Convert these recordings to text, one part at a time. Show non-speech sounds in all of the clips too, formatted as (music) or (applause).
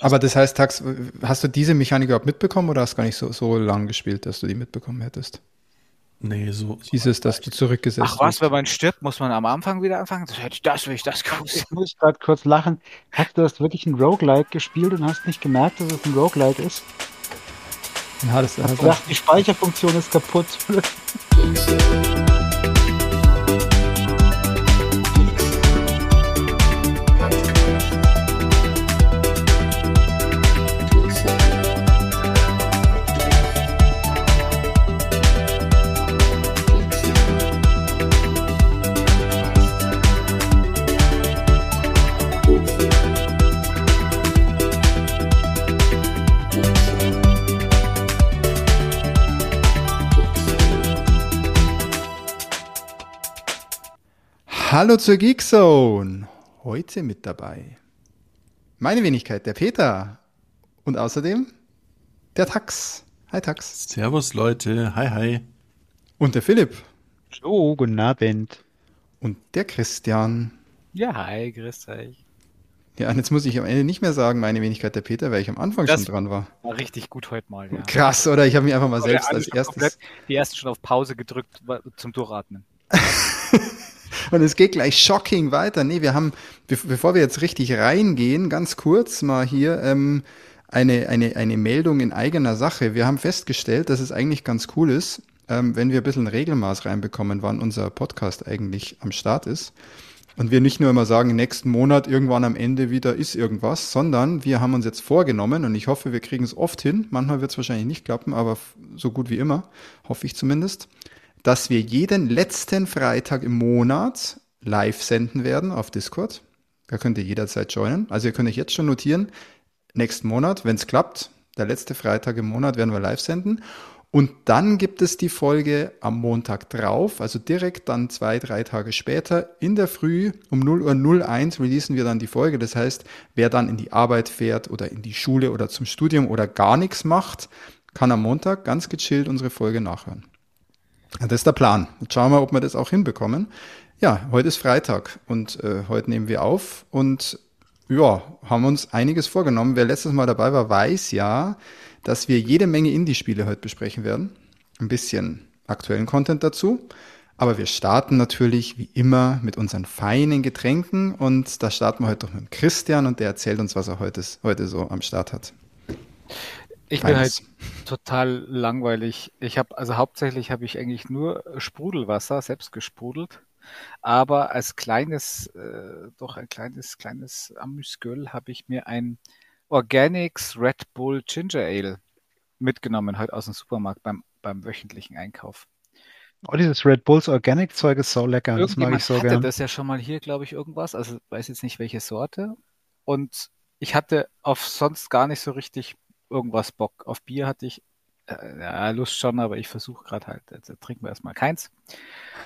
Aber das heißt, Tax, hast du diese Mechanik überhaupt mitbekommen oder hast du gar nicht so, so lang gespielt, dass du die mitbekommen hättest? Nee, so. Hieß es, dass du zurückgesetzt Ach was, wenn man stirbt, muss man am Anfang wieder anfangen? Das hätte ich das, will ich das gewusst. Jetzt muss ich gerade kurz lachen. Hast du das wirklich ein Roguelike gespielt und hast nicht gemerkt, dass es ein Roguelike ist? Ja, das Hast heißt, gedacht, die Speicherfunktion ist kaputt. (laughs) Hallo zur Geekzone. Heute mit dabei. Meine Wenigkeit, der Peter. Und außerdem der Tax. Hi Tax. Servus Leute, hi hi. Und der Philipp. So, guten Abend. Und der Christian. Ja, hi, grüß euch. Ja, und jetzt muss ich am Ende nicht mehr sagen, meine Wenigkeit, der Peter, weil ich am Anfang Das- schon dran war. War richtig gut heute mal, ja. Krass, oder? Ich habe mich einfach mal selbst als erstes. komplett Die erste schon auf Pause gedrückt zum Durchatmen. (laughs) Und es geht gleich shocking weiter. Nee, wir haben, be bevor wir jetzt richtig reingehen, ganz kurz mal hier ähm, eine, eine, eine Meldung in eigener Sache. Wir haben festgestellt, dass es eigentlich ganz cool ist, ähm, wenn wir ein bisschen Regelmaß reinbekommen, wann unser Podcast eigentlich am Start ist. Und wir nicht nur immer sagen, nächsten Monat irgendwann am Ende wieder ist irgendwas, sondern wir haben uns jetzt vorgenommen und ich hoffe, wir kriegen es oft hin. Manchmal wird es wahrscheinlich nicht klappen, aber so gut wie immer, hoffe ich zumindest, dass wir jeden letzten Freitag im Monat live senden werden auf Discord. Da könnt ihr jederzeit joinen. Also ihr könnt euch jetzt schon notieren, nächsten Monat, wenn es klappt, der letzte Freitag im Monat werden wir live senden. Und dann gibt es die Folge am Montag drauf, also direkt dann zwei, drei Tage später in der Früh um 0 Uhr 01 releasen wir dann die Folge. Das heißt, wer dann in die Arbeit fährt oder in die Schule oder zum Studium oder gar nichts macht, kann am Montag ganz gechillt unsere Folge nachhören. Das ist der Plan. Jetzt schauen wir, ob wir das auch hinbekommen. Ja, heute ist Freitag und äh, heute nehmen wir auf und ja, haben uns einiges vorgenommen. Wer letztes Mal dabei war, weiß ja, dass wir jede Menge Indie-Spiele heute besprechen werden. Ein bisschen aktuellen Content dazu. Aber wir starten natürlich wie immer mit unseren feinen Getränken und da starten wir heute doch mit Christian und der erzählt uns, was er heute, heute so am Start hat. Ich bin halt total langweilig. Ich habe, also hauptsächlich habe ich eigentlich nur Sprudelwasser selbst gesprudelt. Aber als kleines, äh, doch ein kleines, kleines Amüsgöl habe ich mir ein Organics Red Bull Ginger Ale mitgenommen, heute aus dem Supermarkt beim, beim wöchentlichen Einkauf. Oh, dieses Red Bulls Organic Zeug ist so lecker. Das mag ich so hatte gern. das ja schon mal hier, glaube ich, irgendwas. Also weiß jetzt nicht welche Sorte. Und ich hatte auf sonst gar nicht so richtig irgendwas Bock. Auf Bier hatte ich äh, ja, Lust schon, aber ich versuche gerade halt, jetzt trinken wir erstmal keins.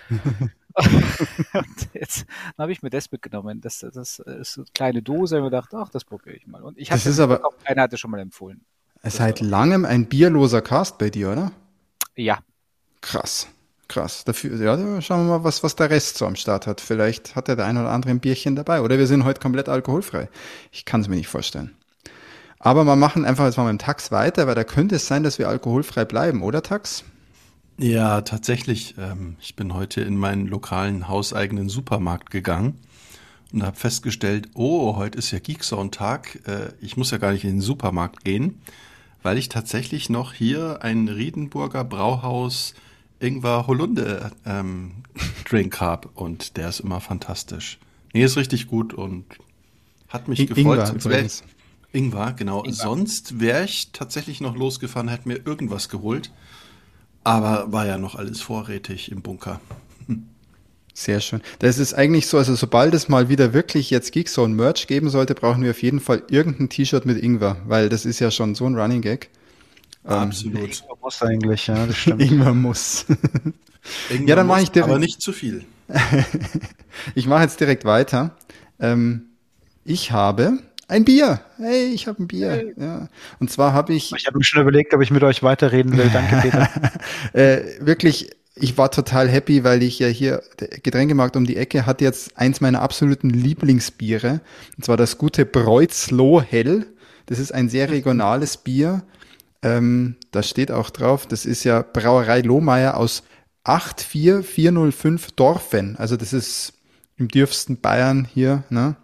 (laughs) Und jetzt habe ich mir das mitgenommen. Das, das ist so eine kleine Dose und mir gedacht, ach, das probiere ich mal. Und ich Das hatte, ist aber- einer hatte schon mal empfohlen. Seit langem ein bierloser Cast bei dir, oder? Ja, Krass. Krass. Dafür, ja, schauen wir mal, was, was der Rest so am Start hat. Vielleicht hat er der ein oder andere ein Bierchen dabei. Oder wir sind heute komplett alkoholfrei. Ich kann es mir nicht vorstellen. Aber wir machen einfach jetzt mal mit dem Tax weiter, weil da könnte es sein, dass wir alkoholfrei bleiben, oder Tax? Ja, tatsächlich. Ähm, ich bin heute in meinen lokalen hauseigenen Supermarkt gegangen und habe festgestellt, oh, heute ist ja Geekzone-Tag. Äh, ich muss ja gar nicht in den Supermarkt gehen, weil ich tatsächlich noch hier ein Riedenburger Brauhaus Ingwer Holunde ähm, Drink habe und der ist immer fantastisch. Nee, ist richtig gut und hat mich I- gefreut. Ingwer. Ingwer, genau. Ingwer. Sonst wäre ich tatsächlich noch losgefahren, hätte mir irgendwas geholt. Aber war ja noch alles vorrätig im Bunker. Sehr schön. Das ist eigentlich so, also sobald es mal wieder wirklich jetzt Geekzone Merch geben sollte, brauchen wir auf jeden Fall irgendein T-Shirt mit Ingwer, weil das ist ja schon so ein Running Gag. Absolut. Muss eigentlich, ja, das stimmt. (laughs) Ingwer muss. Ingwer Ja, dann mach muss, ich direkt- Aber nicht zu viel. (laughs) Ich mache jetzt direkt weiter. Ähm, ich habe ein Bier. Hey, ich habe ein Bier. Ja. Und zwar habe ich Ich habe mir schon überlegt, ob ich mit euch weiterreden will. Danke, (laughs) Peter. äh, wirklich ich war total happy, weil ich ja hier, der Getränkemarkt um die Ecke hat jetzt eins meiner absoluten Lieblingsbiere. Und zwar das gute Breuzloh Hell. Das ist ein sehr regionales Bier. Ähm, da steht auch drauf, das ist ja Brauerei Lohmeier aus 84405 Dorfen. Also das ist im dürfsten Bayern hier, ne?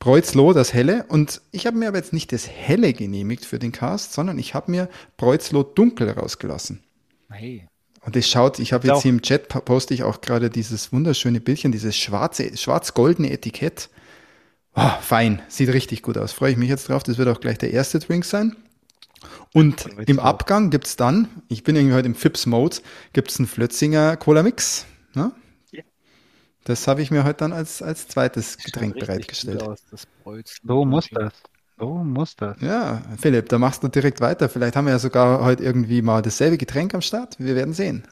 Breuzloh, das Helle. Und ich habe mir aber jetzt nicht das Helle genehmigt für den Cast, sondern ich habe mir Breuzloh Dunkel rausgelassen. Hey. Und das schaut, ich habe jetzt hier im Chat poste ich auch gerade dieses wunderschöne Bildchen, dieses schwarze, schwarz-goldene Etikett. Oh, fein, sieht richtig gut aus. Freue ich mich jetzt drauf. Das wird auch gleich der erste Drink sein. Und im Abgang gibt's dann, ich bin irgendwie heute im Fips-Mode, gibt's einen Flötzinger Cola Mix. Ne? Das habe ich mir heute dann als, als zweites Getränk bereitgestellt. aus. So muss das. So muss das. Ja, Philipp, da machst du direkt weiter. Vielleicht haben wir ja sogar heute irgendwie mal dasselbe Getränk am Start. Wir werden sehen.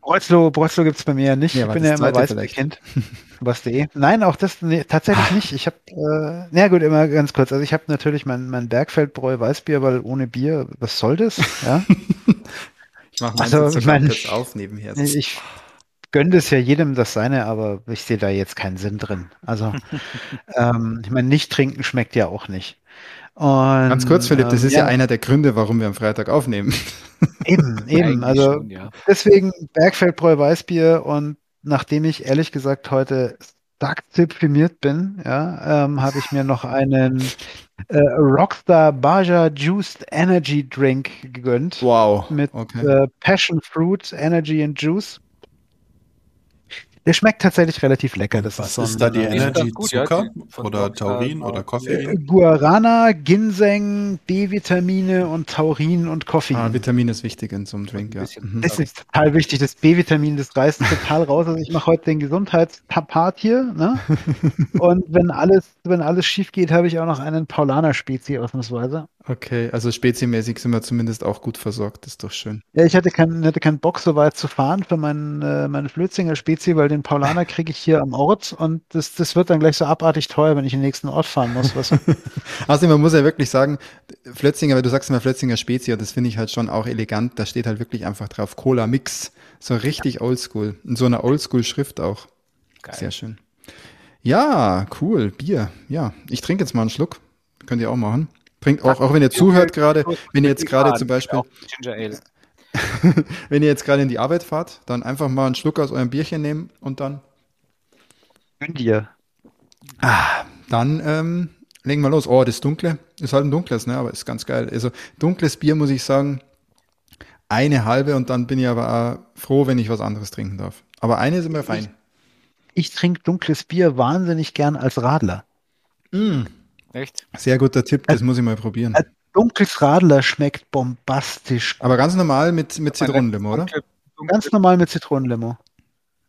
Breuzlo, Breuzlo gibt's bei mir ja nicht. Ja, ich bin ja immer weiß bekannt. Was.de. Nein, auch das nee, tatsächlich nicht. Ich habe, äh, na gut, immer ganz kurz. Also ich habe natürlich mein, mein Bergfeldbräu Weißbier, weil ohne Bier, was soll das? Ja. (laughs) Ich mache Also, meins jetzt mein- kurz auf nebenher. Ich gönne das ja jedem das seine, aber ich sehe da jetzt keinen Sinn drin. Also, (laughs) ähm, ich meine, nicht trinken schmeckt ja auch nicht. Und, Ganz kurz, Philipp, das ähm, ist ja, einer der Gründe, warum wir am Freitag aufnehmen. Eben, eben. (laughs) Also schon, ja. deswegen Bergfeldbräu Weißbier und nachdem ich ehrlich gesagt heute stark deprimiert bin, ja, ähm, habe ich mir noch einen äh, Rockstar Baja Juiced Energy Drink gegönnt Wow. mit okay. äh, Passion Fruit Energy and Juice. Der schmeckt tatsächlich relativ lecker. Das Was ist, so ist da die Energy? Gut, ja, Zucker von oder Taurin oder Koffein? Guarana, Ginseng, B-Vitamine und Taurin und Koffein. Ah, Vitamin ist wichtig in so einem Drink, ja. Mhm. Das ist total wichtig, das B-Vitamin, das reißt total raus. Also ich mache heute den Gesundheitspart hier, ne? (laughs) Und wenn alles, wenn alles schief geht, habe ich auch noch einen Paulaner-Spezi ausnahmsweise. Okay, also speziemäßig sind wir zumindest auch gut versorgt, das ist doch schön. Ja, ich hatte keinen, hatte keinen Bock, so weit zu fahren für meinen, äh, meine Flötzinger Spezi, weil den Paulaner kriege ich hier am Ort und das, das wird dann gleich so abartig teuer, wenn ich in den nächsten Ort fahren muss. Was, (laughs) Außerdem, man muss ja wirklich sagen, Flötzinger, weil du sagst immer Flötzinger Spezies, das finde ich halt schon auch elegant, da steht halt wirklich einfach drauf Cola Mix, so richtig oldschool, in so einer Oldschool-Schrift auch. Geil. Sehr schön. Ja, cool, Bier, ja. Ich trinke jetzt mal einen Schluck, könnt ihr auch machen. Trinkt auch, auch wenn ihr zuhört gerade, wenn ihr jetzt gerade zum Beispiel Ale. (laughs) Wenn ihr jetzt gerade in die Arbeit fahrt, dann einfach mal einen Schluck aus eurem Bierchen nehmen und dann, gönn dir. dann ähm, legen wir los. Oh, das Dunkle ist halt ein dunkles, ne? Aber ist ganz geil. Also dunkles Bier muss ich sagen, eine halbe und dann bin ich aber auch froh, wenn ich was anderes trinken darf. Aber eine ist immer fein. Ich trinke dunkles Bier wahnsinnig gern als Radler. Echt? Sehr guter Tipp, das muss ich mal probieren. Äh, Dunkles Radler schmeckt bombastisch. Aber ganz normal mit, mit Zitronenlimo, oder? Dunkle- dunkle- Ganz normal mit Zitronenlimo.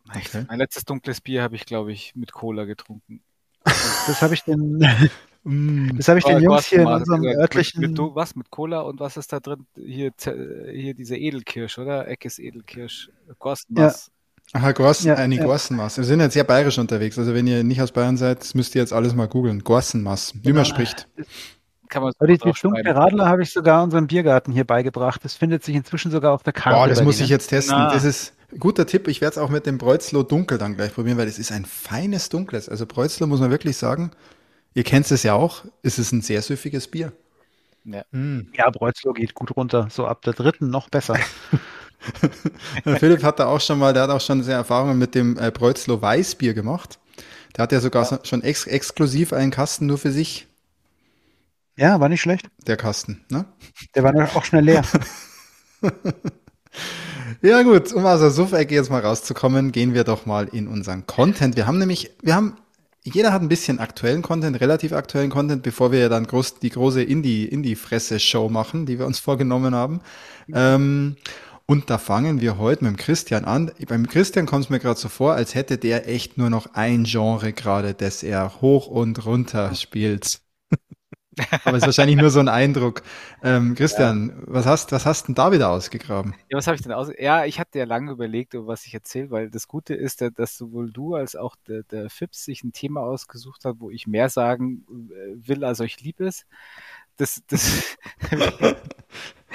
Okay. Mein letztes dunkles Bier habe ich, glaube ich, mit Cola getrunken. Das habe ich den, (laughs) (laughs) das habe ich den Oh, Jungs hier in unserem mit- örtlichen. Mit, mit, was? Mit Cola und was ist da drin? Hier, hier diese Edelkirsch, oder? Eckes Edelkirsch. Gosmas. Aha, Gossen, Ja, eine ja. Gorsenmaß. Wir sind jetzt sehr bayerisch unterwegs. Also wenn ihr nicht aus Bayern seid, müsst ihr jetzt alles mal googeln. Gorsenmaß, wie man spricht. Kann man so Aber die, dunkle Radler habe ich sogar unserem Biergarten hier beigebracht. Das findet sich inzwischen sogar auf der Karte. Boah, das muss denen. ich jetzt testen. Na. Das ist ein guter Tipp. Ich werde es auch mit dem Breuzlo Dunkel dann gleich probieren, weil es ist ein feines Dunkles. Also Breuzlo muss man wirklich sagen, ihr kennt es ja auch, es ist ein sehr süffiges Bier. Ja. Ja, Breuzlo geht gut runter. So ab der dritten noch besser. (laughs) (laughs) Philipp hat da auch schon mal, der hat auch schon sehr Erfahrungen mit dem äh, Breuzlo Weißbier gemacht. Der hat ja sogar so- schon ex exklusiv einen Kasten nur für sich, Ja, war nicht schlecht. der Kasten. Ne? Der war auch schnell leer. (laughs) Ja gut, um aus der Suff-Ecke jetzt mal rauszukommen, gehen wir doch mal in unseren Content. Wir haben nämlich, wir haben, jeder hat ein bisschen aktuellen Content, relativ aktuellen Content, bevor wir ja dann groß, die große Indie, Indie-Fresse-Show machen, die wir uns vorgenommen haben. Ähm, und da fangen wir heute mit dem Christian an. Beim Christian kommt es mir gerade so vor, als hätte der echt nur noch ein Genre gerade, das er hoch und runter spielt. (laughs) Aber es ist wahrscheinlich nur so ein Eindruck. Ähm, Christian, was hast, was hast denn da wieder ausgegraben? Ja, was habe ich denn aus? Ja, ich hatte ja lange überlegt, über was ich erzähle, weil das Gute ist, ja, dass sowohl du als auch der, der Fips sich ein Thema ausgesucht hat, wo ich mehr sagen äh, will, als euch lieb ist. Das, das, (laughs)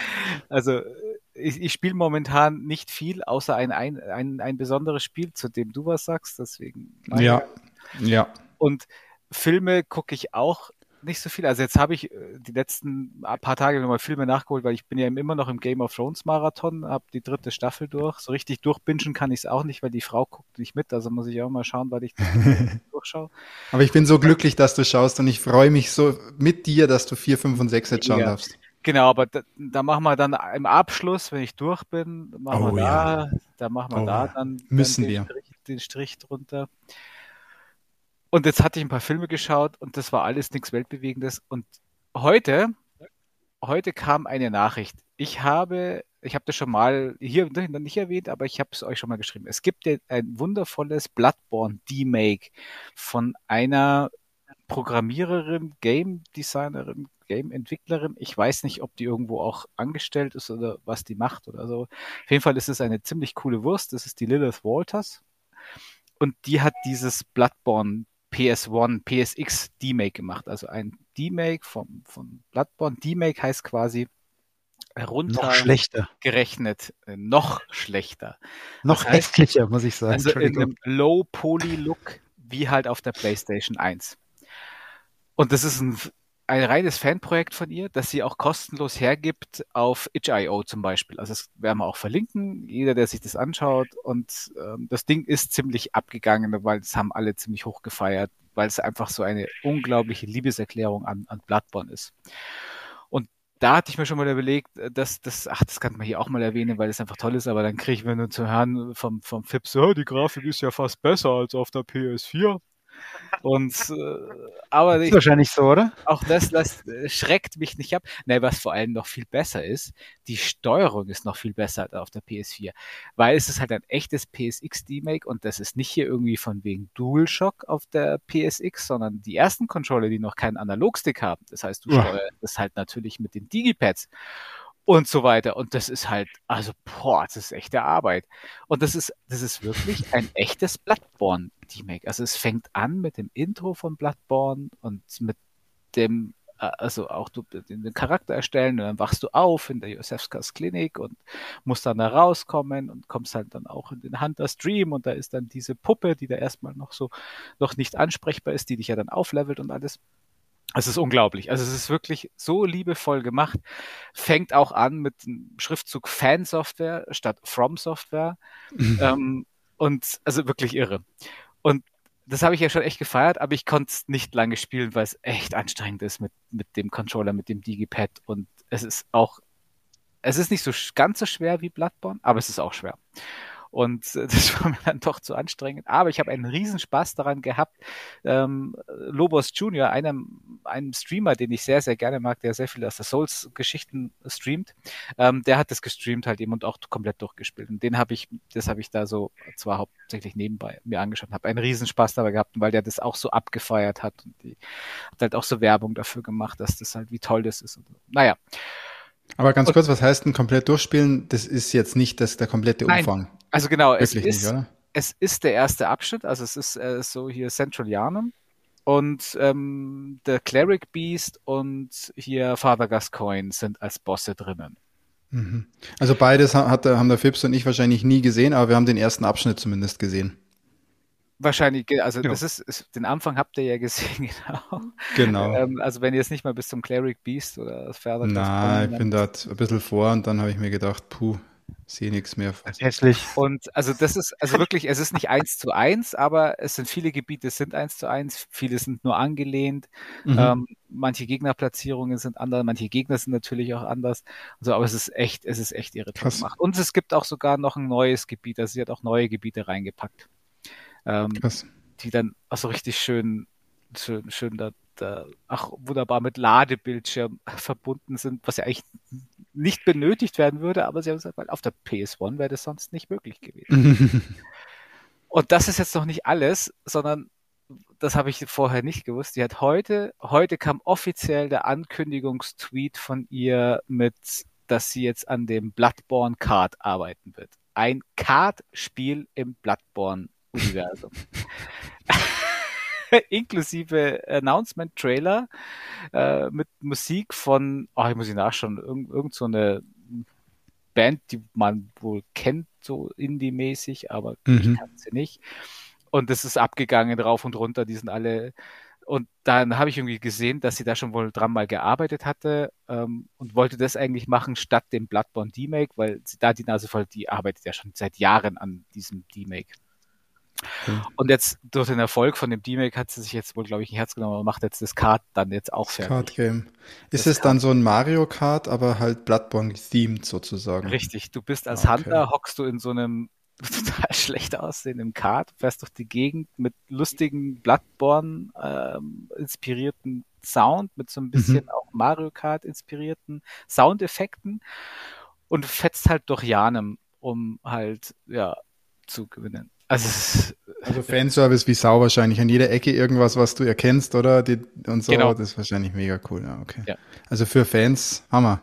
(laughs) also äh, ich, ich spiele momentan nicht viel, außer ein, ein, ein, ein besonderes Spiel, zu dem du was sagst. Deswegen. Ja, ja. Und Filme gucke ich auch nicht so viel. Also jetzt habe ich äh, die letzten paar Tage nochmal Filme nachgeholt, weil ich bin ja immer noch im Game of Thrones Marathon, habe die dritte Staffel durch. So richtig durchbingen kann ich es auch nicht, weil die Frau guckt nicht mit. Also muss ich auch mal schauen, weil ich (laughs) durchschaue. Aber ich bin so glücklich, dass du schaust und ich freue mich so mit dir, dass du vier, fünf und sechs jetzt schauen ja. darfst. Genau, aber da, da, machen wir dann im Abschluss, wenn ich durch bin, machen oh, wir da, ja. da machen wir oh, da dann, müssen dann den, wir. Strich, den Strich drunter. Und jetzt hatte ich ein paar Filme geschaut und das war alles nichts Weltbewegendes. Und heute, heute kam eine Nachricht. Ich habe, ich habe das schon mal hier nicht erwähnt, aber ich habe es euch schon mal geschrieben. Es gibt ein wundervolles Bloodborne D-Make von einer Programmiererin, Game Designerin, Game Entwicklerin. Ich weiß nicht, ob die irgendwo auch angestellt ist oder was die macht oder so. Auf jeden Fall ist es eine ziemlich coole Wurst. Das ist die Lilith Walters. Und die hat dieses Bloodborne PS1, PSX D-Make gemacht. Also ein D-Make vom, von Bloodborne. D-Make heißt quasi runter noch schlechter. gerechnet. Äh, noch schlechter. Noch das heißt, hässlicher, muss ich sagen. Also in einem Low-Poly-Look wie halt auf der PlayStation 1. Und das ist ein ein reines Fanprojekt von ihr, das sie auch kostenlos hergibt auf itch.io zum Beispiel. Also das werden wir auch verlinken, jeder, der sich das anschaut. Und ähm, das Ding ist ziemlich abgegangen, weil es haben alle ziemlich hoch gefeiert, weil es einfach so eine unglaubliche Liebeserklärung an, an Bloodborne ist. Und da hatte ich mir schon mal überlegt, dass das, ach, das kann man hier auch mal erwähnen, weil es einfach toll ist, aber dann kriege ich mir nur zu hören vom, vom Fips, so, die Grafik ist ja fast besser als auf der PS4. Und äh, aber ist ich, wahrscheinlich so, oder? Auch das, das schreckt mich nicht ab. Nein, was vor allem noch viel besser ist, die Steuerung ist noch viel besser als auf der PS4, weil es ist halt ein echtes PSX D-Make und das ist nicht hier irgendwie von wegen DualShock auf der PSX, sondern die ersten Controller, die noch keinen Analogstick haben. Das heißt, du ja. steuerst das halt natürlich mit den Digipads und so weiter. Und das ist halt, also, boah, das ist echte Arbeit. Und das ist, das ist wirklich ein echtes Bloodborne Remake. Also es fängt an mit dem Intro von Bloodborne und mit dem, äh, also auch du den Charakter erstellen und dann wachst du auf in der Josefskas Klinik und musst dann da rauskommen und kommst halt dann auch in den Hunter Stream und da ist dann diese Puppe, die da erstmal noch so, noch nicht ansprechbar ist, die dich ja dann auflevelt und alles. Es ist unglaublich. Also es ist wirklich so liebevoll gemacht. Fängt auch an mit dem Schriftzug Fansoftware statt From Software. Mhm. Ähm, und also wirklich irre. Und das habe ich ja schon echt gefeiert, aber ich konnte es nicht lange spielen, weil es echt anstrengend ist mit, mit dem Controller, mit dem Digipad. Und es ist auch, es ist nicht so ganz so schwer wie Bloodborne, aber es ist auch schwer. Und äh, (laughs) das war mir dann doch zu anstrengend. Aber ich habe einen Riesenspaß daran gehabt. Ähm, Lobos Junior, einem, einem Streamer, den ich sehr, sehr gerne mag, der sehr viel aus der Souls-Geschichten streamt, ähm, der hat das gestreamt halt eben und auch komplett durchgespielt. Und den habe ich, das habe ich da so zwar hauptsächlich nebenbei mir angeschaut, habe einen Riesenspaß dabei gehabt, weil der das auch so abgefeiert hat und die hat halt auch so Werbung dafür gemacht, dass das halt wie toll das ist. Und, naja. Aber ganz kurz, was heißt ein komplett durchspielen? Das ist jetzt nicht das, der komplette Umfang. Nein, also genau, es ist, nicht, es ist der erste Abschnitt, also es ist äh, so hier Central Yarnum und ähm, der Cleric Beast und hier Father Gascoigne sind als Bosse drinnen. Mhm. Also beides hat, haben der Fips und ich wahrscheinlich nie gesehen, aber wir haben den ersten Abschnitt zumindest gesehen. Wahrscheinlich, also ja. das ist, ist, den Anfang habt ihr ja gesehen, (laughs) genau. Genau. Ähm, also wenn ihr jetzt nicht mal bis zum Cleric Beast oder das Pferd Nein, ich bin dort ein bisschen vor und dann habe ich mir gedacht, puh, sehe nichts mehr. Hässlich. Und also das ist, also wirklich, es ist nicht eins zu eins, aber es sind viele Gebiete, sind eins zu eins, viele sind nur angelehnt. Mhm. Ähm, manche Gegnerplatzierungen sind anders, manche Gegner sind natürlich auch anders. Also, aber es ist echt, es ist echt irre gemacht. Und es gibt auch sogar noch ein neues Gebiet, also sie hat auch neue Gebiete reingepackt ähm, die dann also richtig schön, schön, schön da, da, ach, wunderbar mit Ladebildschirm verbunden sind, was ja eigentlich nicht benötigt werden würde, aber sie haben gesagt, weil auf der PS1 wäre das sonst nicht möglich gewesen. (laughs) Und das ist jetzt noch nicht alles, sondern das habe ich vorher nicht gewusst. Die hat heute, heute kam offiziell der Ankündigungstweet von ihr mit, dass sie jetzt an dem Bloodborne Card arbeiten wird. Ein Card-Spiel im Bloodborne Universum. (laughs) Inklusive Announcement-Trailer äh, mit Musik von, oh, ich muss ich nachschauen, irgend, irgend so eine Band, die man wohl kennt, so Indie-mäßig, aber Mhm. ich kann sie nicht. Und das ist abgegangen rauf und runter, die sind alle. Und dann habe ich irgendwie gesehen, dass sie da schon wohl dran mal gearbeitet hatte ähm, und wollte das eigentlich machen statt dem Bloodborne D-Make, weil sie da die Nase voll, die arbeitet ja schon seit Jahren an diesem D-Make. Okay. Und jetzt durch den Erfolg von dem D-Make hat sie sich jetzt wohl, glaube ich, ein Herz genommen und macht jetzt das Kart dann jetzt auch fertig. Card Game. Ist Das es dann so ein Mario Kart, aber halt Bloodborne themed sozusagen? Richtig, du bist als Okay. Hunter, hockst du in so einem (laughs) total schlecht aussehenden Kart, fährst durch die Gegend mit lustigen Bloodborne ähm, inspirierten Sound, mit so ein bisschen auch Mario Kart inspirierten Soundeffekten und fetzt halt durch Janem, um halt, ja, zu gewinnen. Also, Also Fanservice wie Sau wahrscheinlich. An jeder Ecke irgendwas, was du erkennst, oder? Die, und so, Genau. das ist wahrscheinlich mega cool. Ja, okay. Ja. Also für Fans, Hammer.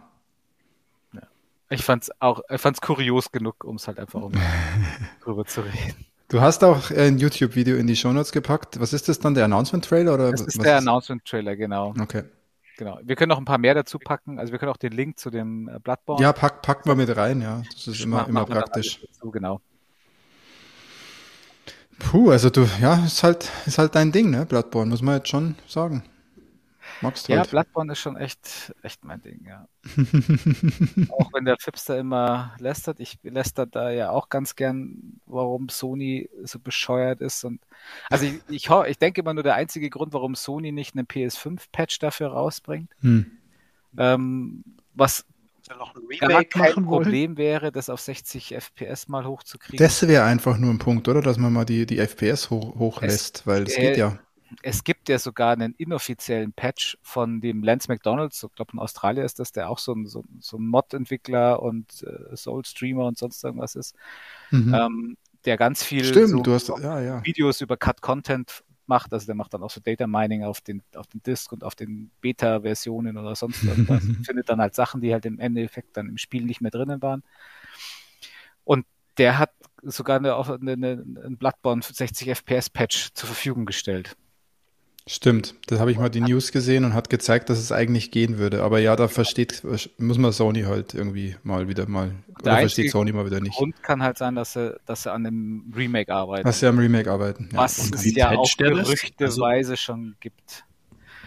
ich fand's auch, ich fand's kurios genug, um es halt einfach um (laughs) drüber zu reden. Du hast auch ein YouTube-Video in die Shownotes gepackt. Was ist das dann, der Announcement-Trailer? oder Das was ist der Announcement-Trailer, genau. Okay. genau. Wir können noch ein paar mehr dazu packen. Also wir können auch den Link zu dem Bloodborne Ja, pack, pack mal mit rein, ja. Das ist immer, immer wir praktisch. dazu, genau. Puh, also du, ja, ist halt, ist halt dein Ding, ne? Bloodborne, muss man jetzt schon sagen. Magst Ja, halt. Bloodborne ist schon echt, echt mein Ding, ja. (laughs) auch wenn der Fipster immer lästert, ich läster da ja auch ganz gern, warum Sony so bescheuert ist und also ich, ich, ich denke immer nur der einzige Grund, warum Sony nicht einen PS5-Patch dafür rausbringt, Hm. ähm, was Ja, noch ein gar Remake kein wollen? Problem wäre, das auf 60 FPS mal hochzukriegen. Das wäre einfach nur ein Punkt, oder? Dass man mal die, die FPS hoch, hochlässt, weil es äh, geht ja. es gibt ja sogar einen inoffiziellen Patch von dem Lance McDonalds, ich glaube in Australien ist das, der auch so ein, so, so ein Mod-Entwickler und äh, Soul-Streamer und sonst irgendwas ist, Mhm. ähm, der ganz viel Stimmt, so du hast, ja, ja. Videos über Cut-Content macht, also der macht dann auch so Data Mining auf den, auf den Disk und auf den Beta-Versionen oder sonst irgendwas, (laughs) findet dann halt Sachen, die halt im Endeffekt dann im Spiel nicht mehr drinnen waren. Und der hat sogar eine, eine, eine, einen Bloodborne 60 FPS Patch zur Verfügung gestellt. Stimmt, das habe ich mal die News gesehen und hat gezeigt, dass es eigentlich gehen würde. Aber ja, da versteht, muss man Sony halt irgendwie mal wieder mal, oder einzige versteht Sony mal wieder nicht. Grund kann halt sein, dass sie, dass sie an einem Remake arbeiten. Was ja am Remake arbeiten. Ja. was und es ja auch der gerüchteweise schon gibt.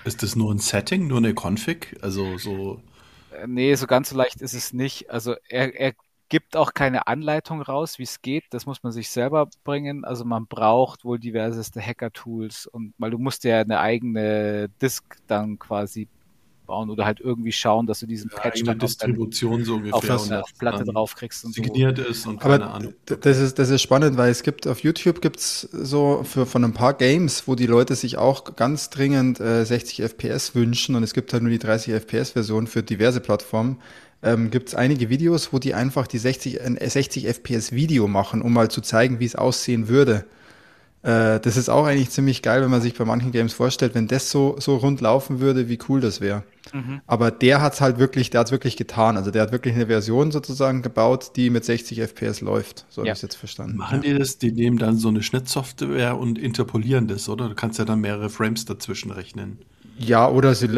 Ist das nur ein Setting, nur eine Config? Also so. Äh, Nee, so ganz so leicht ist es nicht. Also er, er gibt auch keine Anleitung raus, wie es geht. Das muss man sich selber bringen. Also man braucht wohl diverseste Hacker-Tools und weil du musst ja eine eigene Disk dann quasi bauen oder halt irgendwie schauen, dass du diesen Patch eigene dann Distribution so ungefähr. auf das Platte dann draufkriegst und so. Signiert ist und Aber keine Ahnung. das ist, das ist spannend, weil es gibt auf YouTube gibt's so für, von ein paar Games, wo die Leute sich auch ganz dringend äh, 60 FPS wünschen und es gibt halt nur die 30 FPS Version für diverse Plattformen. Ähm, gibt's einige Videos, wo die einfach die 60, ein 60 FPS Video machen, um mal zu zeigen, wie es aussehen würde. Äh, das ist auch eigentlich ziemlich geil, wenn man sich bei manchen Games vorstellt, wenn das so, so rund laufen würde, wie cool das wäre. Mhm. Aber der hat's halt wirklich, der hat's wirklich getan. Also der hat wirklich eine Version sozusagen gebaut, die mit 60 FPS läuft. So habe Ja. ich es jetzt verstanden. Machen die das? Die nehmen dann so eine Schnittsoftware und interpolieren das, oder? Du kannst ja dann mehrere Frames dazwischen rechnen. Ja, oder sie,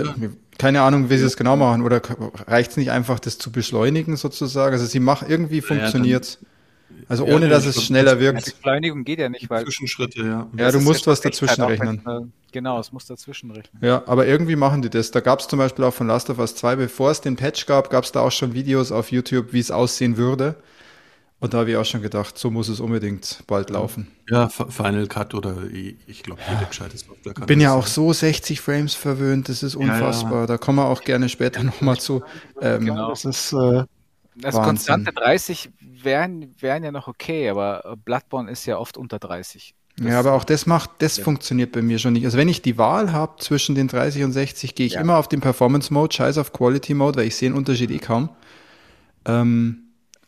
keine Ahnung, wie sie es genau machen. Oder reicht's nicht einfach, das zu beschleunigen sozusagen? Also sie machen, irgendwie funktioniert. Also Ja, ohne, ja, dass es schneller das- Ja, die wirkt. Beschleunigung geht ja nicht, weil Zwischenschritte, ja. Ja, du musst was dazwischen halt rechnen. Genau, es muss dazwischen rechnen. Ja, aber irgendwie machen die das. Da gab's zum Beispiel auch von Last of Us 2, bevor es den Patch gab, gab's da auch schon Videos auf YouTube, wie es aussehen würde. Und da habe ich auch schon gedacht, so muss es unbedingt bald laufen. Ja, Final Cut oder ich, glaube, jede gescheite Software kann Bin das ja sein. auch so 60 Frames verwöhnt, das ist ja. unfassbar. Da kommen wir auch gerne später nochmal zu. Ähm, Genau. Das ist, äh, Also Wahnsinn. konstante 30 wären, wären ja noch okay, aber Bloodborne ist ja oft unter 30. Das- Ja, aber auch das macht, das Ja. funktioniert bei mir schon nicht. Also wenn ich die Wahl habe zwischen den 30 und 60, gehe ich Ja. immer auf den Performance Mode, scheiß auf Quality Mode, weil ich sehe den Unterschied eh kaum. Ähm,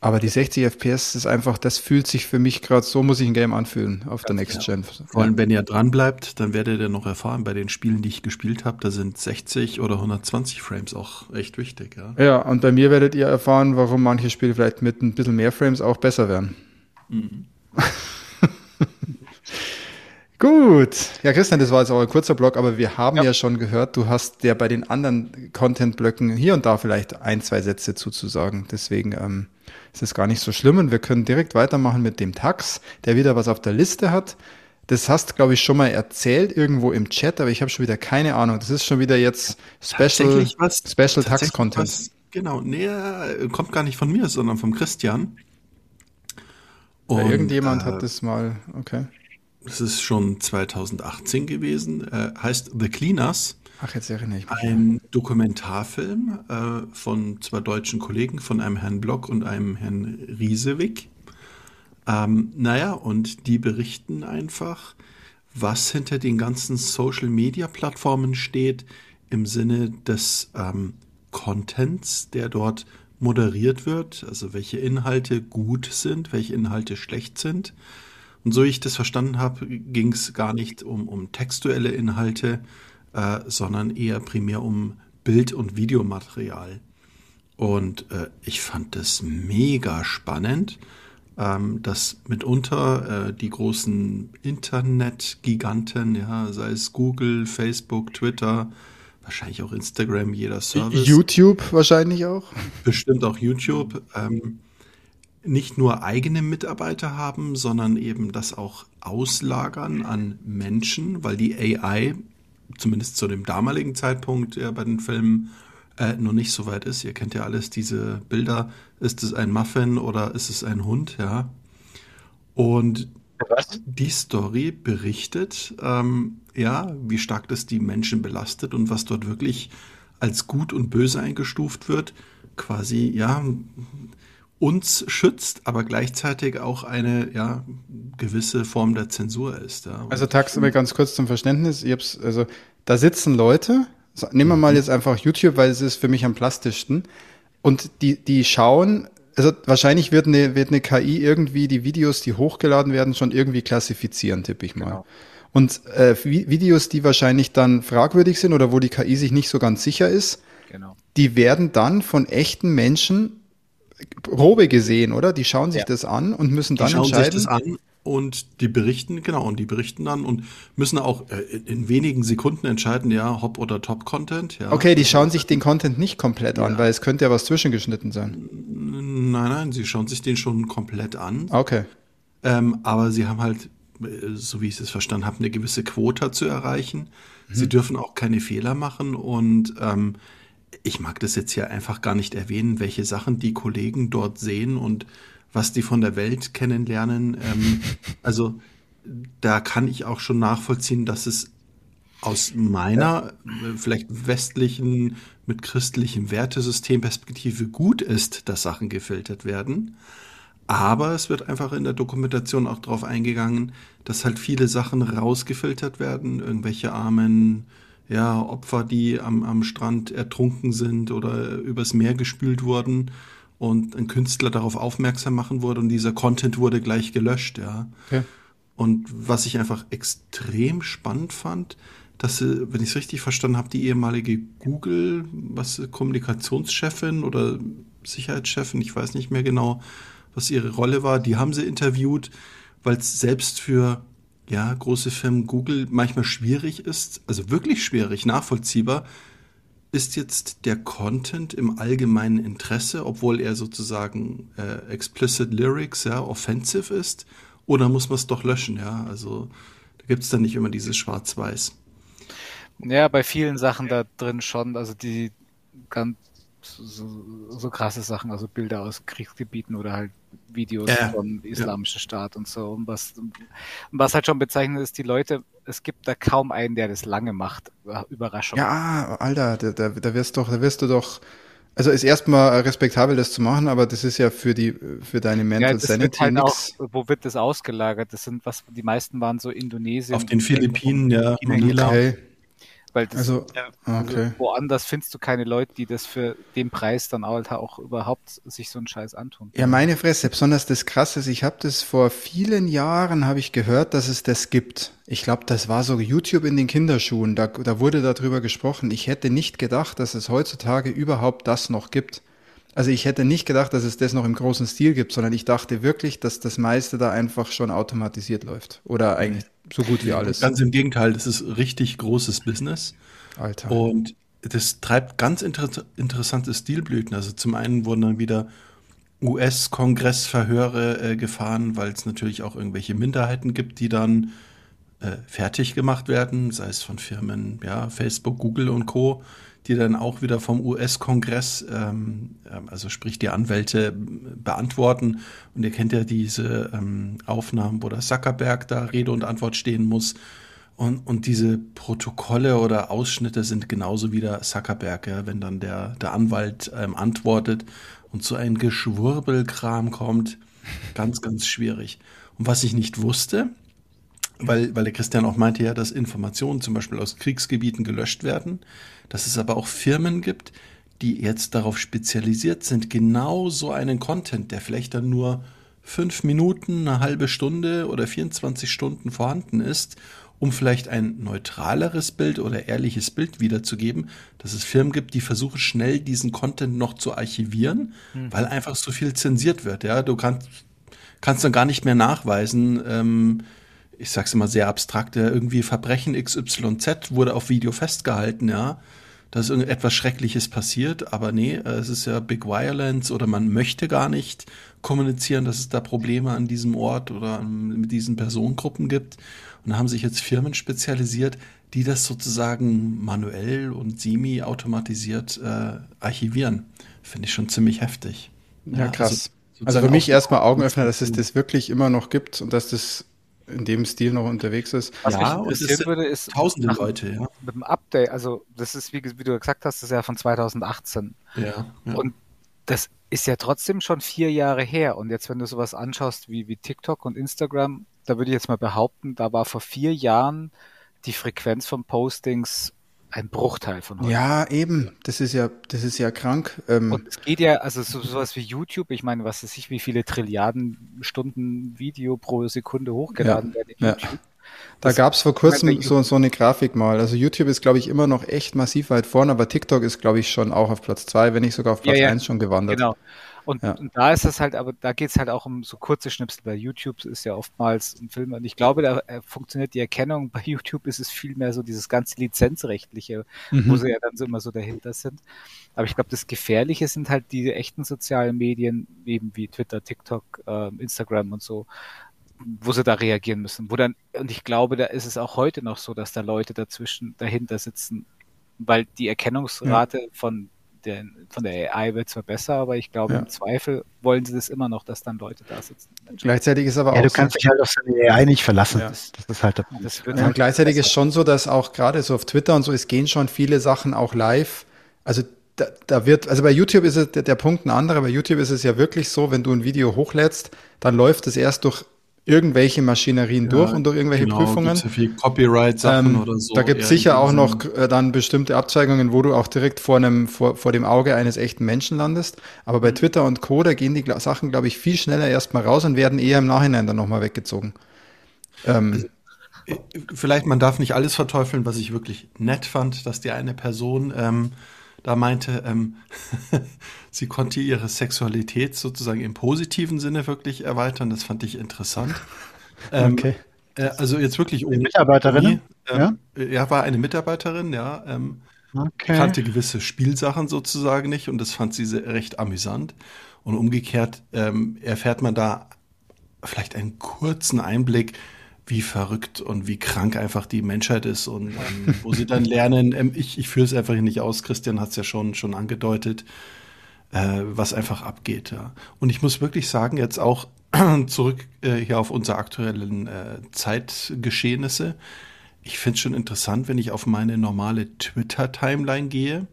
aber die 60 FPS ist einfach, das fühlt sich für mich gerade, so muss ich ein Game anfühlen auf der Next Gen. Vor allem, wenn ihr dran bleibt, dann werdet ihr noch erfahren, bei den Spielen, die ich gespielt habe, da sind 60 oder 120 Frames auch echt wichtig, ja. Ja, und bei mir werdet ihr erfahren, warum manche Spiele vielleicht mit ein bisschen mehr Frames auch besser werden. Mhm. (laughs) Gut. Ja, Christian, das war jetzt auch ein kurzer Blog, aber wir haben ja, ja schon gehört, du hast ja bei den anderen Content-Blöcken hier und da vielleicht ein, zwei Sätze zuzusagen. Deswegen ähm, ist es gar nicht so schlimm und wir können direkt weitermachen mit dem Tax, der wieder was auf der Liste hat. Das hast, glaube ich, schon mal erzählt irgendwo im Chat, aber ich habe schon wieder keine Ahnung. Das ist schon wieder jetzt Special, was, Special Tax Content. Was, genau, nee, kommt gar nicht von mir, sondern vom Christian. Und, ja, irgendjemand äh, hat das mal, okay. Das ist schon 2018 gewesen, äh, heißt The Cleaners. Ach, jetzt erinnere ich mich. Ein Dokumentarfilm äh, von zwei deutschen Kollegen, von einem Herrn Block und einem Herrn Riesewig. Ähm, naja, und die berichten einfach, was hinter den ganzen Social-Media-Plattformen steht, im Sinne des ähm, Contents, der dort moderiert wird, also welche Inhalte gut sind, welche Inhalte schlecht sind. Und so ich das verstanden habe, ging es gar nicht um, um textuelle Inhalte, äh, sondern eher primär um Bild- und Videomaterial. Und äh, ich fand das mega spannend, ähm, dass mitunter äh, die großen Internetgiganten, ja, sei es Google, Facebook, Twitter, wahrscheinlich auch Instagram, jeder Service. YouTube wahrscheinlich auch. Bestimmt auch YouTube. Ähm, nicht nur eigene Mitarbeiter haben, sondern eben das auch auslagern an Menschen, weil die AI, zumindest zu dem damaligen Zeitpunkt ja, bei den Filmen, äh, noch nicht so weit ist. Ihr kennt ja alles diese Bilder. Ist es ein Muffin oder ist es ein Hund? Ja. Und Was? die Story berichtet, ähm, ja, wie stark das die Menschen belastet und was dort wirklich als gut und böse eingestuft wird. Quasi, ja, uns schützt, aber gleichzeitig auch eine ja, gewisse Form der Zensur ist. Ja. Also Tax, aber ganz kurz zum Verständnis. Ich hab's, also da sitzen Leute, nehmen wir mal mhm. jetzt einfach YouTube, weil es ist für mich am plastischsten. Und die, die schauen, also wahrscheinlich wird eine, wird eine KI irgendwie die Videos, die hochgeladen werden, schon irgendwie klassifizieren, tippe ich mal. Genau. Und äh, Videos, die wahrscheinlich dann fragwürdig sind oder wo die KI sich nicht so ganz sicher ist, genau. die werden dann von echten Menschen Probe gesehen, oder? Die schauen sich ja. das an und müssen dann die schauen entscheiden. Sich das an und die berichten, genau, und die berichten dann und müssen auch äh, in wenigen Sekunden entscheiden, ja, Hop oder Top-Content. Ja. Okay, die schauen sich den Content nicht komplett ja. an, weil es könnte ja was zwischengeschnitten sein. Nein, nein, sie schauen sich den schon komplett an. Okay. Ähm, aber sie haben halt so wie ich es verstanden habe, eine gewisse Quota zu erreichen. Mhm. Sie dürfen auch keine Fehler machen und ähm, ich mag das jetzt hier einfach gar nicht erwähnen, welche Sachen die Kollegen dort sehen und was die von der Welt kennenlernen. Ähm, (laughs) also da kann ich auch schon nachvollziehen, dass es aus meiner äh, vielleicht westlichen mit christlichem Wertesystem Perspektive gut ist, dass Sachen gefiltert werden. Aber es wird einfach in der Dokumentation auch darauf eingegangen, dass halt viele Sachen rausgefiltert werden, irgendwelche armen ja, Opfer, die am, am Strand ertrunken sind oder übers Meer gespült wurden und ein Künstler darauf aufmerksam machen wurde und dieser Content wurde gleich gelöscht, ja. Okay. Und was ich einfach extrem spannend fand, dass sie, wenn ich es richtig verstanden habe, die ehemalige Google, was Kommunikationschefin oder Sicherheitschefin, ich weiß nicht mehr genau, was ihre Rolle war, die haben sie interviewt, weil es selbst für ja, große Firmen Google manchmal schwierig ist, also wirklich schwierig, nachvollziehbar, ist jetzt der Content im allgemeinen Interesse, obwohl er sozusagen äh, explicit Lyrics, ja, offensive ist, oder muss man es doch löschen, ja? Also da gibt es dann nicht immer dieses Schwarz-Weiß. Ja, bei vielen Sachen da drin schon, also die ganz so, so krasse Sachen, also Bilder aus Kriegsgebieten oder halt Videos ja, vom Islamischen ja. Staat und so. Und was, was halt schon bezeichnet ist, die Leute, es gibt da kaum einen, der das lange macht. Überraschung. Ja, Alter, da, da, da wirst doch, da wirst du doch. Also ist erstmal respektabel, das zu machen, aber das ist ja für die für deine Mental ja, Sanity halt nix. Auch, wo wird das ausgelagert? Das sind was die meisten waren so Indonesien. Auf den Philippinen, ja, Manila. Okay. Weil das, also, ja, okay. also woanders findest du keine Leute, die das für den Preis dann halt auch überhaupt sich so einen Scheiß antun. Ja, meine Fresse. Besonders das Krasse ist, ich habe das vor vielen Jahren, habe ich gehört, dass es das gibt. Ich glaube, das war so YouTube in den Kinderschuhen. Da, da wurde darüber gesprochen. Ich hätte nicht gedacht, dass es heutzutage überhaupt das noch gibt. Also ich hätte nicht gedacht, dass es das noch im großen Stil gibt, sondern ich dachte wirklich, dass das meiste da einfach schon automatisiert läuft. Oder eigentlich so gut wie alles. Ganz im Gegenteil, das ist richtig großes Business. Alter. Und das treibt ganz inter interessante Stilblüten. Also zum einen wurden dann wieder US-Kongressverhöre äh, gefahren, weil es natürlich auch irgendwelche Minderheiten gibt, die dann äh, fertig gemacht werden, sei es von Firmen, ja, Facebook, Google und Co., die dann auch wieder vom US-Kongress, ähm, ähm, also sprich die Anwälte, beantworten. Und ihr kennt ja diese ähm, Aufnahmen, wo der Zuckerberg da Rede und Antwort stehen muss. Und, und diese Protokolle oder Ausschnitte sind genauso wie der Zuckerberg, ja, wenn dann der, der Anwalt ähm, antwortet und so ein Geschwurbelkram kommt. Ganz, ganz schwierig. Und was ich nicht wusste, weil, weil der Christian auch meinte ja, dass Informationen zum Beispiel aus Kriegsgebieten gelöscht werden, dass es aber auch Firmen gibt, die jetzt darauf spezialisiert sind, genau so einen Content, der vielleicht dann nur fünf Minuten, eine halbe Stunde oder 24 Stunden vorhanden ist, um vielleicht ein neutraleres Bild oder ehrliches Bild wiederzugeben, dass es Firmen gibt, die versuchen schnell diesen Content noch zu archivieren, mhm. weil einfach so viel zensiert wird. Ja, du kannst kannst dann gar nicht mehr nachweisen. Ähm, ich sag's immer sehr abstrakt, irgendwie Verbrechen XYZ wurde auf Video festgehalten, ja. Da ist irgendetwas Schreckliches passiert, aber nee, es ist ja Big Violence oder man möchte gar nicht kommunizieren, dass es da Probleme an diesem Ort oder mit diesen Personengruppen gibt. Und da haben sich jetzt Firmen spezialisiert, die das sozusagen manuell und semi-automatisiert äh, archivieren. Finde ich schon ziemlich heftig. Ja, ja krass. Also, also für mich erstmal Augenöffner, dass es das wirklich immer noch gibt und dass das in dem Stil noch unterwegs ist. Was ja, mich interessieren würde, ist tausende nach, Leute, ja. Mit dem Update, also das ist, wie, wie, du gesagt hast, das ist ja von 2018. Ja, ja. Und das ist ja trotzdem schon vier Jahre her. Und jetzt, wenn du sowas anschaust wie, wie TikTok und Instagram, da würde ich jetzt mal behaupten, da war vor vier Jahren die Frequenz von Postings ein Bruchteil von heute. Ja, eben. Das ist ja, das ist ja krank. Ähm und es geht ja, also so, sowas wie YouTube, ich meine, was weiß ich, wie viele Trilliarden Stunden Video pro Sekunde hochgeladen ja, werden in YouTube. Ja. Da gab es vor kurzem so, so eine Grafik mal. Also YouTube ist, glaube ich, immer noch echt massiv weit vorne, aber TikTok ist, glaube ich, schon auch auf Platz zwei, wenn nicht sogar auf Platz ja, eins schon gewandert. Genau. Und, ja. und da ist es halt, aber da geht es halt auch um so kurze Schnipsel. Bei YouTube ist ja oftmals ein Film. Und ich glaube, da äh, funktioniert die Erkennung. (laughs) Bei YouTube ist es viel mehr so dieses ganze Lizenzrechtliche, mhm. wo sie ja dann so immer so dahinter sind. Aber ich glaube, das Gefährliche sind halt diese echten sozialen Medien, eben wie Twitter, TikTok, äh, Instagram und so, wo sie da reagieren müssen. Wo dann, und ich glaube, da ist es auch heute noch so, dass da Leute dazwischen dahinter sitzen, weil die Erkennungsrate ja. von der, von der AI wird zwar besser, aber ich glaube, ja. im Zweifel wollen sie das immer noch, dass dann Leute da sitzen. Gleichzeitig ist aber ja, auch. du kannst so, dich halt auf deine AI nicht verlassen. Ja. Das, das, ist halt der Punkt. Ja, halt gleichzeitig besser. ist schon so, dass auch gerade so auf Twitter und so, es gehen schon viele Sachen auch live. Also da, da wird, also bei YouTube ist es der, der Punkt ein anderer. Bei YouTube ist es ja wirklich so, wenn du ein Video hochlädst, dann läuft es erst durch irgendwelche Maschinerien ja, durch und durch irgendwelche genau, Prüfungen. So viel Copyright-Sachen ähm, oder so. Da gibt es sicher auch noch äh, dann bestimmte Abzweigungen, wo du auch direkt vor einem, vor, vor dem Auge eines echten Menschen landest. Aber bei mhm. Twitter und Co., da gehen die Sachen, glaube ich, viel schneller erstmal raus und werden eher im Nachhinein dann nochmal weggezogen. Ähm, also, äh, vielleicht, man darf nicht alles verteufeln, was ich wirklich nett fand, dass die eine Person ähm, da meinte, ähm, (laughs) sie konnte ihre Sexualität sozusagen im positiven Sinne wirklich erweitern. Das fand ich interessant. (laughs) Ähm, okay. Äh, also jetzt wirklich eine Mitarbeiterin. Ähm, ja? ja, war eine Mitarbeiterin, ja. Ähm, okay. Kannte gewisse Spielsachen sozusagen nicht und das fand sie sehr, recht amüsant. Und umgekehrt ähm, erfährt man da vielleicht einen kurzen Einblick, wie verrückt und wie krank einfach die Menschheit ist und ähm, wo sie dann lernen, ähm, ich, ich führe es einfach nicht aus, Christian hat es ja schon, schon angedeutet, äh, was einfach abgeht. Ja. Und ich muss wirklich sagen, jetzt auch (clears throat) zurück äh, hier auf unsere aktuellen äh, Zeitgeschehnisse, ich finde es schon interessant, wenn ich auf meine normale Twitter-Timeline gehe,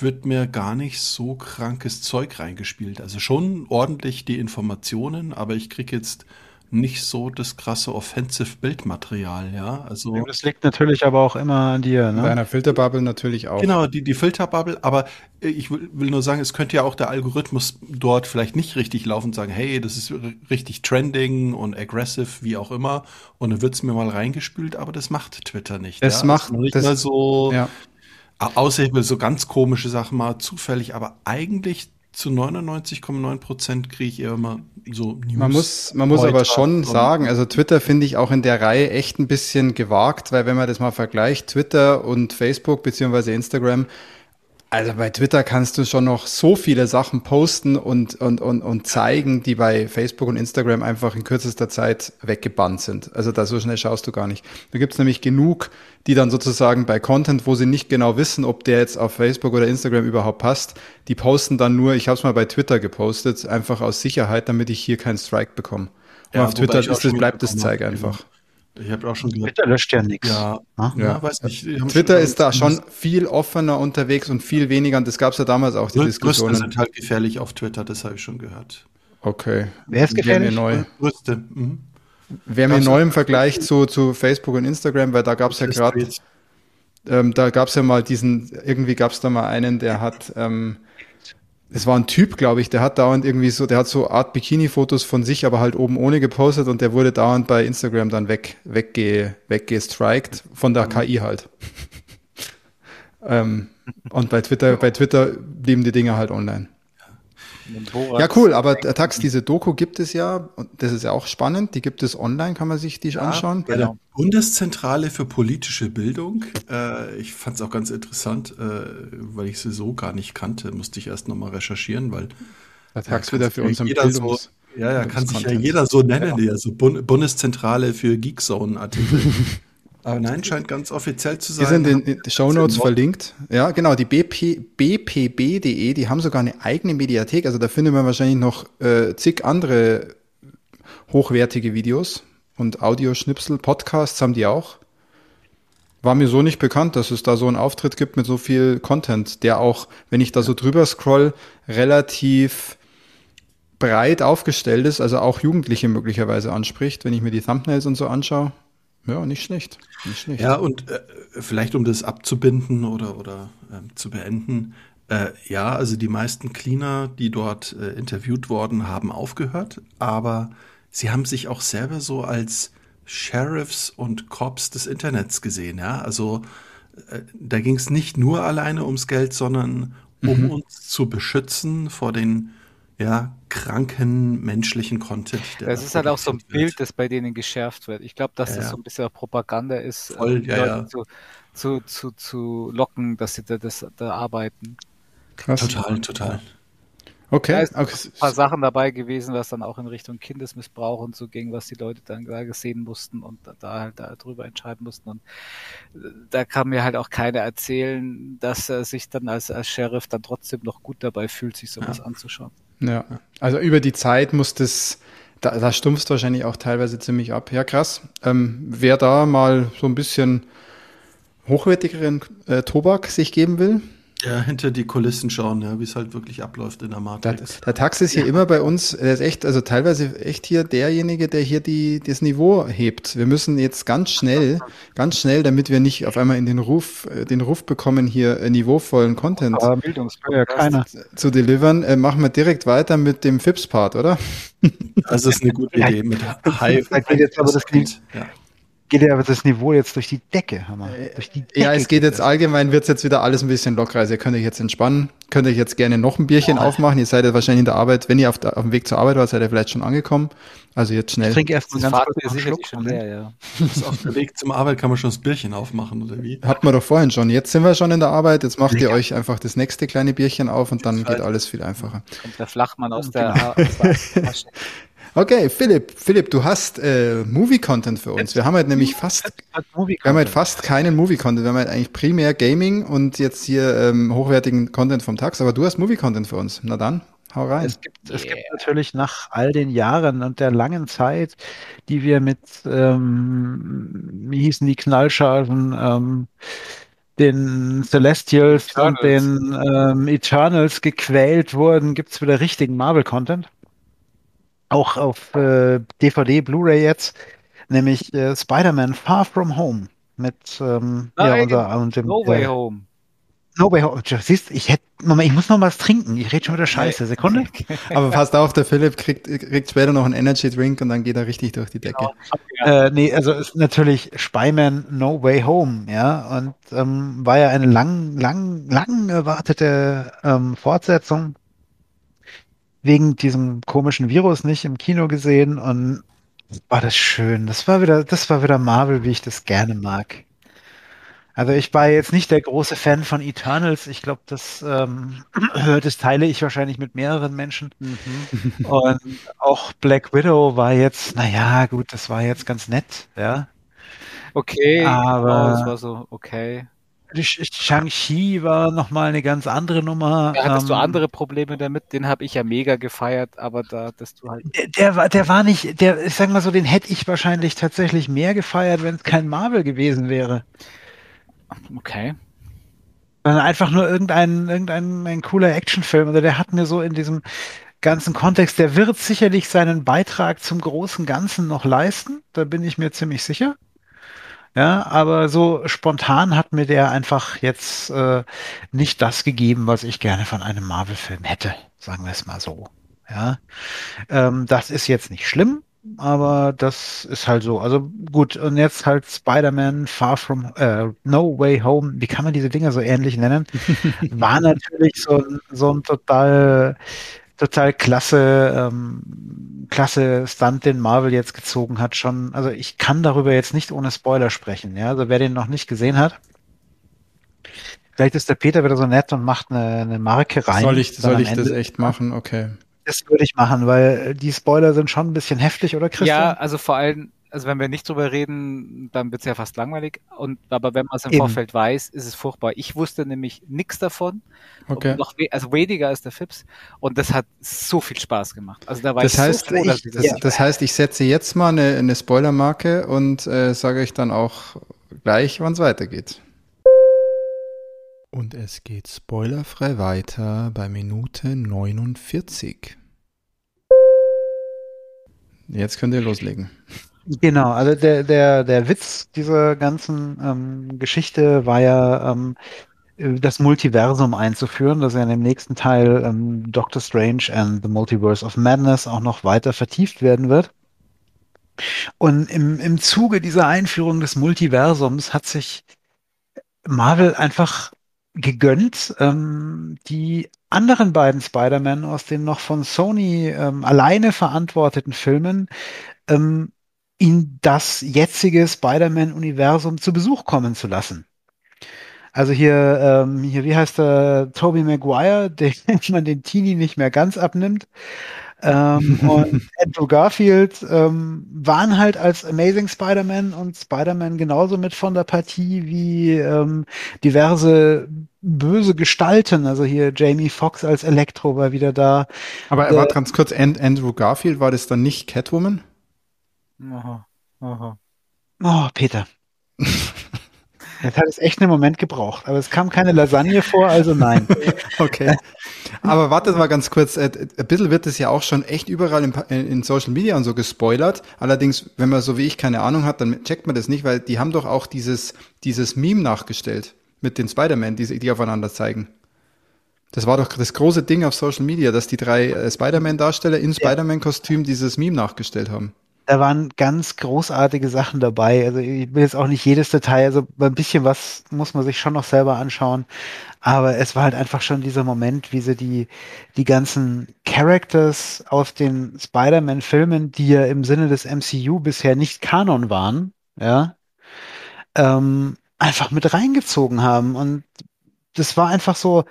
wird mir gar nicht so krankes Zeug reingespielt. Also schon ordentlich die Informationen, aber ich kriege jetzt nicht so das krasse Offensive-Bildmaterial, ja. Also das liegt natürlich aber auch immer an dir, ne? Bei einer Filterbubble natürlich auch. Genau, die, die Filterbubble, aber äh, ich will, will nur sagen, es könnte ja auch der Algorithmus dort vielleicht nicht richtig laufen und sagen, hey, das ist richtig trending und aggressive, wie auch immer. Und dann wird's mir mal reingespült, aber das macht Twitter nicht. Es ja? macht nicht das, mal so, ja. außer ich will so ganz komische Sachen mal zufällig, aber eigentlich zu 99,9 Prozent kriege ich eher immer so News. Man muss, man muss aber schon sagen, also Twitter finde ich auch in der Reihe echt ein bisschen gewagt, weil wenn man das mal vergleicht, Twitter und Facebook beziehungsweise Instagram, also bei Twitter kannst du schon noch so viele Sachen posten und, und, und, und zeigen, die bei Facebook und Instagram einfach in kürzester Zeit weggebannt sind. Also da so schnell schaust du gar nicht. Da gibt's nämlich genug, die dann sozusagen bei Content, wo sie nicht genau wissen, ob der jetzt auf Facebook oder Instagram überhaupt passt, die posten dann nur, ich habe es mal bei Twitter gepostet, einfach aus Sicherheit, damit ich hier keinen Strike bekomme. Ja, auf Twitter ist das, bleibt das Zeig einfach. Ich habe auch schon gehört. Twitter löscht ja nichts. Ja, ja. ja, weiß nicht. Twitter ist da schon viel offener unterwegs und viel weniger. Und das gab es ja damals auch, die Diskussionen. Brüste sind halt gefährlich auf Twitter, das habe ich schon gehört. Okay. Wer ist gefährlich? Wäre mir neu. Brüste. Mhm. Wäre mir neu im Vergleich zu, zu Facebook und Instagram, weil da gab es ja gerade, ähm, da gab es ja mal diesen, irgendwie gab es da mal einen, der (laughs) hat ähm, es war ein Typ, glaube ich, der hat dauernd irgendwie so, der hat so Art Bikini-Fotos von sich, aber halt oben ohne gepostet und der wurde dauernd bei Instagram dann weg, wegge, weggestrikt von der KI halt. ähm, und bei Twitter, bei Twitter blieben die Dinge halt online. Ja, cool, aber äh, Tax, diese Doku gibt es ja, und das ist ja auch spannend, die gibt es online, kann man sich die ja, anschauen. Bei der Bundeszentrale für politische Bildung. Äh, ich fand es auch ganz interessant, äh, weil ich sie so gar nicht kannte, musste ich erst nochmal recherchieren, weil der Tax wieder für uns jeder so, Ja, ja, kann sich ja jeder so nennen, ja, so Bundeszentrale für Geekzone-Artikel. (laughs) Aber nein, scheint ganz offiziell zu sein. Die sind in den Show Notes verlinkt. Ja, genau, die BP, bpb.de, die haben sogar eine eigene Mediathek. Also da findet man wahrscheinlich noch äh, zig andere hochwertige Videos und Audioschnipsel. Podcasts haben die auch. War mir so nicht bekannt, dass es da so einen Auftritt gibt mit so viel Content, der auch, wenn ich da so drüber scroll, relativ breit aufgestellt ist, also auch Jugendliche möglicherweise anspricht, wenn ich mir die Thumbnails und so anschaue. Ja, nicht schlecht. Nicht schlecht. Ja, und äh, vielleicht um das abzubinden oder, oder äh, zu beenden, äh, ja, also die meisten Cleaner, die dort äh, interviewt worden, haben aufgehört, aber sie haben sich auch selber so als Sheriffs und Cops des Internets gesehen, ja. Also äh, da ging es nicht nur alleine ums Geld, sondern um mhm. uns zu beschützen vor den ja, kranken menschlichen Content. Das ist halt auch so ein wird. Bild, das bei denen geschärft wird. Ich glaube, dass ja, das so ein bisschen Propaganda ist, Voll, ja, ja. Zu, zu, zu, zu locken, dass sie da, das, da arbeiten. Krass. Total, total. Okay. Da ist okay. ein paar Sachen dabei gewesen, was dann auch in Richtung Kindesmissbrauch und so ging, was die Leute dann da gesehen mussten und da halt darüber entscheiden mussten. Und äh, da kann mir halt auch keiner erzählen, dass er sich dann als, als Sheriff dann trotzdem noch gut dabei fühlt, sich sowas ja. anzuschauen. Ja, also über die Zeit muss das, da, da stumpfst wahrscheinlich auch teilweise ziemlich ab. Ja, krass. Ähm, wer da mal so ein bisschen hochwertigeren äh, Tobak sich geben will, ja, hinter die Kulissen schauen, ja, wie es halt wirklich abläuft in der Matrix. Der, der Tax ist hier ja. immer bei uns, er ist echt, also teilweise echt hier derjenige, der hier die, das Niveau hebt. Wir müssen jetzt ganz schnell, ganz schnell, damit wir nicht auf einmal in den Ruf, äh, den Ruf bekommen, hier äh, niveauvollen Content ja keiner. zu delivern, äh, machen wir direkt weiter mit dem FIPS-Part, oder? Das ist eine gute (laughs) Idee mit (laughs) High. Da geht jetzt aber das, ja geht ja das Niveau jetzt durch die Decke, Hammer. Äh, durch die Decke ja, es geht jetzt allgemein, wird es jetzt wieder alles ein bisschen lockerer. Also ihr könnt euch jetzt entspannen, könnt euch jetzt gerne noch ein Bierchen ja. aufmachen. Ihr seid ja wahrscheinlich in der Arbeit, wenn ihr auf, der, auf, dem Weg zur Arbeit wart, seid ihr vielleicht schon angekommen. Also jetzt schnell. Ich trinke erst mal ganz kurz sicher schon leer, ja. (laughs) auf dem Weg zum Arbeit kann man schon das Bierchen aufmachen, oder wie? Hat man doch vorhin schon. Jetzt sind wir schon in der Arbeit, jetzt macht ihr euch einfach das nächste kleine Bierchen auf und dann geht alles viel einfacher. Kommt der Flachmann aus der, genau. (laughs) Okay, Philipp, Philipp, du hast äh, Movie-Content für uns. Wir haben halt nämlich fast, wir haben halt fast keinen Movie-Content. Wir haben halt eigentlich primär Gaming und jetzt hier ähm, hochwertigen Content vom Tax, aber du hast Movie-Content für uns. Na dann, hau rein. Es gibt, yeah. es gibt natürlich nach all den Jahren und der langen Zeit, die wir mit, ähm, wie hießen die Knallschalen, ähm, den Celestials Eternals. und den ähm, Eternals gequält wurden, gibt es wieder richtigen Marvel-Content auch auf äh, DVD, Blu-ray jetzt, nämlich äh, Spider-Man Far From Home mit ähm, Nein, ja, unser, und dem, No Way äh, Home. No Way Home. Siehst, ich hätte, Moment, ich muss noch was trinken. Ich rede schon wieder Scheiße. Sekunde. (laughs) Aber passt auf, der Philipp kriegt, kriegt später noch einen Energy Drink und dann geht er richtig durch die Decke. Genau. Äh, nee, also ist natürlich Spyman No Way Home, ja, und ähm, war ja eine lang, lang, lang erwartete ähm, Fortsetzung wegen diesem komischen Virus nicht im Kino gesehen und war das schön. Das war wieder, das war wieder Marvel, wie ich das gerne mag. Also ich war jetzt nicht der große Fan von Eternals. Ich glaube, das, ähm, (clears throat) das teile ich wahrscheinlich mit mehreren Menschen. Mhm. (laughs) Und auch Black Widow war jetzt, naja, gut, das war jetzt ganz nett, ja. Okay, aber oh, das war so, okay. Shang-Chi war nochmal eine ganz andere Nummer. Ja, hattest ähm, du andere Probleme damit? Den habe ich ja mega gefeiert, aber da, dass du halt. Der, der, war, der war nicht, der, ich sag mal so, den hätte ich wahrscheinlich tatsächlich mehr gefeiert, wenn es kein Marvel gewesen wäre. Okay. Sondern einfach nur irgendein, irgendein ein cooler Actionfilm. Also der hat mir so in diesem ganzen Kontext, der wird sicherlich seinen Beitrag zum großen Ganzen noch leisten. Da bin ich mir ziemlich sicher. Ja, aber so spontan hat mir der einfach jetzt äh, nicht das gegeben, was ich gerne von einem Marvel-Film hätte. Sagen wir es mal so. Ja, ähm, das ist jetzt nicht schlimm aber das ist halt so. Also gut, und jetzt halt Spider-Man Far From äh, No Way Home, wie kann man diese Dinger so ähnlich nennen? (laughs) War natürlich so, so ein total, total klasse, ähm, klasse Stunt, den Marvel jetzt gezogen hat. Schon, also ich kann darüber jetzt nicht ohne Spoiler sprechen. Ja, also wer den noch nicht gesehen hat, Vielleicht ist der Peter wieder so nett und macht eine, eine Marke rein. Soll ich, soll ich das echt machen? Okay. Das würde ich machen, weil die Spoiler sind schon ein bisschen heftig, oder Christian? Ja, also vor allem, also wenn wir nicht drüber reden, dann wird es ja fast langweilig. Und aber wenn man es im Eben. Vorfeld weiß, ist es furchtbar. Ich wusste nämlich nichts davon. Okay. Noch we also weniger als der Fips. Und das hat so viel Spaß gemacht. Also da war das ich heißt, so froh, ich, das, das, das, heißt, ich setze jetzt mal eine, eine Spoilermarke und äh, sage euch dann auch gleich, wann es weitergeht. Und es geht spoilerfrei weiter bei Minute 49. Jetzt könnt ihr loslegen. Genau, also der, der, der Witz dieser ganzen ähm, Geschichte war ja, ähm, das Multiversum einzuführen, das ja in dem nächsten Teil ähm, Doctor Strange and the Multiverse of Madness auch noch weiter vertieft werden wird. Und im, im Zuge dieser Einführung des Multiversums hat sich Marvel einfach gegönnt, ähm, die anderen beiden Spider-Man aus den noch von Sony ähm, alleine verantworteten Filmen ähm, in das jetzige Spider-Man-Universum zu Besuch kommen zu lassen. Also hier, ähm, hier, wie heißt der Tobey Maguire, (laughs) den man den Teenie nicht mehr ganz abnimmt. Ähm, (laughs) und Andrew Garfield ähm, waren halt als Amazing Spider-Man und Spider-Man genauso mit von der Partie wie ähm, diverse böse Gestalten. Also hier Jamie Foxx als Elektro war wieder da. Aber er war ganz kurz, Andrew Garfield, war das dann nicht Catwoman? Aha, aha. Oh, Peter. (laughs) Jetzt hat es echt einen Moment gebraucht, aber es kam keine Lasagne vor, also nein. (laughs) okay. Aber wartet mal ganz kurz, äh, ein bisschen wird es ja auch schon echt überall in, in, Social Media und so gespoilert. Allerdings, wenn man so wie ich keine Ahnung hat, dann checkt man das nicht, weil die haben doch auch dieses, dieses Meme nachgestellt mit den Spider-Man, die, die aufeinander zeigen. Das war doch das große Ding auf Social Media, dass die drei äh, Spider-Man-Darsteller in Spider-Man-Kostüm dieses Meme nachgestellt haben. Da waren ganz großartige Sachen dabei. Also ich will jetzt auch nicht jedes Detail, also ein bisschen was muss man sich schon noch selber anschauen. Aber es war halt einfach schon dieser Moment, wie sie die, die ganzen Characters aus den Spider-Man-Filmen, die ja im Sinne des MCU bisher nicht Kanon waren, ja, ähm, einfach mit reingezogen haben. Und das war einfach so,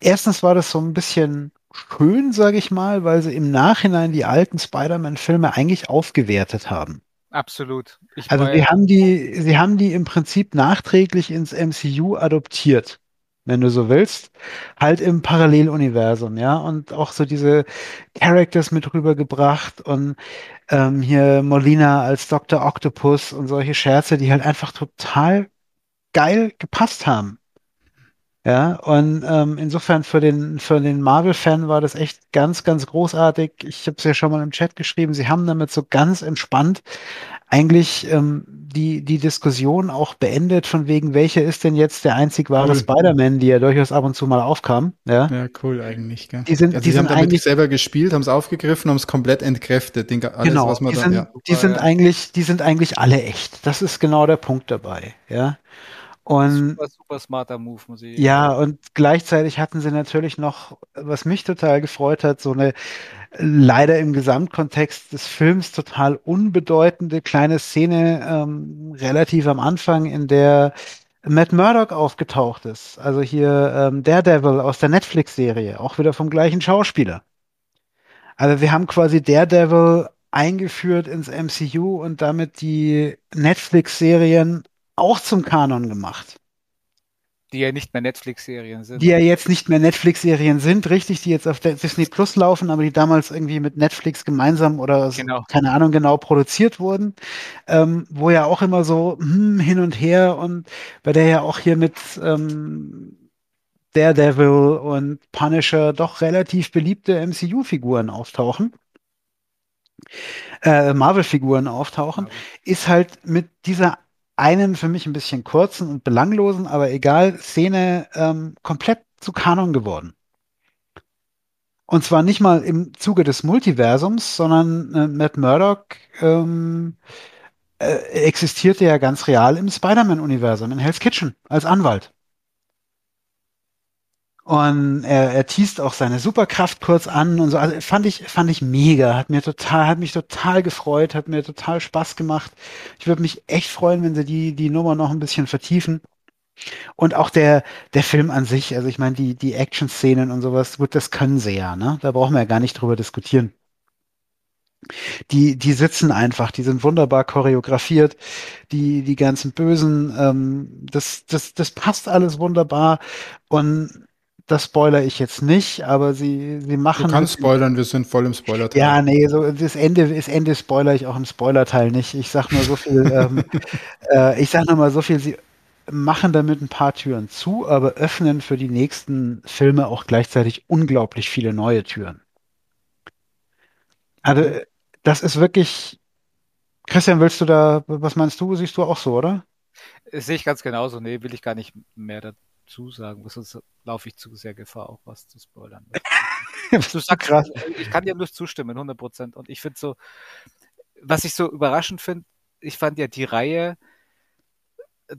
erstens war das so ein bisschen schön, sage ich mal, weil sie im Nachhinein die alten Spider-Man-Filme eigentlich aufgewertet haben. Absolut. Ich also sie haben die, sie haben die im Prinzip nachträglich ins MCU adoptiert, wenn du so willst, halt im Paralleluniversum, ja, und auch so diese Characters mit rübergebracht und ähm, hier Molina als Dr. Octopus und solche Scherze, die halt einfach total geil gepasst haben. Ja, und ähm, insofern für den, für den Marvel-Fan war das echt ganz, ganz großartig. Ich habe es ja schon mal im Chat geschrieben, sie haben damit so ganz entspannt eigentlich ähm, die, die Diskussion auch beendet, von wegen, welcher ist denn jetzt der einzig wahre cool. Spider-Man, die ja durchaus ab und zu mal aufkam. Ja, ja cool eigentlich. Gell? Die sind, also die sind haben damit selber gespielt, haben es aufgegriffen, haben es komplett entkräftet. Den, alles, genau, was man die, sind, ja. die sind eigentlich, die sind eigentlich alle echt. Das ist genau der Punkt dabei. Ja. Und Super, super smarter Move, muss ich ja, und gleichzeitig hatten sie natürlich noch, was mich total gefreut hat, so eine leider im Gesamtkontext des Films total unbedeutende kleine Szene ähm, relativ am Anfang, in der Matt Murdock aufgetaucht ist. Also hier ähm, Daredevil aus der Netflix-Serie, auch wieder vom gleichen Schauspieler. Also wir haben quasi Daredevil eingeführt ins MCU und damit die Netflix-Serien auch zum Kanon gemacht. Die ja nicht mehr Netflix-Serien sind. Die ja jetzt nicht mehr Netflix-Serien sind, richtig, die jetzt auf Disney Plus laufen, aber die damals irgendwie mit Netflix gemeinsam oder so, Genau. keine Ahnung genau produziert wurden, ähm, wo ja auch immer so hm, hin und her und bei der ja auch hier mit ähm, Daredevil und Punisher doch relativ beliebte MCU-Figuren auftauchen, äh, Marvel-Figuren auftauchen, ist halt mit dieser einen für mich ein bisschen kurzen und belanglosen, aber egal, Szene ähm, komplett zu Kanon geworden. Und zwar nicht mal im Zuge des Multiversums, sondern äh, Matt Murdock ähm, äh, existierte ja ganz real im Spider-Man-Universum, in Hell's Kitchen, als Anwalt. Und er, er teast auch seine Superkraft kurz an und so. Also fand ich, fand ich mega. Hat mir total, hat mich total gefreut, hat mir total Spaß gemacht. Ich würde mich echt freuen, wenn sie die, die Nummer noch ein bisschen vertiefen. Und auch der, der Film an sich, also ich meine, die, die Action-Szenen und sowas, gut, das können sie ja, ne? Da brauchen wir ja gar nicht drüber diskutieren. Die, die sitzen einfach, die sind wunderbar choreografiert, die, die ganzen Bösen, ähm, das, das, das passt alles wunderbar. Und das spoiler ich jetzt nicht, aber sie, sie machen. Du kannst spoilern, wir sind voll im spoiler -Teil. Ja, nee, so das Ende, das Ende spoiler ich auch im Spoiler-Teil nicht. Ich sag nur so viel, (laughs) ähm, äh, ich sag nur mal so viel, sie machen damit ein paar Türen zu, aber öffnen für die nächsten Filme auch gleichzeitig unglaublich viele neue Türen. Also, das ist wirklich. Christian, willst du da, was meinst du? Siehst du auch so, oder? Das sehe ich ganz genauso. Nee, will ich gar nicht mehr dazu sagen, weil sonst laufe ich zu sehr Gefahr, auch was zu spoilern. (laughs) du sagst, Krass. ich kann dir nur zustimmen, 100 Prozent. Und ich finde so, was ich so überraschend finde, ich fand ja die Reihe,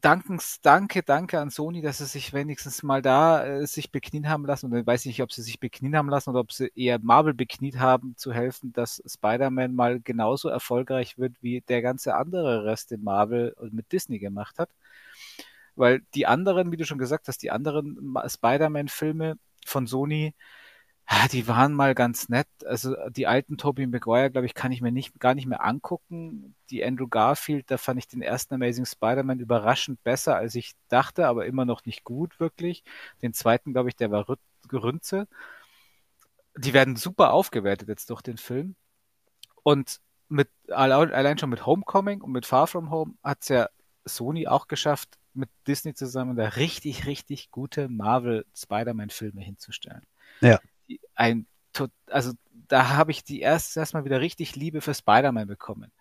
Dankens, danke, danke an Sony, dass sie sich wenigstens mal da äh, sich beknien haben lassen. Und ich weiß nicht, ob sie sich beknien haben lassen oder ob sie eher Marvel bekniet haben, zu helfen, dass Spider-Man mal genauso erfolgreich wird, wie der ganze andere Rest, den Marvel und mit Disney gemacht hat. Weil die anderen, wie du schon gesagt hast, die anderen Spider-Man-Filme von Sony, die waren mal ganz nett. Also die alten Tobey Maguire, glaube ich, kann ich mir nicht, gar nicht mehr angucken. Die Andrew Garfield, da fand ich den ersten Amazing Spider-Man überraschend besser, als ich dachte, aber immer noch nicht gut, wirklich. Den zweiten, glaube ich, der war Gerünze. Die werden super aufgewertet jetzt durch den Film. Und mit, allein schon mit Homecoming und mit Far From Home hat es ja Sony auch geschafft, mit Disney zusammen da richtig, richtig gute Marvel Spider-Man-Filme hinzustellen. Ja ein, also da habe ich die erst erstmal wieder richtig Liebe für Spider-Man bekommen,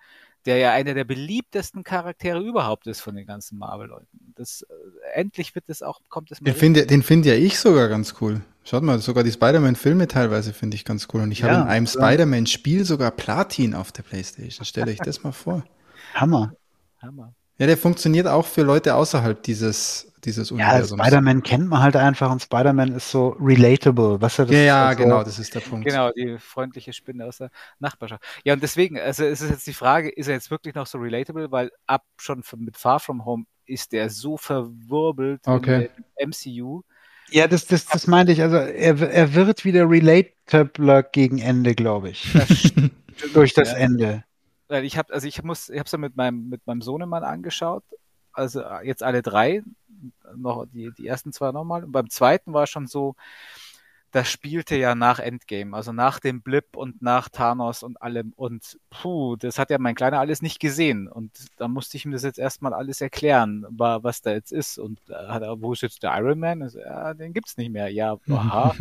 der ja einer der beliebtesten Charaktere überhaupt ist von den ganzen Marvel-Leuten. Das äh, endlich wird es auch, kommt es mal. Den finde, den finde ja ich sogar ganz cool. Schaut mal, sogar die Spider-Man-Filme teilweise finde ich ganz cool. Und ich ja, habe in einem Spider-Man-Spiel sogar Platin auf der Playstation. Stellt euch das mal vor. (laughs) Hammer. Hammer. Ja, der funktioniert auch für Leute außerhalb dieses, dieses Universums. Ja, Spider-Man kennt man halt einfach und Spider-Man ist so relatable. Was er das ja, ja halt genau, das ist der Punkt. Genau, die freundliche Spinne aus der Nachbarschaft. Ja, und deswegen, also es ist jetzt die Frage, ist er jetzt wirklich noch so relatable? Weil ab schon mit Far From Home ist der so verwirbelt okay. im MCU. Ja, das, das, das meinte ich. Also er, er wird wieder relatabler gegen Ende, glaube ich. Durch das ja. Ende ich habe, also ich muss, ich habe es ja mit meinem mit meinem Sohnemann angeschaut, also jetzt alle drei, noch die die ersten zwei nochmal und beim zweiten war schon so, das spielte ja nach Endgame, also nach dem Blip und nach Thanos und allem und puh, das hat ja mein Kleiner alles nicht gesehen und da musste ich ihm das jetzt erstmal alles erklären, was da jetzt ist und hat er, wo ist jetzt der Iron Man? Also, ja, den gibt's nicht mehr. Ja, (laughs) aha.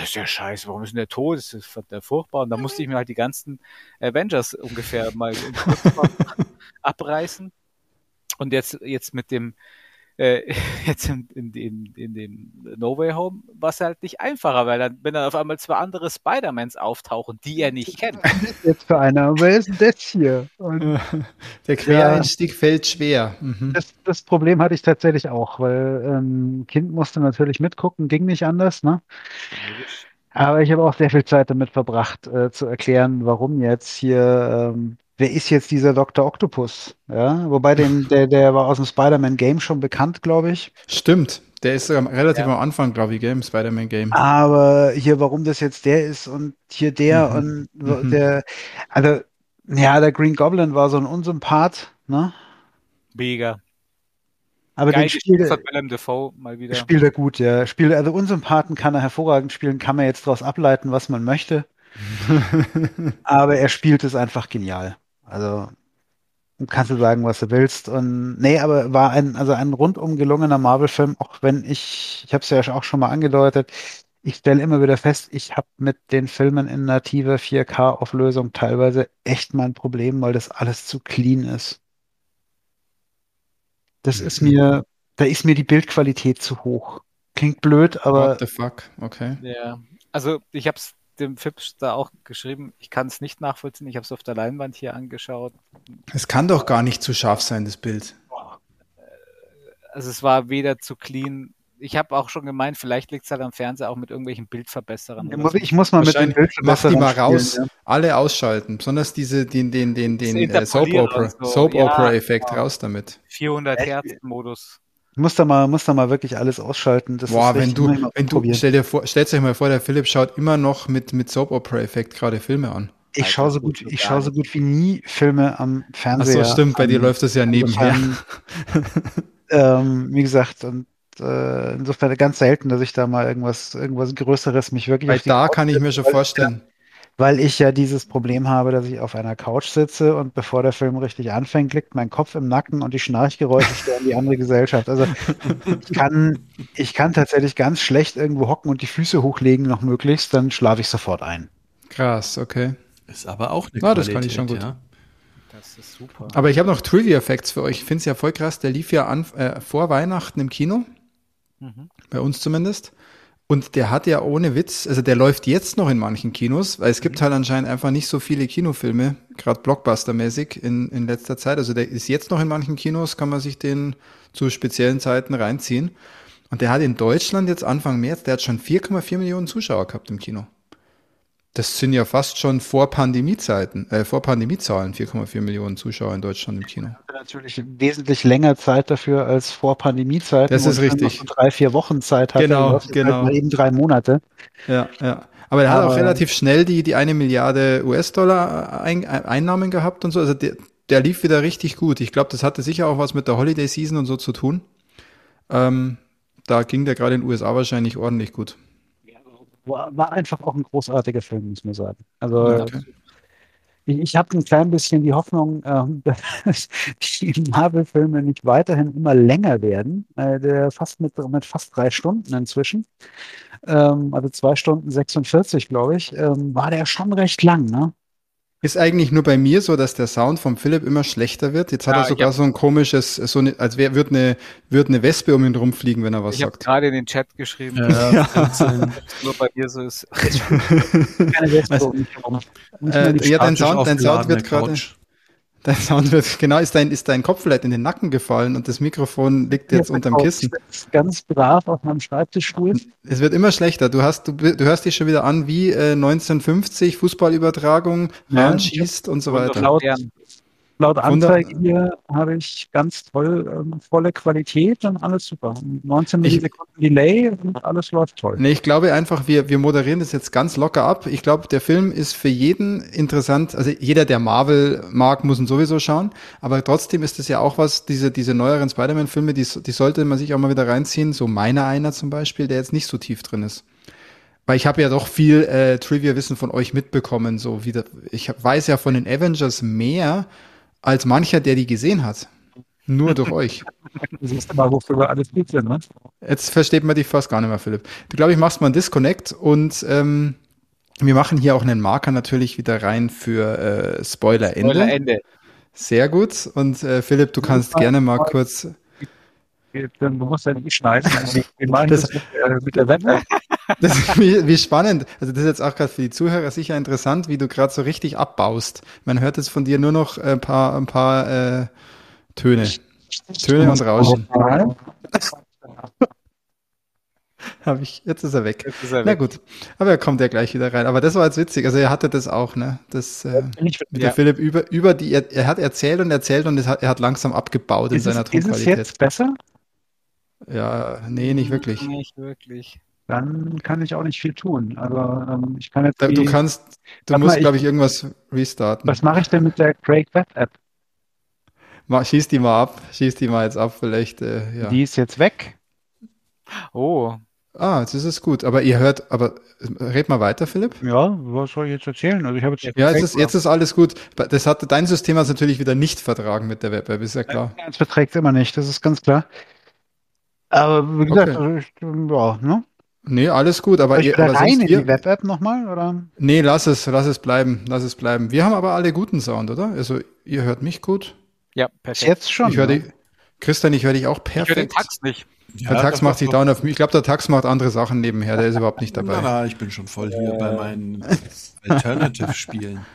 Das ist ja scheiße, warum ist denn der tot? Das ist der furchtbar. Und da musste ich mir halt die ganzen Avengers ungefähr mal (laughs) abreißen. Und jetzt, jetzt mit dem, äh, (laughs) jetzt in, in, in, in dem No Way Home war es halt nicht einfacher, weil dann, wenn dann auf einmal zwei andere Spider-Mans auftauchen, die er nicht kennt. Jetzt für einer, wer ist denn das hier? Und (laughs) Der Quereinstieg fällt schwer. Mhm. das, das Problem hatte ich tatsächlich auch, weil ähm, Kind musste natürlich mitgucken, ging nicht anders, ne? Aber ich habe auch sehr viel Zeit damit verbracht, äh, zu erklären, warum jetzt hier, ähm, wer ist jetzt dieser Dr. Octopus? Ja, wobei den, (laughs) der, der war aus dem Spider-Man Game schon bekannt, glaube ich. Stimmt. Der ist sogar relativ Ja. am Anfang, glaube ich, gell, im Spider-Man-Game. Aber hier, warum das jetzt der ist und hier der Mhm. und Mhm. der, also, ja, der Green Goblin war so ein Unsympath, ne? Mega. Aber Geil den spielt, Willem Dafoe mal wieder. spielt er gut, ja. Spielt, also Unsympathen kann er hervorragend spielen, kann man jetzt daraus ableiten, was man möchte. (laughs) Aber er spielt es einfach genial. Also kannst du sagen, was du willst. Und nee, aber war ein, also ein rundum gelungener Marvel-Film, auch wenn ich, ich habe es ja auch schon mal angedeutet, ich stelle immer wieder fest, ich habe mit den Filmen in nativer 4K-Auflösung teilweise echt mein Problem, weil das alles zu clean ist. Das ist mir, da ist mir die Bildqualität zu hoch. Klingt blöd, aber What the fuck? Okay. Ja, also ich habe es dem Fips da auch geschrieben, ich kann es nicht nachvollziehen, ich habe es auf der Leinwand hier angeschaut. Es kann doch gar nicht zu scharf sein, das Bild. Also es war weder zu clean. Ich habe auch schon gemeint, vielleicht liegt es halt am Fernseher auch mit irgendwelchen Bildverbesserern. ich muss, ich muss mal mit den Wahrscheinlich mach die mal Bildverbesserern raus, spielen, alle ausschalten, besonders diese, den, den, den, den Das äh, Soap Opera, so. Soap Ja, Opera Effekt genau. raus damit. 400 Echt? Hertz Modus. Ich muss da mal, muss da mal wirklich alles ausschalten. Das Boah, ist wenn du, wenn du, probieren. stell dir vor, stellt euch mal vor, der Philipp schaut immer noch mit, mit Soap Opera Effekt gerade Filme an. Ich schaue so gut, ich schaue so gut wie nie Filme am Ach Fernseher. so, stimmt, bei dir läuft das ja nebenher. (laughs) Ähm, wie gesagt, und äh, insofern ganz selten, dass ich da mal irgendwas, irgendwas Größeres mich wirklich die da Couch kann ich mir schon weil- vorstellen. Weil ich ja dieses Problem habe, dass ich auf einer Couch sitze und bevor der Film richtig anfängt, liegt mein Kopf im Nacken und die Schnarchgeräusche stören die andere Gesellschaft. Also ich kann, ich kann tatsächlich ganz schlecht irgendwo hocken und die Füße hochlegen noch möglichst, dann schlafe ich sofort ein. Krass, okay. Ist aber auch eine Ja, das Qualität, kann ich schon gut. ja. Das ist super. Aber ich habe noch Trivia-Facts für euch. Ich finde es ja voll krass. Der lief ja an, äh, vor Weihnachten im Kino, Mhm. bei uns zumindest. Und der hat ja ohne Witz, also der läuft jetzt noch in manchen Kinos, weil es gibt halt anscheinend einfach nicht so viele Kinofilme, gerade Blockbuster-mäßig in, in letzter Zeit. Also der ist jetzt noch in manchen Kinos, kann man sich den zu speziellen Zeiten reinziehen. Und der hat in Deutschland jetzt Anfang März, der hat schon 4,4 Millionen Zuschauer gehabt im Kino. Das sind ja fast schon vor Pandemiezeiten, äh, vor Pandemiezahlen 4,4 Millionen Zuschauer in Deutschland im Kino. hatte natürlich wesentlich länger Zeit dafür als vor Pandemiezeiten. Das ist richtig. so drei, vier Wochen Zeit hatte. Genau, genau. Halt eben drei Monate. Ja, ja. Aber er hat auch relativ schnell die, die eine Milliarde US-Dollar ein, Einnahmen gehabt und so. Also der, der lief wieder richtig gut. Ich glaube, das hatte sicher auch was mit der Holiday Season und so zu tun. Ähm, da ging der gerade in den USA wahrscheinlich ordentlich gut. War, war einfach auch ein großartiger Film, muss man sagen. Also Okay. ich, ich habe ein klein bisschen die Hoffnung, ähm, (laughs) dass die Marvel-Filme nicht weiterhin immer länger werden. Äh, der fast mit, mit fast drei Stunden inzwischen. Ähm, also zwei Stunden 46, glaube ich, ähm, war der schon recht lang, ne? Ist eigentlich nur bei mir so, dass der Sound vom Philipp immer schlechter wird. Jetzt hat Ja, er sogar ja. so ein komisches, so eine, als wäre wird eine, wird eine Wespe um ihn rumfliegen, wenn er was Ich habe sagt. gerade in den Chat geschrieben, Ja, es nur bei mir so ist. (laughs) Keine Wespe Also, um mich herum. Äh, ja, dein Sound, dein Sound wird gerade, Couch. Dein Sound wird, genau, ist dein, ist dein Kopf vielleicht in den Nacken gefallen und das Mikrofon liegt jetzt Hier unterm Kissen. Ganz brav auf meinem Schreibtischstuhl. Es wird immer schlechter. Du hast, du, du hörst dich schon wieder an wie äh, 1950 Fußballübertragung, Ja, schießt und so weiter. Laut, Laut Wunder- Anzeige hier habe ich ganz toll ähm, volle Qualität und alles super. 19 Ich- Millisekunden Delay und alles läuft toll. Nee, ich glaube einfach, wir, wir moderieren das jetzt ganz locker ab. Ich glaube, der Film ist für jeden interessant. Also jeder, der Marvel mag, muss ihn sowieso schauen. Aber trotzdem ist es ja auch was, diese, diese neueren Spider-Man-Filme, die, die sollte man sich auch mal wieder reinziehen. So meiner einer zum Beispiel, der jetzt nicht so tief drin ist. Weil ich habe ja doch viel äh, Trivia-Wissen von euch mitbekommen. So wie der, ich hab, weiß ja von den Avengers mehr als mancher, der die gesehen hat. Nur durch euch. Du siehst mal, wofür wir alles gut sind, ne? Jetzt versteht man dich fast gar nicht mehr, Philipp. Du glaube ich machst mal einen Disconnect und ähm, wir machen hier auch einen Marker natürlich wieder rein für äh, Spoiler Ende. Spoiler Ende. Sehr gut. Und äh, Philipp, du kannst mal- gerne mal kurz. Du musst ja nicht schneiden. Wir meinen das, das mit, äh, mit der Wette. Das ist wie, wie, spannend. Also das ist jetzt auch gerade für die Zuhörer sicher interessant, wie du gerade so richtig abbaust. Man hört jetzt von dir nur noch ein paar, ein paar äh, Töne. Töne und Rauschen. (laughs) Hab ich, jetzt ist er weg. Ist er Na weg. gut, aber er kommt ja gleich wieder rein. Aber das war jetzt witzig. Also er hatte das auch, ne? Das äh, mit ja. der Philipp über, über die, er, er, hat erzählt und erzählt und hat, er hat langsam abgebaut ist in seiner es, Tonqualität. Ist es jetzt besser? Ja, nee, nicht wirklich. Nicht wirklich. Dann kann ich auch nicht viel tun. Also ähm, ich kann jetzt. Die, du kannst, du musst, glaube ich, irgendwas restarten. Was mache ich denn mit der Craig Web App? Schieß die mal ab, schieß die mal jetzt ab, vielleicht. Äh, ja. Die ist jetzt weg. Oh, Ah, jetzt ist es gut. Aber ihr hört, aber red mal weiter, Philipp. Ja, was soll ich jetzt erzählen? Also ich habe jetzt ja, jetzt ist, jetzt ist alles gut. Das hat dein System hat natürlich wieder nicht vertragen mit der Web-App, ist ja klar. Ja, es verträgt immer nicht, das ist ganz klar. Aber wie gesagt, okay. also ich, ja, ne? Nee, alles gut, aber ihr aber rein in wir, die Web-App nochmal, oder? Nee, lass es, lass es bleiben, lass es bleiben. Wir haben aber alle guten Sound, oder? Also ihr hört mich gut. Ja, perfekt. Jetzt schon. Ich höre ja. Christian, ich höre dich auch perfekt. Ich höre den Tax nicht. Ja, der Tax macht sich down auf mich. Ich glaube, der Tax macht andere Sachen nebenher. Der ist überhaupt nicht dabei. Na, na, ich bin schon voll hier äh. bei meinen (laughs) Alternative-Spielen.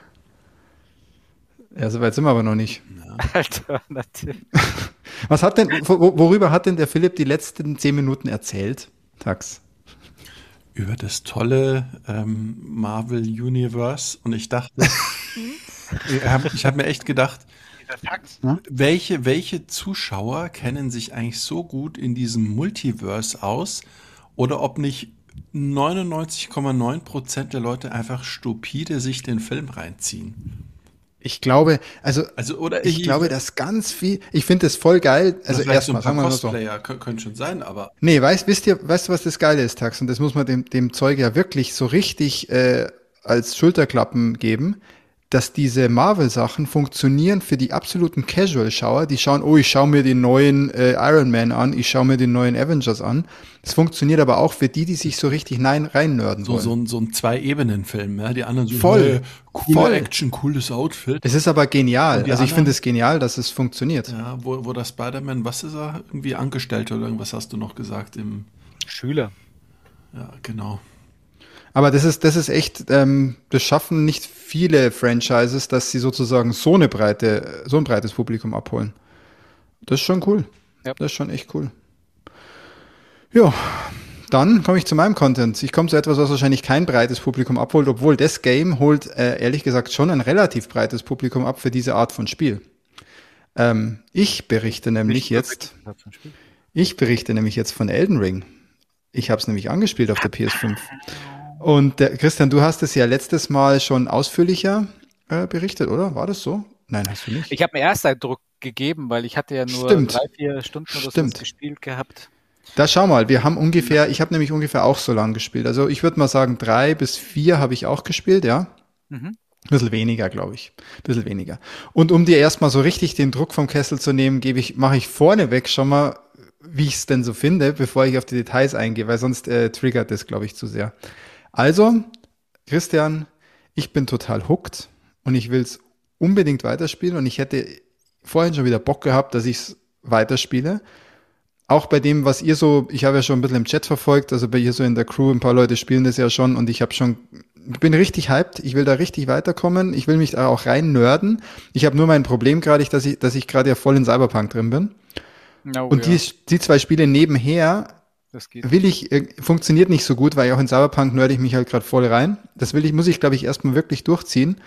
Ja, soweit sind wir aber noch nicht. Ja. (laughs) Alternative. Was hat denn, worüber hat denn der Philipp die letzten zehn Minuten erzählt, Tax? Über das tolle ähm, Marvel Universe. Und ich dachte, (laughs) ich habe hab mir echt gedacht, welche, welche Zuschauer kennen sich eigentlich so gut in diesem Multiverse aus oder ob nicht 99,9 Prozent der Leute einfach stupide sich den Film reinziehen? Ich glaube, also, also oder ich, ich glaube, dass ganz viel, ich finde es voll geil. Also erstmal, so sagen wir mal so. Können schon sein, aber. Nee, weißt, wisst ihr, weißt du, was das Geile ist, Tax? Und das muss man dem, dem Zeug ja wirklich so richtig äh, als Schulterklappen geben dass diese Marvel-Sachen funktionieren für die absoluten Casual-Schauer, die schauen, oh, ich schaue mir den neuen äh, Iron Man an, ich schaue mir den neuen Avengers an. Es funktioniert aber auch für die, die sich so richtig nein rein nörden so, wollen. So, ein, so ein Zwei-Ebenen-Film, ja? die anderen so, voll, hey, coole voll. Action, cooles Outfit. Es ist aber genial. Also ich finde es genial, dass es funktioniert. Ja, wo, wo der Spider-Man, was ist er? Irgendwie angestellt oder irgendwas hast du noch gesagt im Schüler. Ja, genau. Aber das ist, das ist echt, ähm, das schaffen nicht viele Franchises, dass sie sozusagen so eine breite, so ein breites Publikum abholen. Das ist schon cool. Ja. Das ist schon echt cool. Ja, dann komme ich zu meinem Content. Ich komme zu etwas, was wahrscheinlich kein breites Publikum abholt, obwohl das Game holt äh, ehrlich gesagt schon ein relativ breites Publikum ab für diese Art von Spiel. Ähm, ich berichte nämlich jetzt. Ich berichte nämlich jetzt von Elden Ring. Ich habe es nämlich angespielt auf der PS5. Und der, Christian, du hast es ja letztes Mal schon ausführlicher äh, berichtet, oder? War das so? Nein, hast du nicht. Ich habe mir Ersteindruck gegeben, weil ich hatte ja nur Stimmt. drei, vier Stunden oder so gespielt gehabt. Da schau mal, wir haben ungefähr, ich habe nämlich ungefähr auch so lang gespielt. Also ich würde mal sagen, drei bis vier habe ich auch gespielt, ja. Mhm. Ein bisschen weniger, glaube ich. Ein bisschen weniger. Und um dir erstmal so richtig den Druck vom Kessel zu nehmen, gebe ich, mache ich vorneweg schon mal, wie ich es denn so finde, bevor ich auf die Details eingehe, weil sonst äh, triggert das, glaube ich, zu sehr. Also, Christian, ich bin total hooked und ich will es unbedingt weiterspielen und ich hätte vorhin schon wieder Bock gehabt, dass ich es weiterspiele. Auch bei dem, was ihr so, ich habe ja schon ein bisschen im Chat verfolgt, also bei ihr so in der Crew, ein paar Leute spielen das ja schon und ich habe schon, bin richtig hyped, ich will da richtig weiterkommen, ich will mich da auch rein nörden. Ich habe nur mein Problem gerade, dass ich, dass ich gerade ja voll in Cyberpunk drin bin. Oh, und ja. die, die zwei Spiele nebenher das geht. Will ich, äh, funktioniert nicht so gut, weil auch in Cyberpunk nörde ich mich halt gerade voll rein. Das will ich, muss ich, glaube ich, erstmal wirklich durchziehen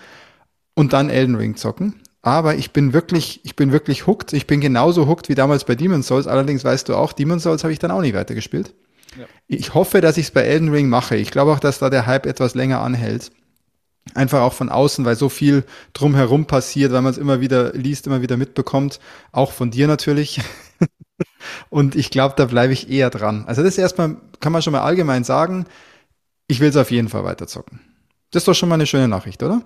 und dann Elden Ring zocken. Aber ich bin wirklich, ich bin wirklich hooked. Ich bin genauso hooked wie damals bei Demon's Souls. Allerdings weißt du auch, Demon's Souls habe ich dann auch nicht weitergespielt. Ja. Ich hoffe, dass ich es bei Elden Ring mache. Ich glaube auch, dass da der Hype etwas länger anhält. Einfach auch von außen, weil so viel drumherum passiert, weil man es immer wieder liest, immer wieder mitbekommt. Auch von dir natürlich. (laughs) Und ich glaube, da bleibe ich eher dran. Also das ist erstmal, kann man schon mal allgemein sagen, ich will es auf jeden Fall weiterzocken. Das ist doch schon mal eine schöne Nachricht, oder?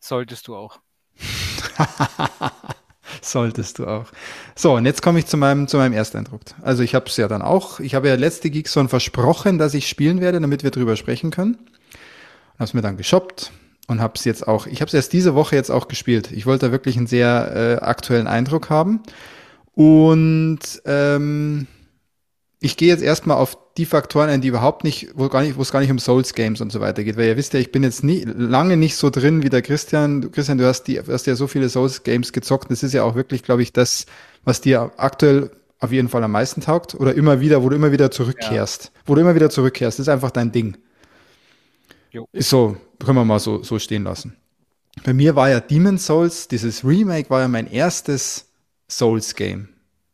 Solltest du auch. (laughs) Solltest du auch. So, und jetzt komme ich zu meinem, zu meinem Ersteindruck. Also ich habe es ja dann auch, ich habe ja letzte Geekson versprochen, dass ich spielen werde, damit wir drüber sprechen können. Habe es mir dann geshoppt und habe es jetzt auch, ich habe es erst diese Woche jetzt auch gespielt. Ich wollte da wirklich einen sehr äh, aktuellen Eindruck haben. Und ähm, ich gehe jetzt erstmal auf die Faktoren ein, die überhaupt nicht, wo gar nicht, wo es gar nicht um Souls Games und so weiter geht, weil ihr wisst ja, ich bin jetzt nie, lange nicht so drin wie der Christian. Du, Christian, du hast die, hast ja so viele Souls Games gezockt. Das ist ja auch wirklich, glaube ich, das, was dir aktuell auf jeden Fall am meisten taugt oder immer wieder, wo du immer wieder zurückkehrst, ja. wo du immer wieder zurückkehrst. Das ist einfach dein Ding. Jo. Ist so, können wir mal so, so stehen lassen. Bei mir war ja Demon's Souls, dieses Remake war ja mein erstes Souls Game.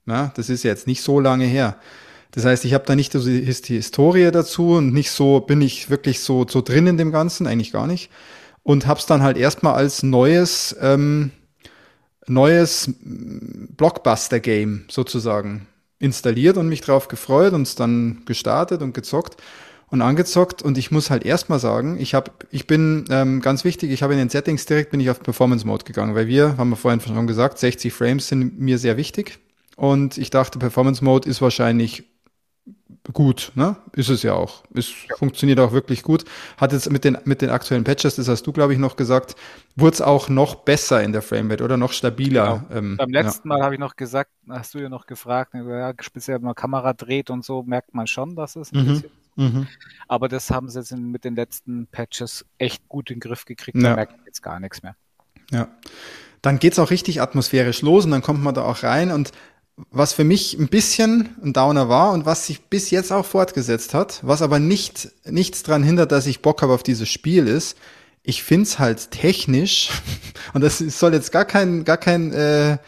Ja, das ist jetzt nicht so lange her. Das heißt, ich habe da nicht so die Historie dazu und nicht so, bin ich wirklich so, so drin in dem Ganzen, eigentlich gar nicht. Und hab's dann halt erstmal als neues, ähm, neues Blockbuster-Game sozusagen installiert und mich drauf gefreut und es dann gestartet und gezockt und angezockt und ich muss halt erstmal sagen, ich habe, ich bin ähm, ganz wichtig, ich habe in den Settings direkt bin ich auf Performance Mode gegangen, weil wir, haben wir vorhin schon gesagt, 60 Frames sind mir sehr wichtig und ich dachte, Performance Mode ist wahrscheinlich gut, ne? Ist es ja auch. Es ja. funktioniert auch wirklich gut. Hat jetzt mit den, mit den aktuellen Patches, das hast du, glaube ich, noch gesagt, wurde es auch noch besser in der Framerate oder noch stabiler. Genau. Ähm, Beim letzten ja. Mal habe ich noch gesagt, hast du ja noch gefragt, ja, speziell wenn man Kamera dreht und so, merkt man schon, dass es ein mhm. bisschen mhm. Aber das haben sie jetzt mit den letzten Patches echt gut in den Griff gekriegt. Ja. Da merkt man jetzt gar nichts mehr. Ja. Dann geht's auch richtig atmosphärisch los und dann kommt man da auch rein und was für mich ein bisschen ein Downer war und was sich bis jetzt auch fortgesetzt hat, was aber nicht nichts dran hindert, dass ich Bock habe auf dieses Spiel ist, ich find's halt technisch (laughs) und das soll jetzt gar kein gar kein äh,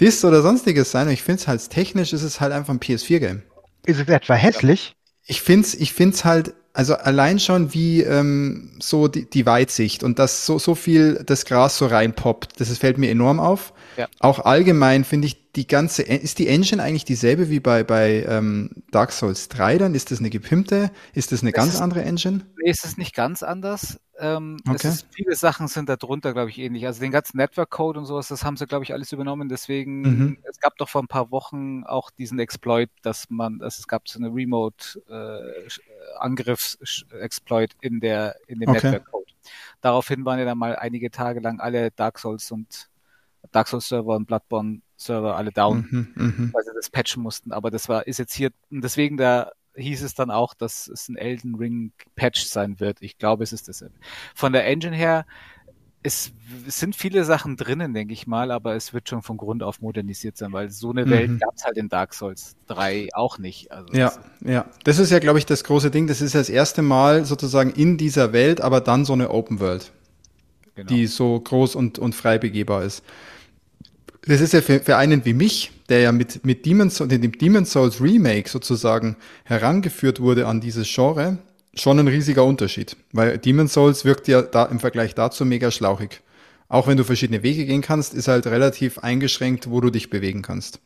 Diss oder sonstiges sein, ich find's halt technisch ist es halt einfach ein PS4 Game. Ist es etwa hässlich? Ich find's ich find's halt also allein schon wie ähm, so die, die Weitsicht und dass so so viel das Gras so reinpoppt, das fällt mir enorm auf. Ja. Auch allgemein finde ich die ganze, ist die Engine eigentlich dieselbe wie bei, bei ähm, Dark Souls 3 dann? Ist das eine gepimpte? Ist das eine das ganz ist, andere Engine? Nee, ist es nicht ganz anders. Ähm, okay. ist, viele Sachen sind da drunter, glaube ich, ähnlich. Also den ganzen Network-Code und sowas, das haben sie, glaube ich, alles übernommen. Deswegen, mhm. es gab doch vor ein paar Wochen auch diesen Exploit, dass man, dass es gab so eine Remote-Angriffs-Exploit äh, in der, in dem okay. Network-Code. Daraufhin waren ja dann mal einige Tage lang alle Dark Souls und Dark Souls Server und Bloodborne Server alle down, mhm, mhm, weil sie das patchen mussten. Aber das war, ist jetzt hier, und deswegen da hieß es dann auch, dass es ein Elden Ring Patch sein wird. Ich glaube, es ist das. Von der Engine her, es, es sind viele Sachen drinnen, denke ich mal, aber es wird schon von Grund auf modernisiert sein, weil so eine Welt mhm. gab es halt in Dark Souls 3 auch nicht. Also ja, ja. Das ist ja, glaube ich, das große Ding. Das ist das erste Mal sozusagen in dieser Welt, aber dann so eine Open World genau. die so groß und, und frei begehbar ist. Das ist ja für, für einen wie mich, der ja mit, mit Demon's, dem Demon's Souls Remake sozusagen herangeführt wurde an dieses Genre, schon ein riesiger Unterschied. Weil Demon's Souls wirkt ja da im Vergleich dazu mega schlauchig. Auch wenn du verschiedene Wege gehen kannst, ist halt relativ eingeschränkt, wo du dich bewegen kannst.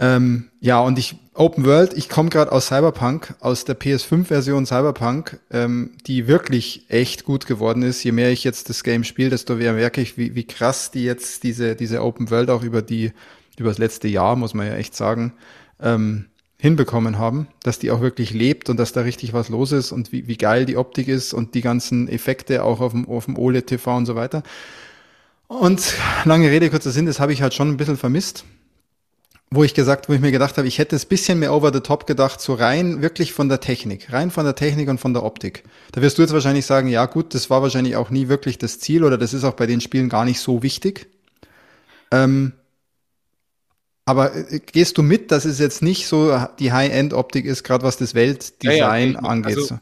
Ähm, ja, und ich, Open World, ich komme gerade aus Cyberpunk, aus der PS5-Version Cyberpunk, ähm, die wirklich echt gut geworden ist. Je mehr ich jetzt das Game spiele, desto mehr merke ich, wie, wie krass die jetzt diese, diese Open World auch über die, über das letzte Jahr, muss man ja echt sagen, ähm, hinbekommen haben, dass die auch wirklich lebt und dass da richtig was los ist und wie, wie geil die Optik ist und die ganzen Effekte auch auf dem, auf dem OLED-TV und so weiter. Und lange Rede, kurzer Sinn, das habe ich halt schon ein bisschen vermisst wo ich gesagt, wo ich mir gedacht habe, ich hätte es bisschen mehr over the top gedacht, so rein wirklich von der Technik, rein von der Technik und von der Optik. Da wirst du jetzt wahrscheinlich sagen, ja gut, das war wahrscheinlich auch nie wirklich das Ziel oder das ist auch bei den Spielen gar nicht so wichtig. Ähm, aber äh, gehst du mit, dass es jetzt nicht so die High-End-Optik ist, gerade was das Weltdesign ja, ja, angeht? Also,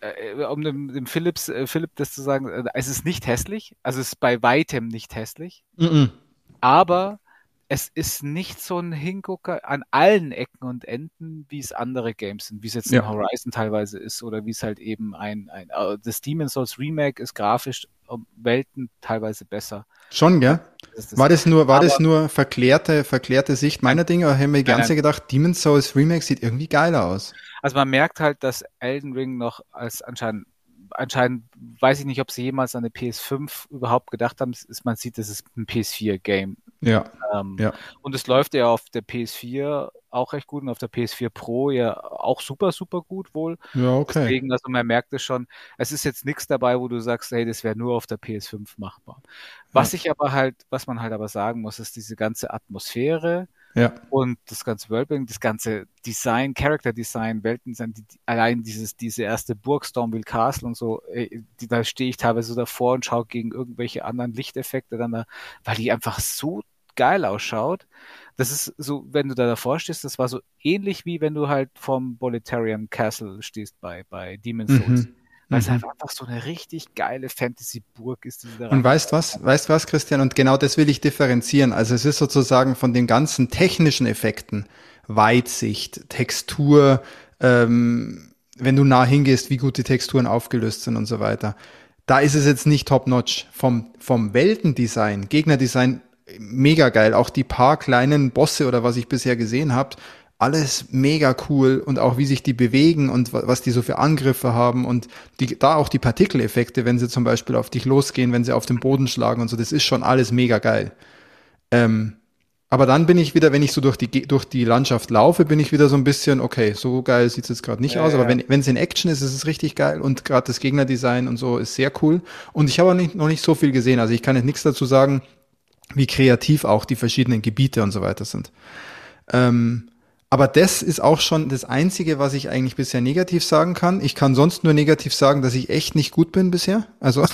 äh, um dem, dem Philips, äh, Philipp das zu sagen, äh, es ist nicht hässlich, also es ist bei weitem nicht hässlich, mm -mm. aber es ist nicht so ein Hingucker an allen Ecken und Enden, wie es andere Games sind, wie es jetzt ja. in Horizon teilweise ist oder wie es halt eben ein, ein äh, das Demon's Souls Remake ist grafisch um Welten teilweise besser. Schon, gell? Das war das nur, war das nur verklärte, verklärte Sicht meiner Dinge oder haben wir die ganze nein. gedacht, Demon's Souls Remake sieht irgendwie geiler aus? Also man merkt halt, dass Elden Ring noch als anscheinend anscheinend weiß ich nicht, ob sie jemals an eine PS5 überhaupt gedacht haben. Ist, man sieht, das ist ein PS4-Game. Ja, ähm, ja. Und es läuft ja auf der PS4 auch recht gut und auf der PS4 Pro ja auch super, super gut wohl. Ja, okay. Deswegen, also man merkt es schon, es ist jetzt nichts dabei, wo du sagst, hey, das wäre nur auf der PS5 machbar. Was ich aber halt, was man halt aber sagen muss, ist diese ganze Atmosphäre, Ja. und das ganze Worldbuilding, das ganze Design, Character Design, Weltendesign, die, allein dieses, diese erste Burg Stormville Castle und so, ey, die, da stehe ich teilweise so davor und schaue gegen irgendwelche anderen Lichteffekte dann da, weil die einfach so geil ausschaut. Das ist so, wenn du da davor stehst, das war so ähnlich wie wenn du halt vom Bolitarian Castle stehst bei, bei Demon's Souls. Mhm. Weil es Mhm. einfach, so eine richtig geile Fantasy-Burg ist, die da Und weißt was, weißt was, Christian? Und genau das will ich differenzieren. Also es ist sozusagen von den ganzen technischen Effekten, Weitsicht, Textur, ähm, wenn du nah hingehst, wie gut die Texturen aufgelöst sind und so weiter. Da ist es jetzt nicht top-notch. Vom, vom Weltendesign, Gegnerdesign, mega geil. Auch die paar kleinen Bosse oder was ich bisher gesehen habe, alles mega cool und auch wie sich die bewegen und wa- was die so für Angriffe haben und die, da auch die Partikeleffekte, wenn sie zum Beispiel auf dich losgehen, wenn sie auf den Boden schlagen und so, das ist schon alles mega geil. Ähm, aber dann bin ich wieder, wenn ich so durch die, durch die Landschaft laufe, bin ich wieder so ein bisschen, okay, so geil sieht's jetzt gerade nicht Ja, aus, aber ja. wenn wenn es in Action ist, ist es richtig geil und gerade das Gegnerdesign und so ist sehr cool. Und ich habe auch nicht, noch nicht so viel gesehen, also ich kann jetzt nichts dazu sagen, wie kreativ auch die verschiedenen Gebiete und so weiter sind. Ähm, aber das ist auch schon das Einzige, was ich eigentlich bisher negativ sagen kann. Ich kann sonst nur negativ sagen, dass ich echt nicht gut bin bisher. Also,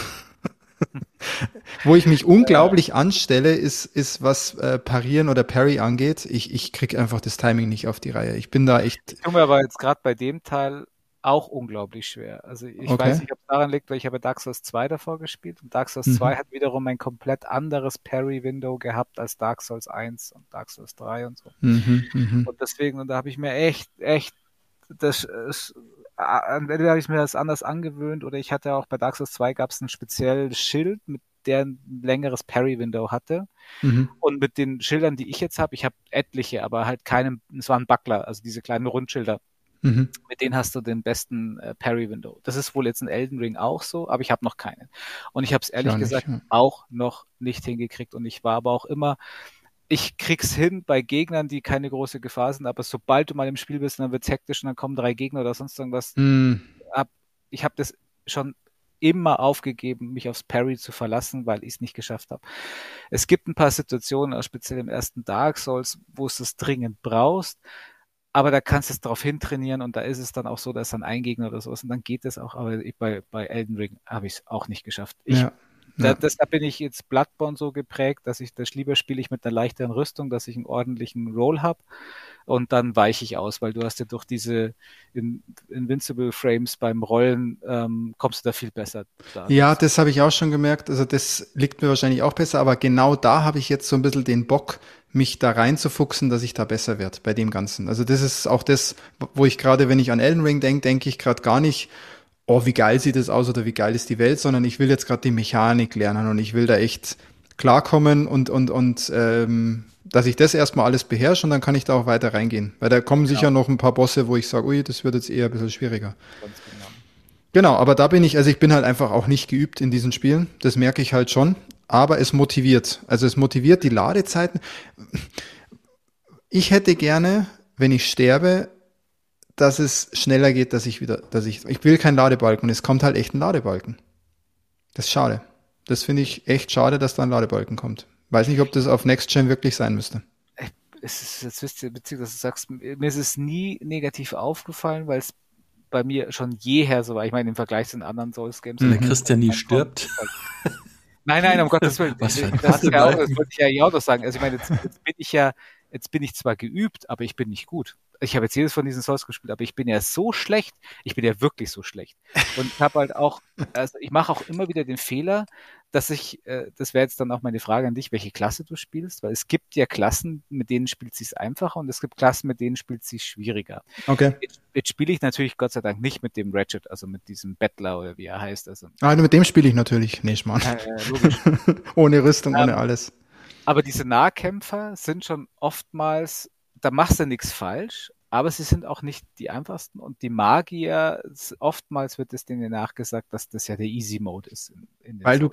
(laughs) wo ich mich unglaublich anstelle, ist, ist was äh, Parieren oder Parry angeht. Ich, ich krieg einfach das Timing nicht auf die Reihe. Ich bin da echt. tue mir aber jetzt gerade bei dem Teil auch unglaublich schwer. Also ich Okay. weiß nicht, ob es daran liegt, weil ich habe Dark Souls 2 davor gespielt und Dark Souls Mhm. 2 hat wiederum ein komplett anderes Parry-Window gehabt als Dark Souls 1 und Dark Souls 3 und so. Mhm, mhm. Und deswegen, und da habe ich mir echt, echt, das ist, entweder habe ich mir das anders angewöhnt oder ich hatte auch bei Dark Souls 2 gab es ein spezielles Schild, mit der ein längeres Parry-Window hatte. Mhm. Und mit den Schildern, die ich jetzt habe, ich habe etliche, aber halt keinen, es waren Buckler, also diese kleinen Rundschilder Mhm. mit denen hast du den besten äh, Parry-Window. Das ist wohl jetzt in Elden Ring auch so, aber ich habe noch keinen. Und ich habe es ehrlich Ja, nicht, gesagt ja. auch noch nicht hingekriegt. Und ich war aber auch immer, ich krieg's hin bei Gegnern, die keine große Gefahr sind, aber sobald du mal im Spiel bist, dann wird's hektisch und dann kommen drei Gegner oder sonst irgendwas. Mhm. Ich habe das schon immer aufgegeben, mich aufs Parry zu verlassen, weil ich es nicht geschafft habe. Es gibt ein paar Situationen, auch speziell im ersten Dark Souls, wo es das dringend brauchst, aber da kannst du es drauf hintrainieren und da ist es dann auch so, dass dann ein Gegner oder so ist und dann geht es auch, aber ich, bei, bei Elden Ring habe ich es auch nicht geschafft. Ich, Ja. Da, da bin ich jetzt Bloodborne so geprägt, dass ich das lieber spiele ich mit einer leichteren Rüstung, dass ich einen ordentlichen Roll habe und dann weiche ich aus, weil du hast ja durch diese in, Invincible Frames beim Rollen ähm, kommst du da viel besser. Da. Ja, das habe ich auch schon gemerkt. Also das liegt mir wahrscheinlich auch besser, aber genau da habe ich jetzt so ein bisschen den Bock, mich da reinzufuchsen, dass ich da besser werde bei dem Ganzen. Also das ist auch das, wo ich gerade, wenn ich an Elden Ring denke, denke ich gerade gar nicht, oh, wie geil sieht es aus oder wie geil ist die Welt, sondern ich will jetzt gerade die Mechanik lernen und ich will da echt klarkommen und, und, und ähm, dass ich das erstmal alles beherrsche und dann kann ich da auch weiter reingehen. Weil da kommen sicher noch ein paar Bosse, wo ich sage, ui, das wird jetzt eher ein bisschen schwieriger. Genau. Genau, aber da bin ich, also ich bin halt einfach auch nicht geübt in diesen Spielen. Das merke ich halt schon. Aber es motiviert. Also es motiviert die Ladezeiten. Ich hätte gerne, wenn ich sterbe, dass es schneller geht, dass ich wieder, dass ich, ich will keinen Ladebalken. Es kommt halt echt ein Ladebalken. Das ist schade. Das finde ich echt schade, dass da ein Ladebalken kommt. Weiß nicht, ob das auf Next Gen wirklich sein müsste. Es ist jetzt witzig, witzig, dass du sagst, mir ist es nie negativ aufgefallen, weil es bei mir schon jeher so war. Ich meine, im Vergleich zu den anderen Souls-Games. Wenn Mhm. der Christian nie stirbt. Nein, nein, um (laughs) Gottes Willen. Was für ein das, ist ja auch, das wollte ich ja auch noch sagen. Also ich meine, jetzt, jetzt bin ich ja, jetzt bin ich zwar geübt, aber ich bin nicht gut. Ich habe jetzt jedes von diesen Souls gespielt, aber ich bin ja so schlecht. Ich bin ja wirklich so schlecht. Und ich habe halt auch, (laughs) also ich mache auch immer wieder den Fehler, dass ich, äh, das wäre jetzt dann auch meine Frage an dich, welche Klasse du spielst, weil es gibt ja Klassen, mit denen spielt sich's einfacher und es gibt Klassen, mit denen spielt sich's schwieriger. Okay. Jetzt, jetzt spiele ich natürlich Gott sei Dank nicht mit dem Ratchet, also mit diesem Bettler oder wie er heißt. Also Ah, mit dem spiele ich natürlich. Nee, Schmarrn. äh, logisch. (laughs) ohne Rüstung, Ähm, ohne alles. Aber diese Nahkämpfer sind schon oftmals, da machst du nichts falsch, aber sie sind auch nicht die einfachsten und die Magier, oftmals wird es denen nachgesagt, dass das ja der Easy Mode ist. In, in weil du,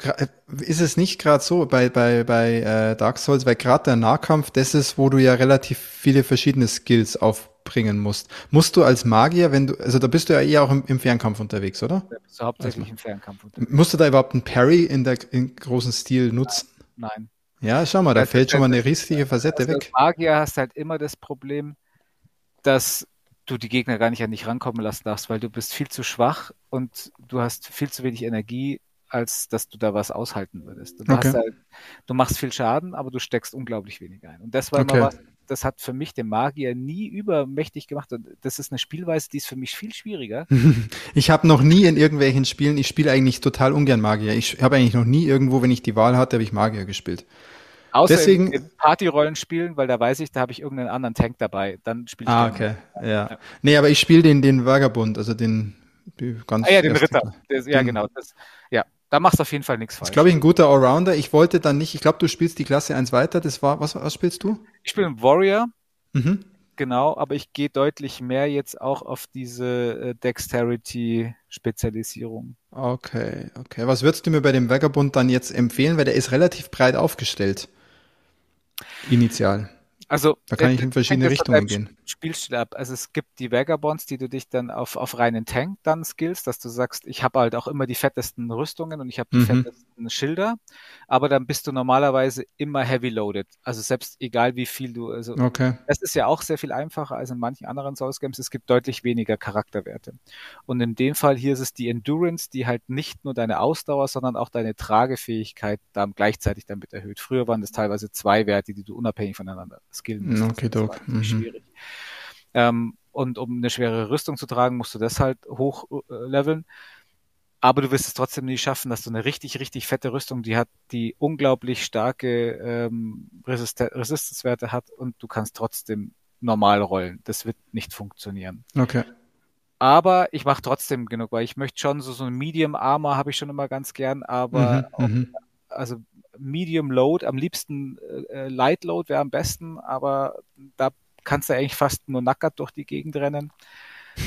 ist es nicht gerade so bei, bei, bei äh, Dark Souls, weil gerade der Nahkampf, das ist, wo du ja relativ viele verschiedene Skills aufbringen musst. Musst du als Magier, wenn du, also da bist du ja eher auch im, im Fernkampf unterwegs, oder? Ja, bist du hauptsächlich also, im Fernkampf unterwegs. Musst du da überhaupt einen Parry in der in großen Stil nutzen? Nein. Nein. Ja, schau mal, da also, fällt schon mal eine riesige Facette also weg. Als Magier hast halt immer das Problem, dass du die Gegner gar nicht an dich rankommen lassen darfst, weil du bist viel zu schwach und du hast viel zu wenig Energie, als dass du da was aushalten würdest. Du, okay. halt, du machst viel Schaden, aber du steckst unglaublich wenig ein. Und das war okay. immer was, das hat für mich den Magier nie übermächtig gemacht. Und das ist eine Spielweise, die ist für mich viel schwieriger. (laughs) Ich habe noch nie in irgendwelchen Spielen, ich spiele eigentlich total ungern Magier. Ich habe eigentlich noch nie irgendwo, wenn ich die Wahl hatte, habe ich Magier gespielt. Außer Deswegen, in, in Partyrollen spielen, weil da weiß ich, da habe ich irgendeinen anderen Tank dabei. Dann spiele ich. Ah, okay. Ja. ja. Nee, aber ich spiele den, den Vagabund, also den ganz. Ah, ja, den Ritter. Das, ja, genau. Das, ja, da machst du auf jeden Fall nichts falsch. Das glaube ich ein guter Allrounder. Ich wollte dann nicht, ich glaube, du spielst die Klasse 1 weiter. Das war, was, was spielst du? Ich spiele einen Warrior. Mhm. Genau, aber ich gehe deutlich mehr jetzt auch auf diese äh, Dexterity-Spezialisierung. Okay, okay. Was würdest du mir bei dem Vagabund dann jetzt empfehlen? Weil der ist relativ breit aufgestellt. Initial. Also da kann ich in verschiedene Richtungen gehen. Spielstil ab. Also es gibt die Vagabonds, die du dich dann auf, auf reinen Tank dann skillst, dass du sagst, ich habe halt auch immer die fettesten Rüstungen und ich habe die mhm. fettesten Schilder, aber dann bist du normalerweise immer heavy loaded. Also selbst egal wie viel du, also okay. das ist ja auch sehr viel einfacher als in manchen anderen Souls Games. Es gibt deutlich weniger Charakterwerte. Und in dem Fall hier ist es die Endurance, die halt nicht nur deine Ausdauer, sondern auch deine Tragefähigkeit dann gleichzeitig damit erhöht. Früher waren das teilweise zwei Werte, die du unabhängig voneinander skillen musst. Okay, das mhm. schwierig. Ähm, und um eine schwere Rüstung zu tragen, musst du das halt hochleveln. Äh, aber du wirst es trotzdem nie schaffen, dass du eine richtig, richtig fette Rüstung, die hat, die unglaublich starke ähm, Resist Resistenzwerte hat und du kannst trotzdem normal rollen. Das wird nicht funktionieren. Okay. Aber ich mache trotzdem genug, weil ich möchte schon so, so ein Medium Armor habe ich schon immer ganz gern, aber mhm, auch, mhm. Also Medium Load, am liebsten äh, Light Load wäre am besten, aber da kannst du eigentlich fast nur nackert durch die Gegend rennen.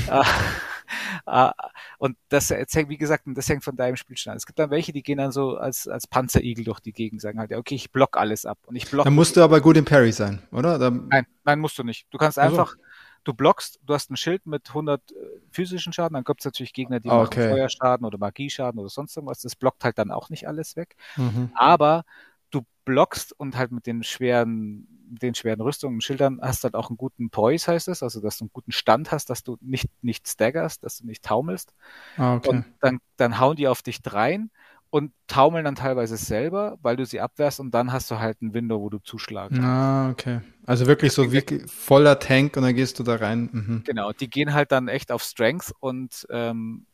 äh, (laughs) äh, und das, hängt, wie gesagt, das hängt von deinem Spielstil an. Es gibt dann welche, die gehen dann so als, als Panzerigel durch die Gegend, sagen halt, ja, okay, ich block alles ab. Und ich block. Dann musst du aber gut im Parry sein, oder? Dann nein, nein, musst du nicht. Du kannst also. Du blockst, du hast ein Schild mit 100 äh, physischen Schaden, dann gibt es natürlich Gegner, die okay. machen Feuerschaden oder Magieschaden oder sonst irgendwas. Das blockt halt dann auch nicht alles weg. Mhm. Aber du blockst und halt mit den schweren, den schweren Rüstungen und Schildern hast halt auch einen guten Poise, heißt es, also dass du einen guten Stand hast, dass du nicht, nicht staggerst, dass du nicht taumelst. Ah, okay. Und dann, dann hauen die auf dich drein und taumeln dann teilweise selber, weil du sie abwehrst und dann hast du halt ein Window, wo du zuschlagen kannst. Ah, okay. Also wirklich so wie voller Tank und dann gehst du da rein. Mhm. Genau, die gehen halt dann echt auf Strength und ähm,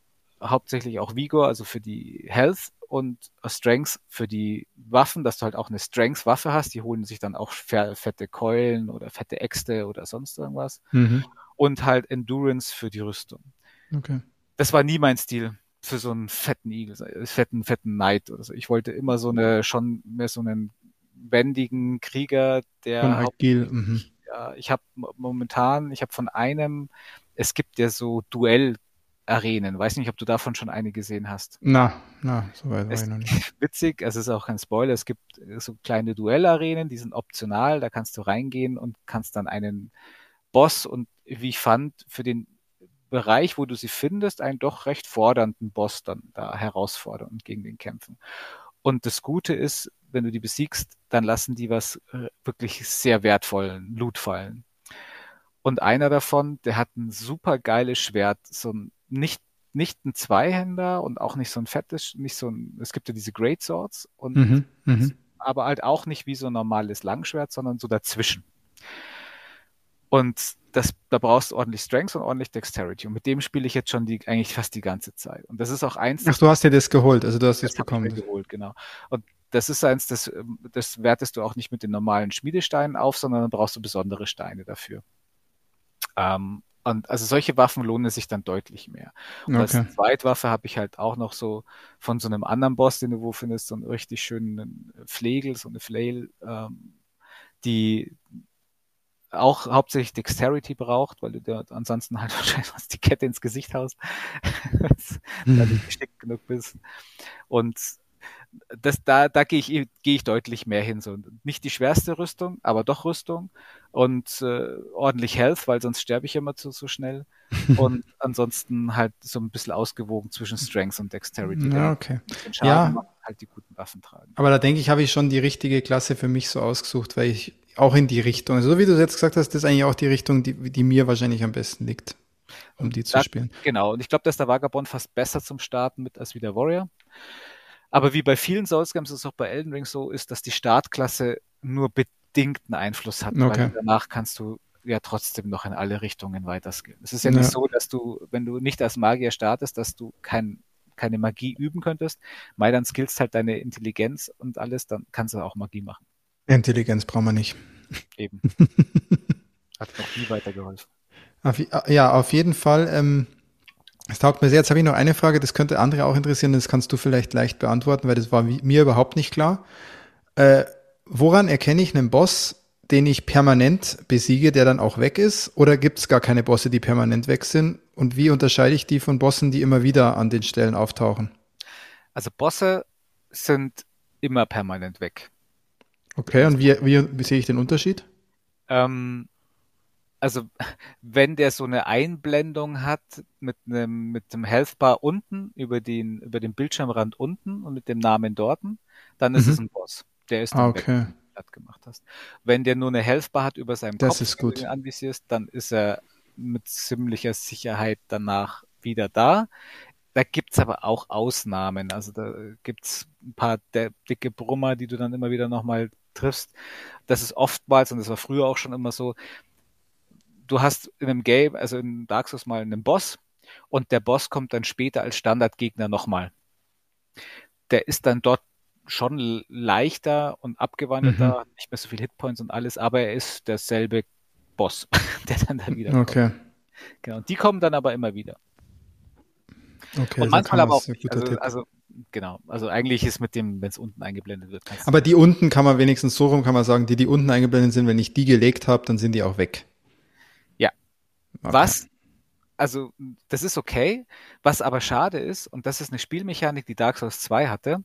hauptsächlich auch Vigor, also für die Health und Strength für die Waffen, dass du halt auch eine Strength-Waffe hast. Die holen sich dann auch fette Keulen oder fette Äxte oder sonst irgendwas. Mhm. Und halt Endurance für die Rüstung. Okay. Das war nie mein Stil für so einen fetten Igel, fetten, fetten Knight oder so. Ich wollte immer so eine, schon mehr so einen wendigen Krieger, der. Mhm. Ja, ich habe momentan, ich habe von einem, es gibt ja so Duell Arenen. Weiß nicht, ob du davon schon eine gesehen hast. Na, na, soweit war ich noch nicht. (laughs) Witzig, es ist auch kein Spoiler. Es gibt so kleine Duellarenen, die sind optional. Da kannst du reingehen und kannst dann einen Boss und wie ich fand, für den Bereich, wo du sie findest, einen doch recht fordernden Boss dann da herausfordern und gegen den kämpfen. Und das Gute ist, wenn du die besiegst, dann lassen die was äh, wirklich sehr wertvollen Loot fallen. Und einer davon, der hat ein super geiles Schwert, so ein nicht nicht ein Zweihänder und auch nicht so ein fettes, nicht so ein, es gibt ja diese Great Swords und mhm, mhm, aber halt auch nicht wie so ein normales Langschwert, sondern so dazwischen. Und das, da brauchst du ordentlich Strength und ordentlich Dexterity. Und mit dem spiele ich jetzt schon die, eigentlich fast die ganze Zeit. Und das ist auch eins. Ach, du hast dir das geholt, also du hast es bekommen. geholt, genau. Und das ist eins, das, das wertest du auch nicht mit den normalen Schmiedesteinen auf, sondern dann brauchst du besondere Steine dafür. Ähm, und also solche Waffen lohnen sich dann deutlich mehr. Und okay. als Zweitwaffe habe ich halt auch noch so von so einem anderen Boss, den du wo findest, so einen richtig schönen Flegel, so eine Flail, ähm, die auch hauptsächlich Dexterity braucht, weil du dir ansonsten halt (laughs) wahrscheinlich die Kette ins Gesicht haust, (laughs) wenn du nicht geschickt genug bist. Und das, da, da gehe ich, gehe ich deutlich mehr hin. So nicht die schwerste Rüstung, aber doch Rüstung und äh, ordentlich Health, weil sonst sterbe ich immer zu so schnell. und (laughs) ansonsten halt so ein bisschen ausgewogen zwischen Strength und Dexterity. Ja, okay. ja, halt die guten Waffen tragen. Aber da denke ich, habe ich schon die richtige Klasse für mich so ausgesucht, weil ich auch in die Richtung, also so wie du jetzt gesagt hast, das ist eigentlich auch die Richtung, die, die mir wahrscheinlich am besten liegt, um die zu da, spielen. Genau, und ich glaube, dass der Vagabond fast besser zum Starten mit als wie der Warrior. Aber wie bei vielen Souls Games ist es auch bei Elden Ring so, ist, dass die Startklasse nur bedingten Einfluss hat, okay. weil danach kannst du ja trotzdem noch in alle Richtungen weiterskillen. Es ist ja, ja, nicht so, dass du, wenn du nicht als Magier startest, dass du kein, keine Magie üben könntest. Weil dann skillst halt deine Intelligenz und alles, dann kannst du auch Magie machen. Intelligenz brauchen wir nicht. Eben. (laughs) Hat noch nie weitergeholfen. Auf, ja, auf jeden Fall. Ähm, es taugt mir sehr. Jetzt habe ich noch eine Frage, das könnte andere auch interessieren, das kannst du vielleicht leicht beantworten, weil das war mir überhaupt nicht klar. Äh, woran erkenne ich einen Boss, den ich permanent besiege, der dann auch weg ist? Oder gibt es gar keine Bosse, die permanent weg sind? Und wie unterscheide ich die von Bossen, die immer wieder an den Stellen auftauchen? Also Bosse sind immer permanent weg. Okay, und wie, wie, wie sehe ich den Unterschied? Ähm, also (laughs) wenn der so eine Einblendung hat mit einem mit dem Healthbar unten über den über den Bildschirmrand unten und mit dem Namen dorten, dann ist mhm. es ein Boss. Der ist dann ah, okay. weg, wenn du platt gemacht hast. Wenn der nur eine Healthbar hat über seinem das Kopf, ist gut. wenn du ihn anvisierst, dann ist er mit ziemlicher Sicherheit danach wieder da. Da gibt's aber auch Ausnahmen. Also da gibt's ein paar dicke Brummer, die du dann immer wieder nochmal triffst. Das ist oftmals, und das war früher auch schon immer so, du hast in einem Game, also in Dark Souls mal einen Boss und der Boss kommt dann später als Standardgegner nochmal. Der ist dann dort schon leichter und abgewandelter, mhm. nicht mehr so viel Hitpoints und alles, aber er ist derselbe Boss, (laughs) der dann da wieder okay. kommt. Genau. Und die kommen dann aber immer wieder. Okay, und manchmal aber auch nicht. Also, also, genau, also eigentlich ist mit dem, wenn es unten eingeblendet wird. Aber die unten kann man wenigstens so rum kann man sagen, die, die unten eingeblendet sind, wenn ich die gelegt habe, dann sind die auch weg. Okay. Was, also das ist okay, was aber schade ist, und das ist eine Spielmechanik, die Dark Souls 2 hatte,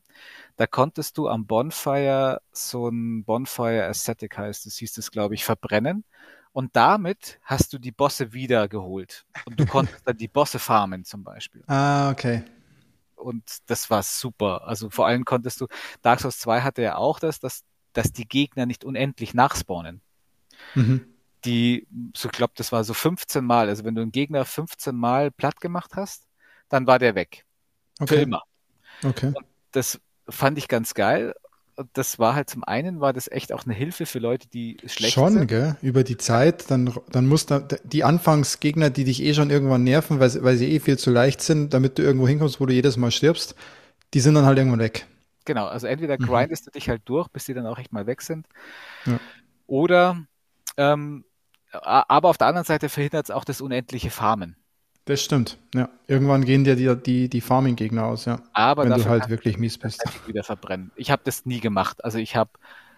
da konntest du am Bonfire so ein Bonfire Aesthetic heißt, das hieß es, glaube ich, verbrennen. Und damit hast du die Bosse wiedergeholt. Und du (laughs) konntest dann die Bosse farmen zum Beispiel. Ah, okay. Und das war super. Also vor allem konntest du, Dark Souls 2 hatte ja auch das, dass, dass die Gegner nicht unendlich nachspawnen. Mhm die, so glaube, das war so 15 Mal. Also wenn du einen Gegner 15 Mal platt gemacht hast, dann war der weg. Okay. Für immer. Okay. Und das fand ich ganz geil. Das war halt zum einen war das echt auch eine Hilfe für Leute, die schlecht schon, sind. Schon, gell? Über die Zeit, dann, dann muss da, die Anfangsgegner, die dich eh schon irgendwann nerven, weil, weil sie eh viel zu leicht sind, damit du irgendwo hinkommst, wo du jedes Mal stirbst, die sind dann halt irgendwann weg. Genau, also entweder mhm. grindest du dich halt durch, bis die dann auch echt mal weg sind. Ja. Oder ähm, aber auf der anderen Seite verhindert es auch das unendliche Farmen. Das stimmt, ja. Irgendwann gehen dir die, die, die Farming-Gegner aus, ja. Aber wenn du halt wirklich mies bist. Wieder verbrennen. Ich habe das nie gemacht. Also ich habe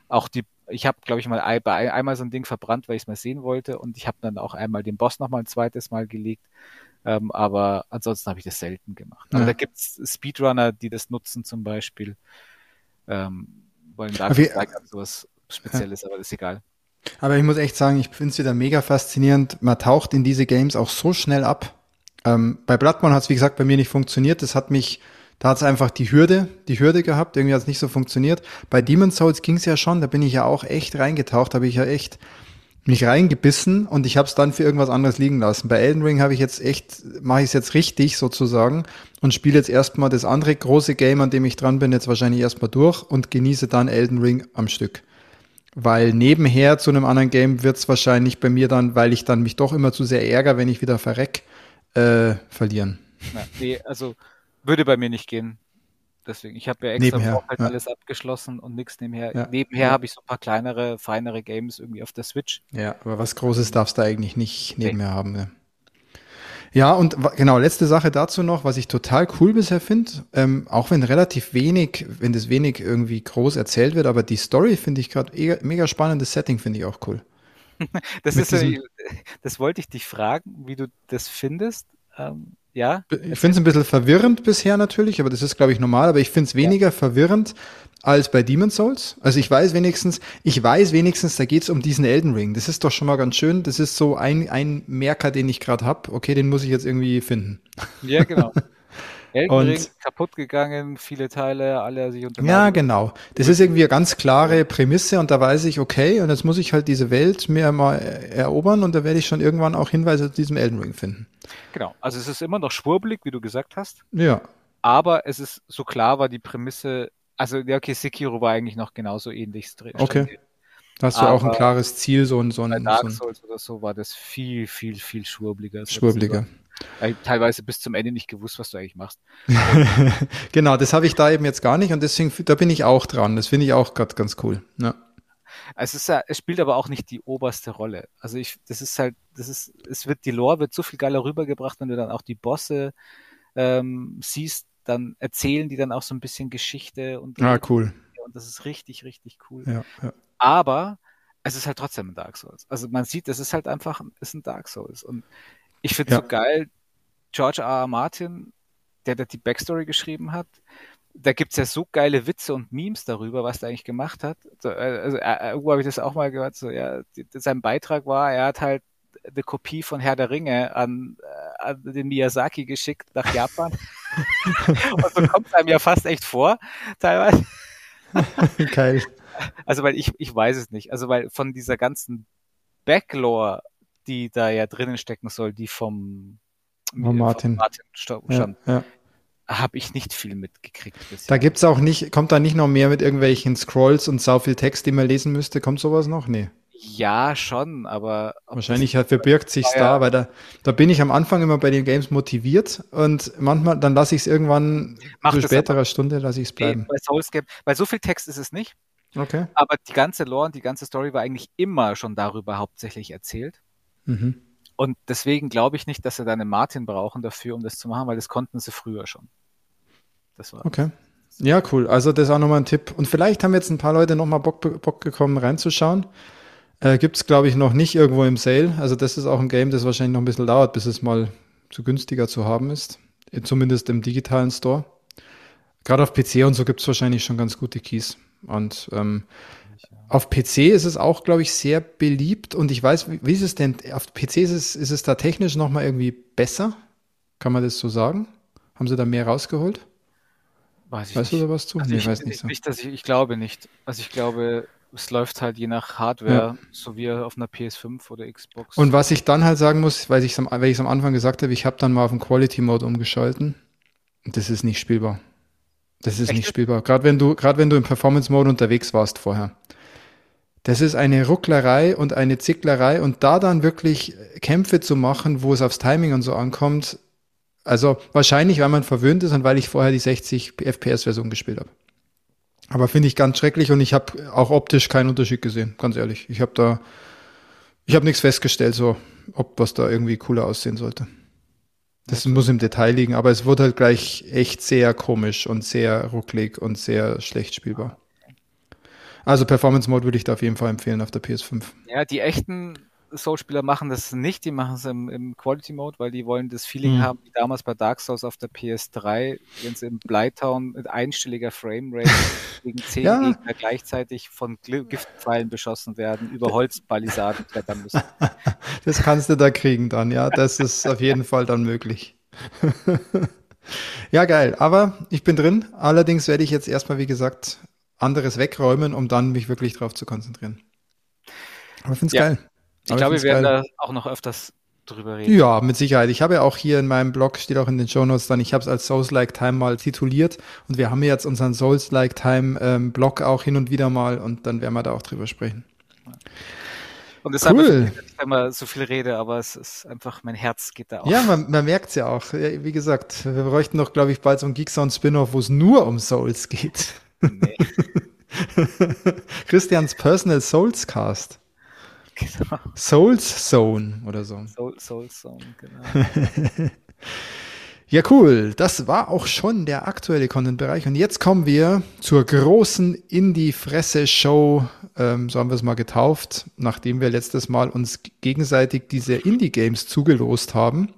auch die, ich habe, glaube ich, mal ein, einmal so ein Ding verbrannt, weil ich es mal sehen wollte. Und ich habe dann auch einmal den Boss noch mal ein zweites Mal gelegt. Ähm, aber ansonsten habe ich das selten gemacht. Aber ja. da gibt es Speedrunner, die das nutzen zum Beispiel. Ähm, wollen da sowas Spezielles, ja. aber das ist egal. Aber ich muss echt sagen, ich finde es wieder mega faszinierend. Man taucht in diese Games auch so schnell ab. Ähm, bei Bloodborne hat es, wie gesagt, bei mir nicht funktioniert. Das hat mich, da hat es einfach die Hürde, die Hürde gehabt. Irgendwie hat es nicht so funktioniert. Bei Demon's Souls ging es ja schon. Da bin ich ja auch echt reingetaucht. Habe ich ja echt mich reingebissen und ich habe es dann für irgendwas anderes liegen lassen. Bei Elden Ring habe ich jetzt echt, mache ich es jetzt richtig sozusagen und spiele jetzt erstmal das andere große Game, an dem ich dran bin, jetzt wahrscheinlich erstmal durch und genieße dann Elden Ring am Stück. Weil nebenher zu einem anderen Game wird es wahrscheinlich bei mir dann, weil ich dann mich doch immer zu sehr ärgere, wenn ich wieder verreck, äh, verlieren. Na, nee, also würde bei mir nicht gehen. Deswegen, ich habe ja extra nebenher, halt ja. alles abgeschlossen und nichts nebenher. Ja. Nebenher habe ich so ein paar kleinere, feinere Games irgendwie auf der Switch. Ja, aber was Großes darfst du eigentlich nicht nebenher nee. haben. Ne? Ja, und genau, letzte Sache dazu noch, was ich total cool bisher finde, ähm, auch wenn relativ wenig, wenn das wenig irgendwie groß erzählt wird, aber die Story finde ich gerade mega spannendes Setting, finde ich auch cool. (laughs) das ist, diesem... das wollte ich dich fragen, wie du das findest. Ähm, ja. Ich finde es ein bisschen verwirrend bisher natürlich, aber das ist, glaube ich, normal. Aber ich finde es weniger ja. verwirrend als bei Demon Souls. Also ich weiß wenigstens, ich weiß wenigstens, da geht es um diesen Elden Ring. Das ist doch schon mal ganz schön. Das ist so ein, ein Merker, den ich gerade habe. Okay, den muss ich jetzt irgendwie finden. Ja, genau. (laughs) Elden Ring kaputt gegangen, viele Teile, alle sich unter. Ja, genau. Das ist irgendwie eine ganz klare Prämisse und da weiß ich, okay, und jetzt muss ich halt diese Welt mir mal erobern und da werde ich schon irgendwann auch Hinweise zu diesem Elden Ring finden. Genau. Also es ist immer noch schwurbelig, wie du gesagt hast. Ja. Aber es ist so klar war die Prämisse, also ja, okay, Sekiro war eigentlich noch genauso ähnlich drin. Okay. Da hast du auch ein klares Ziel, so ein, so ein. Bei Dark Souls so ein, oder so war das viel, viel, viel schwurbliger. Schwurbliger. Teilweise bis zum Ende nicht gewusst, was du eigentlich machst. (laughs) genau, das habe ich da eben jetzt gar nicht und deswegen, da bin ich auch dran. Das finde ich auch gerade ganz cool. Ja. Es ist es spielt aber auch nicht die oberste Rolle. Also ich, das ist halt, das ist, es wird, die Lore wird so viel geiler rübergebracht, wenn du dann auch die Bosse ähm, siehst, dann erzählen die dann auch so ein bisschen Geschichte und, ah, cool. und das ist richtig, richtig cool. Ja, ja. Aber es ist halt trotzdem ein Dark Souls. Also man sieht, es ist halt einfach, es ist ein Dark Souls. Und ich finde ja. so geil, George R. R. Martin, der, der die Backstory geschrieben hat, da gibt's ja so geile Witze und Memes darüber, was er eigentlich gemacht hat. So, äh, also, äh, irgendwo habe ich das auch mal gehört. So, ja, die, sein Beitrag war, er hat halt eine Kopie von Herr der Ringe an, äh, an den Miyazaki geschickt nach Japan. (laughs) und so kommt es einem ja fast echt vor, teilweise. (laughs) Geil. Also, weil ich, ich weiß es nicht. Also, weil von dieser ganzen Backlore, die da ja drinnen stecken soll, die vom, von Martin, Martin stand, ja, ja. habe ich nicht viel mitgekriegt. Bisher. Da gibt's auch nicht, kommt da nicht noch mehr mit irgendwelchen Scrolls und sau viel Text, den man lesen müsste? Kommt sowas noch? Nee. Ja, schon, aber. Wahrscheinlich verbirgt sich's ja, da, weil da, da bin ich am Anfang immer bei den Games motiviert und manchmal, dann lasse ich es irgendwann Mach zu späterer Stunde, lasse ich es bleiben. Nee, bei Soulscape, weil so viel Text ist es nicht. Okay. Aber die ganze Lore und die ganze Story war eigentlich immer schon darüber hauptsächlich erzählt. Mhm. Und deswegen glaube ich nicht, dass sie da einen Martin brauchen dafür, um das zu machen, weil das konnten sie früher schon. Das war. Okay. Ja, cool. Also das ist auch nochmal ein Tipp. Und vielleicht haben jetzt ein paar Leute nochmal Bock, Bock bekommen, reinzuschauen. Äh, Gibt es, glaube ich, noch nicht irgendwo im Sale. Also das ist auch ein Game, das wahrscheinlich noch ein bisschen dauert, bis es mal zu günstiger zu haben ist. Zumindest im digitalen Store. Gerade auf PC und so gibt es wahrscheinlich schon ganz gute Keys. Und ähm, auf PC ist es auch, glaube ich, sehr beliebt und ich weiß, wie, wie ist es denn? Auf PC ist es, ist es da technisch nochmal irgendwie besser? Kann man das so sagen? Haben sie da mehr rausgeholt? Weiß ich weißt nicht. du da was zu? Also nee, ich, weiß nicht so. Nicht, dass ich, ich glaube nicht. Also ich glaube, es läuft halt je nach Hardware, ja. so wie auf einer PS5 oder Xbox. Und was ich dann halt sagen muss, weil ich es am, weil am Anfang gesagt habe, ich habe dann mal auf den Quality Mode umgeschalten. Das ist nicht spielbar. Das ist Echt? nicht spielbar. Gerade wenn du, gerade wenn du im Performance Mode unterwegs warst vorher. Das ist eine Rucklerei und eine Zicklerei und da dann wirklich Kämpfe zu machen, wo es aufs Timing und so ankommt. Also wahrscheinlich, weil man verwöhnt ist und weil ich vorher die 60 FPS-Version gespielt habe. Aber finde ich ganz schrecklich und ich habe auch optisch keinen Unterschied gesehen, ganz ehrlich. Ich habe da, ich habe nichts festgestellt, so ob was da irgendwie cooler aussehen sollte. Das okay. muss im Detail liegen, aber es wurde halt gleich echt sehr komisch und sehr rucklig und sehr schlecht spielbar. Also Performance Mode würde ich da auf jeden Fall empfehlen auf der PS5. Ja, die echten Soul-Spieler machen das nicht, die machen es im, im, Quality Mode, weil die wollen das Feeling mhm. haben, wie damals bei Dark Souls auf der PS3, wenn sie im Blytown mit einstelliger Framerate (laughs) gegen zehn ja. Gegner gleichzeitig von Giftpfeilen beschossen werden, über Holzpalisaden klettern müssen. (laughs) Das kannst du da kriegen dann, ja. Das ist auf jeden Fall dann möglich. (laughs) ja, geil. Aber ich bin drin. Allerdings werde ich jetzt erstmal, wie gesagt, anderes wegräumen, um dann mich wirklich drauf zu konzentrieren. Aber ich finde es ja. geil. Ich Aber glaube, wir werden geil. da auch noch öfters drüber reden. Ja, mit Sicherheit. Ich habe ja auch hier in meinem Blog, steht auch in den Show Notes dann, ich habe es als Souls-like Time mal tituliert und wir haben jetzt unseren Souls-like Time ähm, Blog auch hin und wieder mal und dann werden wir da auch drüber sprechen. Und deshalb, cool. ich immer so viel rede, aber es ist einfach, mein Herz geht da auf. Ja, man, man merkt es ja auch. Wie gesagt, wir bräuchten noch, glaube ich, bald so ein Geeksound Spin-off, wo es nur um Souls geht. Nee. (laughs) Christians Personal Souls Cast. (laughs) Genau. Souls Zone oder so. Soul, Soul Zone, genau. (laughs) Ja, cool. Das war auch schon der aktuelle Content-Bereich. Und jetzt kommen wir zur großen Indie-Fresse-Show, ähm, so haben wir es mal getauft, nachdem wir letztes Mal uns gegenseitig diese Indie-Games zugelost haben.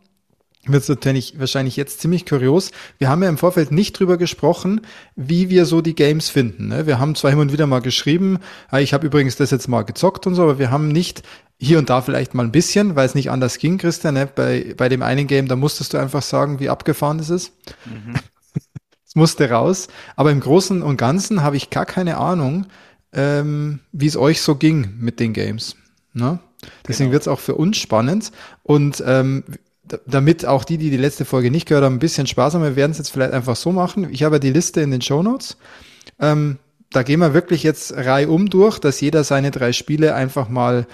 Wird es natürlich wahrscheinlich jetzt ziemlich kurios. Wir haben ja im Vorfeld nicht drüber gesprochen, wie wir so die Games finden. Ne? Wir haben zwar hin und wieder mal geschrieben, ah, ich habe übrigens das jetzt mal gezockt und so, aber wir haben nicht hier und da vielleicht mal ein bisschen, weil es nicht anders ging, Christian. Ne? Bei, bei dem einen Game, da musstest du einfach sagen, wie abgefahren es ist. Mhm. (laughs) es musste raus. Aber im Großen und Ganzen habe ich gar keine Ahnung, ähm, wie es euch so ging mit den Games. Ne? Deswegen genau. wird es auch für uns spannend. Und ähm, damit auch die, die die letzte Folge nicht gehört haben, ein bisschen Spaß haben, wir werden es jetzt vielleicht einfach so machen. Ich habe die Liste in den Show Notes. Ähm, da gehen wir wirklich jetzt reihum durch, dass jeder seine drei Spiele einfach mal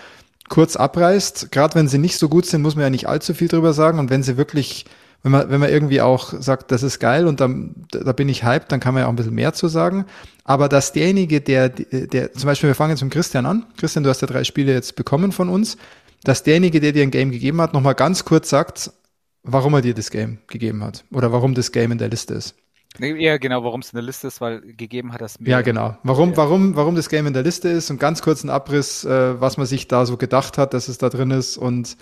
kurz abreißt. Gerade wenn sie nicht so gut sind, muss man ja nicht allzu viel drüber sagen. Und wenn sie wirklich, wenn man, wenn man irgendwie auch sagt, das ist geil und dann, da bin ich hyped, dann kann man ja auch ein bisschen mehr zu sagen. Aber dass derjenige, der, der, zum Beispiel, wir fangen jetzt mit Christian an. Christian, du hast ja drei Spiele jetzt bekommen von uns. Dass derjenige, der dir ein Game gegeben hat, nochmal ganz kurz sagt, warum er dir das Game gegeben hat. Oder warum das Game in der Liste ist. Ja, genau, warum es in der Liste ist, weil gegeben hat das mir. Ja, genau. Warum, ja. warum, warum das Game in der Liste ist und ganz kurz ein Abriss, äh, was man sich da so gedacht hat, dass es da drin ist. Und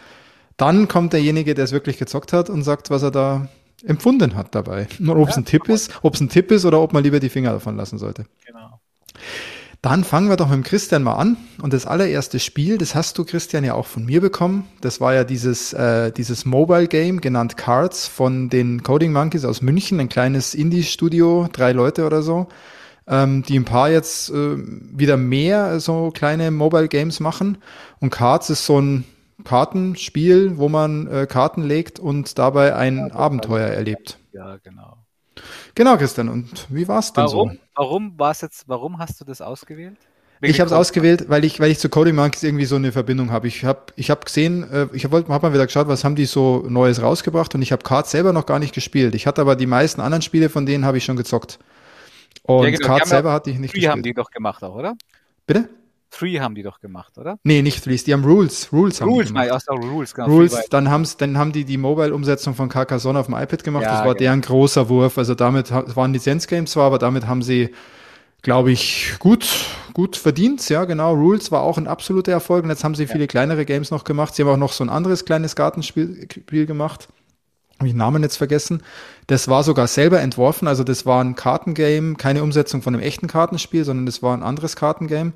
dann kommt derjenige, der es wirklich gezockt hat und sagt, was er da empfunden hat dabei. (laughs) Ob es ja, ein Tipp ist, ob es ein Tipp ist oder ob man lieber die Finger davon lassen sollte. Genau. Dann fangen wir doch mit dem Christian mal an. Und das allererste Spiel, das hast du, Christian, ja auch von mir bekommen. Das war ja dieses, äh, dieses Mobile Game, genannt Cards, von den Coding Monkeys aus München, ein kleines Indie-Studio, drei Leute oder so, ähm, die ein paar jetzt äh, wieder mehr so kleine Mobile Games machen. Und Cards ist so ein Kartenspiel, wo man äh, Karten legt und dabei ein ja, Abenteuer erlebt. Ja, genau. Genau, Christian. Und wie war es denn warum, so? Warum war jetzt? Warum hast du das ausgewählt? Wegen ich habe es ausgewählt, weil ich, weil ich zu Coding Monkeys irgendwie so eine Verbindung habe. Ich habe, ich habe gesehen, äh, ich habe hab mal wieder geschaut, was haben die so Neues rausgebracht und ich habe Cards selber noch gar nicht gespielt. Ich hatte aber die meisten anderen Spiele von denen habe ich schon gezockt. Und ja, genau, Cards selber hatte ich nicht die gespielt. Die haben die doch gemacht auch, oder? Bitte? Three haben die doch gemacht, oder? Nee, nicht Threes, die haben Rules. Rules haben Rules, die gemacht. Auch Rules, genau. Rules, dann, haben's, dann haben die die Mobile-Umsetzung von Carcassonne auf dem iPad gemacht. Ja, das war genau. deren großer Wurf. Also damit waren Lizenzgames zwar, aber damit haben sie, glaube ich, gut, gut verdient. Ja, genau. Rules war auch ein absoluter Erfolg. Und jetzt haben sie viele kleinere Games noch gemacht. Sie haben auch noch so ein anderes kleines Gartenspiel Spiel gemacht. Habe ich den Namen jetzt vergessen. Das war sogar selber entworfen. Also das war ein Kartengame, keine Umsetzung von einem echten Kartenspiel, sondern das war ein anderes Kartengame.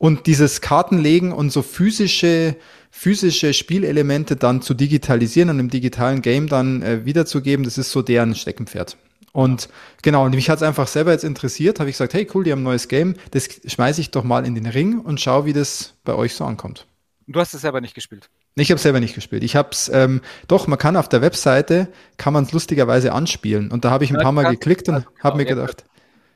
Und dieses Kartenlegen und so physische, physische Spielelemente dann zu digitalisieren und im digitalen Game dann äh, wiederzugeben, das ist so deren Steckenpferd. Und genau, und mich hat's einfach selber jetzt interessiert, habe ich gesagt, hey cool, die haben ein neues Game, das schmeiße ich doch mal in den Ring und schau, wie das bei euch so ankommt. Du hast es selber nicht gespielt. Ich habe selber nicht gespielt. Ich habe es ähm, doch, man kann auf der Webseite kann man es lustigerweise anspielen und da habe ich ein ja, paar Mal geklickt und also, habe mir gedacht,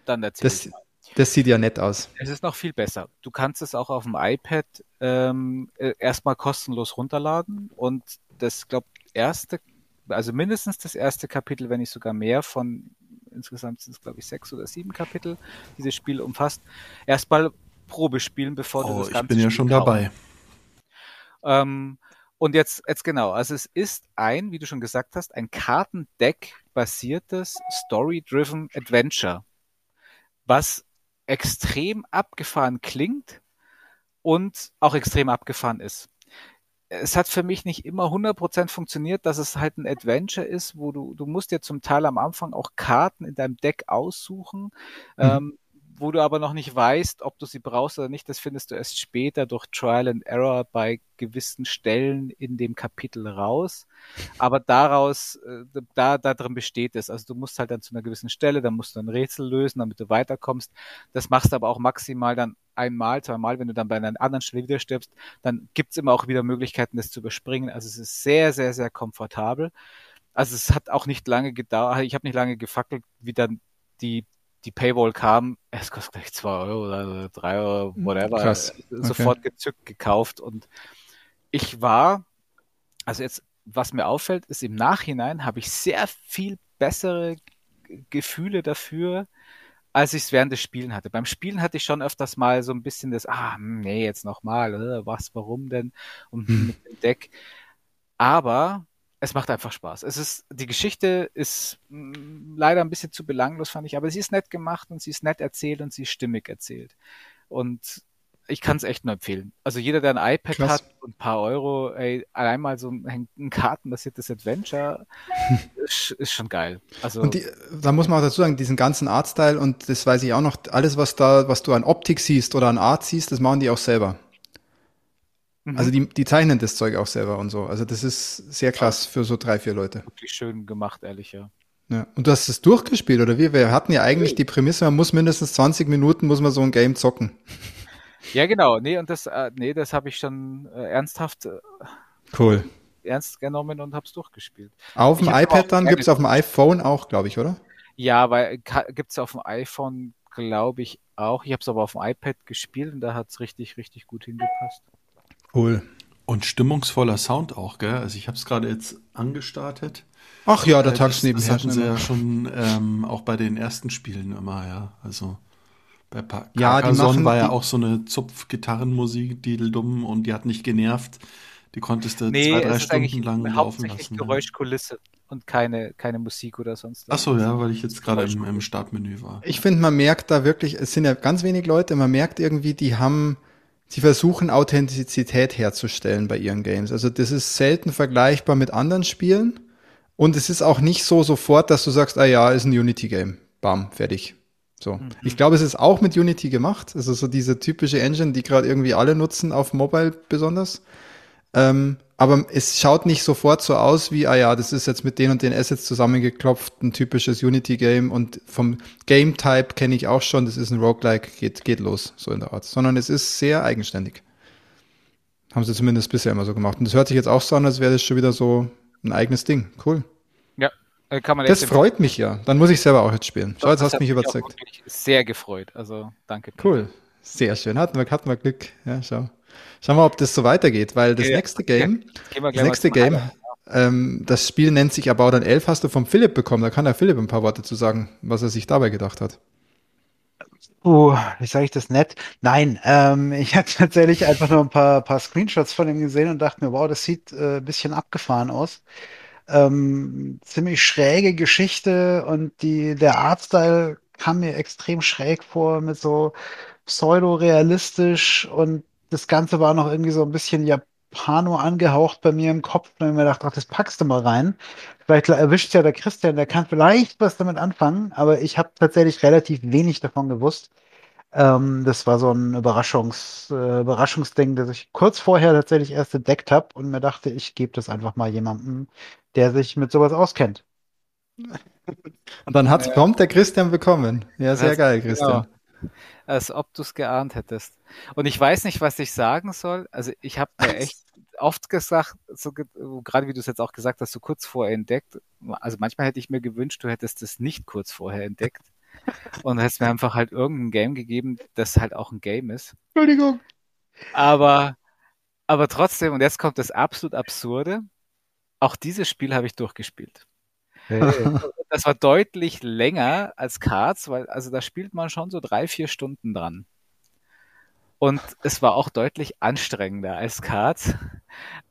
dann erzähl das, das sieht ja nett aus. Es ist noch viel besser. Du kannst es auch auf dem iPad ähm, äh, erstmal kostenlos runterladen und das, glaube erste, also mindestens das erste Kapitel, wenn nicht sogar mehr von insgesamt sind es glaube ich sechs oder sieben Kapitel, dieses Spiel umfasst. Erstmal Probe spielen, bevor oh, du das Ganze Ich bin ja schon kaufst. dabei. Ähm, und jetzt, jetzt genau, also es ist ein, wie du schon gesagt hast, ein Kartendeck basiertes Story-Driven Adventure, was extrem abgefahren klingt und auch extrem abgefahren ist. Es hat für mich nicht immer 100% funktioniert, dass es halt ein Adventure ist, wo du, du musst dir zum Teil am Anfang auch Karten in deinem Deck aussuchen. Mhm. Ähm, wo du aber noch nicht weißt, ob du sie brauchst oder nicht, das findest du erst später durch Trial and Error bei gewissen Stellen in dem Kapitel raus. Aber daraus, äh, da, da drin besteht es. Also du musst halt dann zu einer gewissen Stelle, dann musst du ein Rätsel lösen, damit du weiterkommst. Das machst du aber auch maximal dann einmal, zweimal, wenn du dann bei einer anderen Stelle wieder stirbst, dann gibt's immer auch wieder Möglichkeiten, das zu überspringen. Also es ist sehr, sehr, sehr komfortabel. Also es hat auch nicht lange gedauert, ich habe nicht lange gefackelt, wie dann die die Paywall kam, es kostet gleich zwei Euro oder drei Euro, hm, whatever, Krass. Okay. sofort gezückt gekauft und ich war, also jetzt, was mir auffällt, ist im Nachhinein habe ich sehr viel bessere Gefühle dafür, als ich es während des Spielen hatte. Beim Spielen hatte ich schon öfters mal so ein bisschen das, ah, hm, nee, jetzt nochmal, äh, was, warum denn? Und hm. mit dem Deck. Aber es macht einfach Spaß. Es ist, die Geschichte ist mh, mm, leider ein bisschen zu belanglos, fand ich, aber sie ist nett gemacht und sie ist nett erzählt und sie ist stimmig erzählt. Und ich kann es echt nur empfehlen. Also jeder, der ein iPad Krass. hat und ein paar Euro, ey, einmal so ein, ein kartenbasiertes Adventure (laughs) ist, ist schon geil. Also Und die, da muss man auch dazu sagen, diesen ganzen Artstyle und das weiß ich auch noch, alles, was da, was du an Optik siehst oder an Art siehst, das machen die auch selber. Mhm, Also die, die zeichnen das Zeug auch selber und so. Also das ist sehr krass für so drei, vier Leute. wirklich schön gemacht, ehrlich, ja. Ja. Und du hast es durchgespielt, oder wie? Wir hatten ja eigentlich die Prämisse, man muss mindestens 20 Minuten, muss man so ein Game zocken. Ja, genau. Nee, und das, äh, nee, das habe ich schon äh, ernsthaft äh, Cool. ernst genommen und habe es durchgespielt. Auf dem iPad dann, gerne- gibt's auf dem iPhone auch, glaube ich, oder? Ja, weil gibt es auf dem iPhone, glaube ich, auch. Ich habe es aber auf dem iPad gespielt und da hat es richtig, richtig gut hingepasst. Cool. Und stimmungsvoller Sound auch, gell? Also ich habe es gerade jetzt angestartet. Ach ja, der Äh, Tag das, hatten sie ja schon ähm, auch bei den ersten Spielen immer, ja. Also bei pa Ja, die Carcassonne machen- war ja auch so eine Zupf-Gitarrenmusik, die dumm und die hat nicht genervt. Die konntest du Nee, zwei, drei es ist eigentlich Stunden lang laufen hauptsächlich lassen. Geräuschkulisse und keine, keine Musik oder sonst Ach so, ja, weil ich jetzt gerade im, im Startmenü war. Ich finde, man merkt da wirklich, es sind ja ganz wenig Leute, man merkt irgendwie, die haben, sie versuchen Authentizität herzustellen bei ihren Games. Also das ist selten vergleichbar mit anderen Spielen und es ist auch nicht so sofort, dass du sagst, ah ja, ist ein Unity-Game. Bam, fertig. So. Ich glaube, es ist auch mit Unity gemacht. Also so diese typische Engine, die gerade irgendwie alle nutzen, auf Mobile besonders. Ähm, aber es schaut nicht sofort so aus wie, ah ja, das ist jetzt mit den und den Assets zusammengeklopft, ein typisches Unity-Game und vom Game-Type kenne ich auch schon, das ist ein Roguelike, geht, geht los, so in der Art. Sondern es ist sehr eigenständig. Haben sie zumindest bisher immer so gemacht. Und das hört sich jetzt auch so an, als wäre das schon wieder so ein eigenes Ding. Cool. Ja, äh, kann man Das freut mich ja. Dann muss ich selber auch jetzt spielen. Schau, jetzt hast du mich überzeugt. wirklich Sehr gefreut. Also danke. Cool. Sehr schön. Hatten wir, hatten wir Glück. Ja, schau. Schauen wir, ob das so weitergeht, weil das Ja, nächste Game, das nächste Game, ähm, das Spiel nennt sich About an 11, hast du vom Philipp bekommen. Da kann der Philipp ein paar Worte zu sagen, was er sich dabei gedacht hat. Oh, wie sage ich das nett? Nein, ähm, ich hatte tatsächlich einfach nur ein paar, paar Screenshots von ihm gesehen und dachte mir, wow, das sieht äh, ein bisschen abgefahren aus. Ähm, ziemlich schräge Geschichte und die, der Artstyle kam mir extrem schräg vor, mit so pseudo-realistisch und das Ganze war noch irgendwie so ein bisschen Japano angehaucht bei mir im Kopf. Und ich mir gedacht, ach, das packst du mal rein. Vielleicht erwischt ja der Christian, der kann vielleicht was damit anfangen, aber ich habe tatsächlich relativ wenig davon gewusst. Ähm, das war so ein Überraschungs, äh, Überraschungsding, das ich kurz vorher tatsächlich erst entdeckt habe und mir dachte, ich gebe das einfach mal jemandem, der sich mit sowas auskennt. Und dann hat's prompt der Christian bekommen. Ja, sehr Das- geil, Christian. Genau. (laughs) Als ob du es geahnt hättest. Und ich weiß nicht, was ich sagen soll. Also ich habe mir echt oft gesagt, so, ge- gerade wie du es jetzt auch gesagt hast, so kurz vorher entdeckt. Also manchmal hätte ich mir gewünscht, du hättest es nicht kurz vorher entdeckt. Und hättest mir einfach halt irgendein Game gegeben, das halt auch ein Game ist. Entschuldigung. Aber, aber trotzdem, und jetzt kommt das absolut Absurde. Auch dieses Spiel habe ich durchgespielt. (laughs) Das war deutlich länger als Cards, weil also da spielt man schon so drei, vier Stunden dran. Und es war auch deutlich anstrengender als Cards.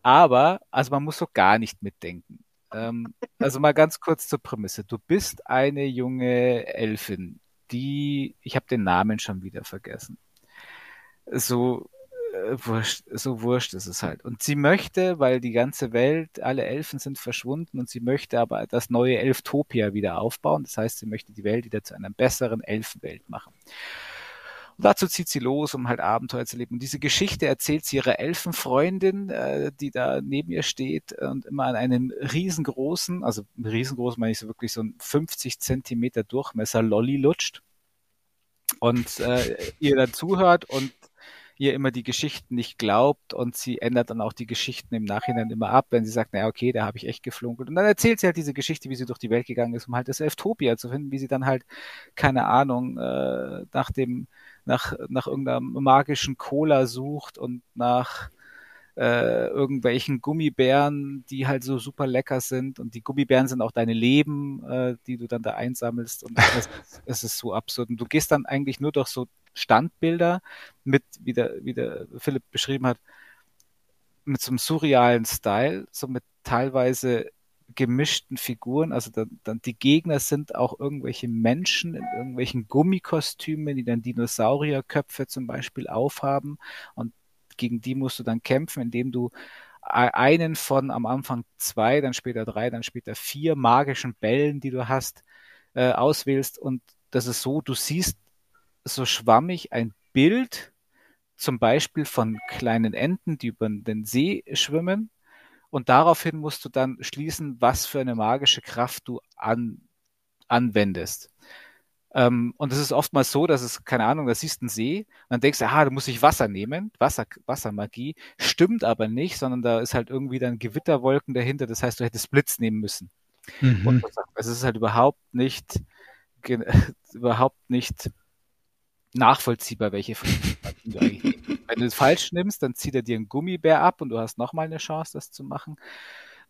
Aber, also man muss so gar nicht mitdenken. Ähm, also mal ganz kurz zur Prämisse. Du bist eine junge Elfin, die, ich habe den Namen schon wieder vergessen. So, wurscht, so wurscht ist es halt. Und sie möchte, weil die ganze Welt, alle Elfen sind verschwunden und sie möchte aber das neue Elftopia wieder aufbauen. Das heißt, sie möchte die Welt wieder zu einer besseren Elfenwelt machen. Und dazu zieht sie los, um halt Abenteuer zu leben. Und diese Geschichte erzählt sie ihrer Elfenfreundin, äh, die da neben ihr steht und immer an einen riesengroßen, also riesengroß meine ich so wirklich so ein 50 Zentimeter Durchmesser Lolli lutscht und äh, ihr dann zuhört und ihr immer die Geschichten nicht glaubt und sie ändert dann auch die Geschichten im Nachhinein immer ab, wenn sie sagt, naja, okay, da habe ich echt geflunkelt. Und dann erzählt sie halt diese Geschichte, wie sie durch die Welt gegangen ist, um halt das Elftopia zu finden, wie sie dann halt, keine Ahnung, äh, nach dem, nach, nach irgendeiner magischen Cola sucht und nach äh, irgendwelchen Gummibären, die halt so super lecker sind und die Gummibären sind auch deine Leben, äh, die du dann da einsammelst und es, (laughs) es ist so absurd. Und du gehst dann eigentlich nur durch so Standbilder mit, wie der, wie der Philipp beschrieben hat, mit so einem surrealen Style, so mit teilweise gemischten Figuren. Also dann, dann die Gegner sind auch irgendwelche Menschen in irgendwelchen Gummikostümen, die dann Dinosaurierköpfe zum Beispiel aufhaben. Und gegen die musst du dann kämpfen, indem du einen von am Anfang zwei, dann später drei, dann später vier magischen Bällen, die du hast, äh, auswählst. Und das ist so, du siehst so schwammig ein Bild, zum Beispiel von kleinen Enten, die über den See schwimmen. Und daraufhin musst du dann schließen, was für eine magische Kraft du an, anwendest. Ähm, und es ist oftmals so, dass es, keine Ahnung, da siehst du einen See und dann denkst du, aha, da muss ich Wasser nehmen, Wasser, Wassermagie, stimmt aber nicht, sondern da ist halt irgendwie dann Gewitterwolken dahinter, das heißt, du hättest Blitz nehmen müssen. Mhm. Und es ist halt überhaupt nicht, (laughs) überhaupt nicht nachvollziehbar, welche du eigentlich (laughs) Wenn du es falsch nimmst, dann zieht er dir einen Gummibär ab und du hast nochmal eine Chance, das zu machen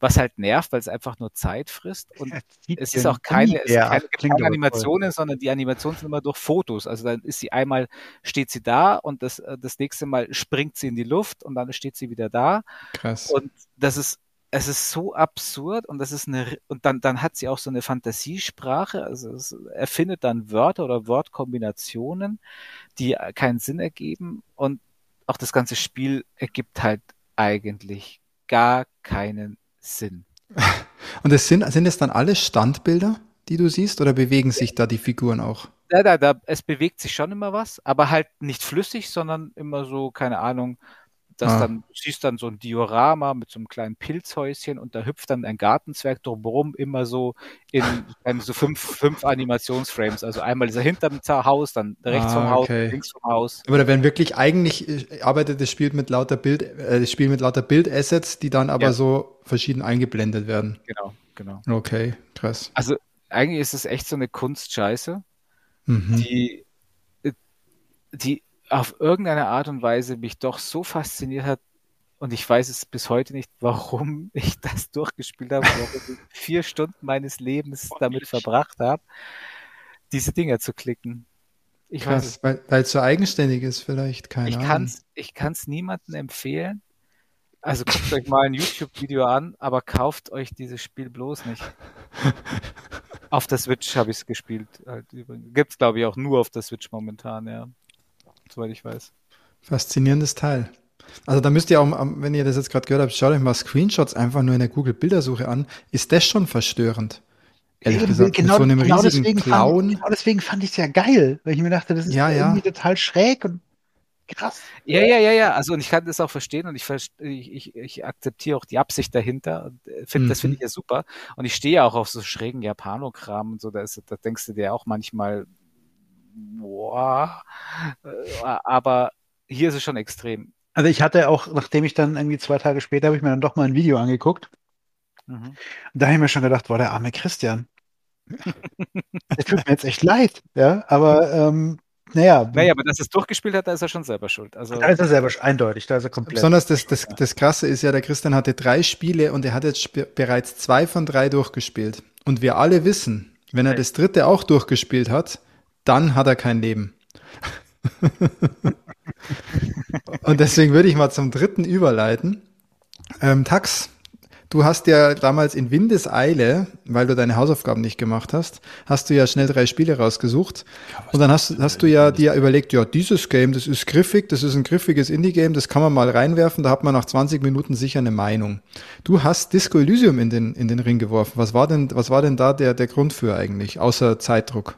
was halt nervt, weil es einfach nur Zeit frisst. Und es ist auch keine, es keine, keine Animationen, sondern die Animationen sind immer durch Fotos. Also dann ist sie einmal, steht sie da und das, äh, das nächste Mal springt sie in die Luft und dann steht sie wieder da. Krass. Und das ist, es ist so absurd und das ist eine, und dann, dann hat sie auch so eine Fantasiesprache, also es erfindet dann Wörter oder Wortkombinationen, die keinen Sinn ergeben und auch das ganze Spiel ergibt halt eigentlich gar keinen Sinn. Und es sind, sind es dann alles Standbilder, die du siehst, oder bewegen sich da die Figuren auch? Ja, da, da, es bewegt sich schon immer was, aber halt nicht flüssig, sondern immer so, keine Ahnung, dass ah. dann, du siehst dann so ein Diorama mit so einem kleinen Pilzhäuschen und da hüpft dann ein Gartenzwerg drumherum immer so in, (laughs) so fünf, fünf Animationsframes. Also einmal ist er hinterm Haus, dann rechts ah, vom Haus, okay. links vom Haus. Aber da werden wirklich eigentlich äh, arbeitet das Spiel mit lauter Bild, äh, das Spiel mit lauter Bildassets, die dann aber ja. so verschieden eingeblendet werden. Genau, genau. Okay, krass. Also eigentlich ist es echt so eine Kunstscheiße, mhm. die, äh, die auf irgendeine Art und Weise mich doch so fasziniert hat, und ich weiß es bis heute nicht, warum (laughs) ich das durchgespielt habe, warum ich vier Stunden meines Lebens damit verbracht habe, diese Dinger zu klicken. Ich Krass, weiß weil es so eigenständig ist vielleicht, keine ich Ahnung. Kann's, ich kann es niemandem empfehlen. Also guckt euch mal ein YouTube-Video an, aber kauft euch dieses Spiel bloß nicht. (laughs) auf der Switch habe ich es gespielt. Halt Gibt es, glaube ich, auch nur auf der Switch momentan, ja soweit ich weiß. Faszinierendes Teil. Also da müsst ihr auch, wenn ihr das jetzt gerade gehört habt, schaut euch mal Screenshots einfach nur in der Google-Bildersuche an. Ist das schon verstörend? Ehrlich gesagt, genau, so einem genau riesigen deswegen Clown. Fand, genau deswegen fand ich es ja geil, weil ich mir dachte, das ist ja, irgendwie ja. total schräg und krass. Ja, ja, ja, ja. Also und ich kann das auch verstehen und ich, ich, ich akzeptiere auch die Absicht dahinter. Und äh, find, mhm. Das finde ich ja super. Und ich stehe ja auch auf so schrägen Japanokram und so. Da, ist, da denkst du dir auch manchmal, boah, äh, aber hier ist es schon extrem. Also ich hatte auch, nachdem ich dann irgendwie zwei Tage später habe ich mir dann doch mal ein Video angeguckt. Mhm. Und da habe ich mir schon gedacht, boah, der arme Christian. (laughs) Der tut mir jetzt echt leid, ja, aber ähm, naja. Naja, aber dass er es durchgespielt hat, da ist er schon selber schuld. Also, da ist er selber eindeutig, da ist er komplett. Besonders das, das, das Krasse ist ja, der Christian hatte drei Spiele und er hat jetzt bereits zwei von drei durchgespielt. Und wir alle wissen, wenn er das dritte auch durchgespielt hat, dann hat er kein Leben. Und deswegen würde ich mal zum dritten überleiten. Ähm, Tax, du hast ja damals in Windeseile, weil du deine Hausaufgaben nicht gemacht hast, hast du ja schnell drei Spiele rausgesucht. Ja, und dann hast, hast du ja dir überlegt, ja, dieses Game, das ist griffig, das ist ein griffiges Indie-Game, das kann man mal reinwerfen, da hat man nach 20 Minuten sicher eine Meinung. Du hast Disco Elysium in den, in den Ring geworfen. Was war denn, was war denn da der, der Grund für eigentlich, außer Zeitdruck?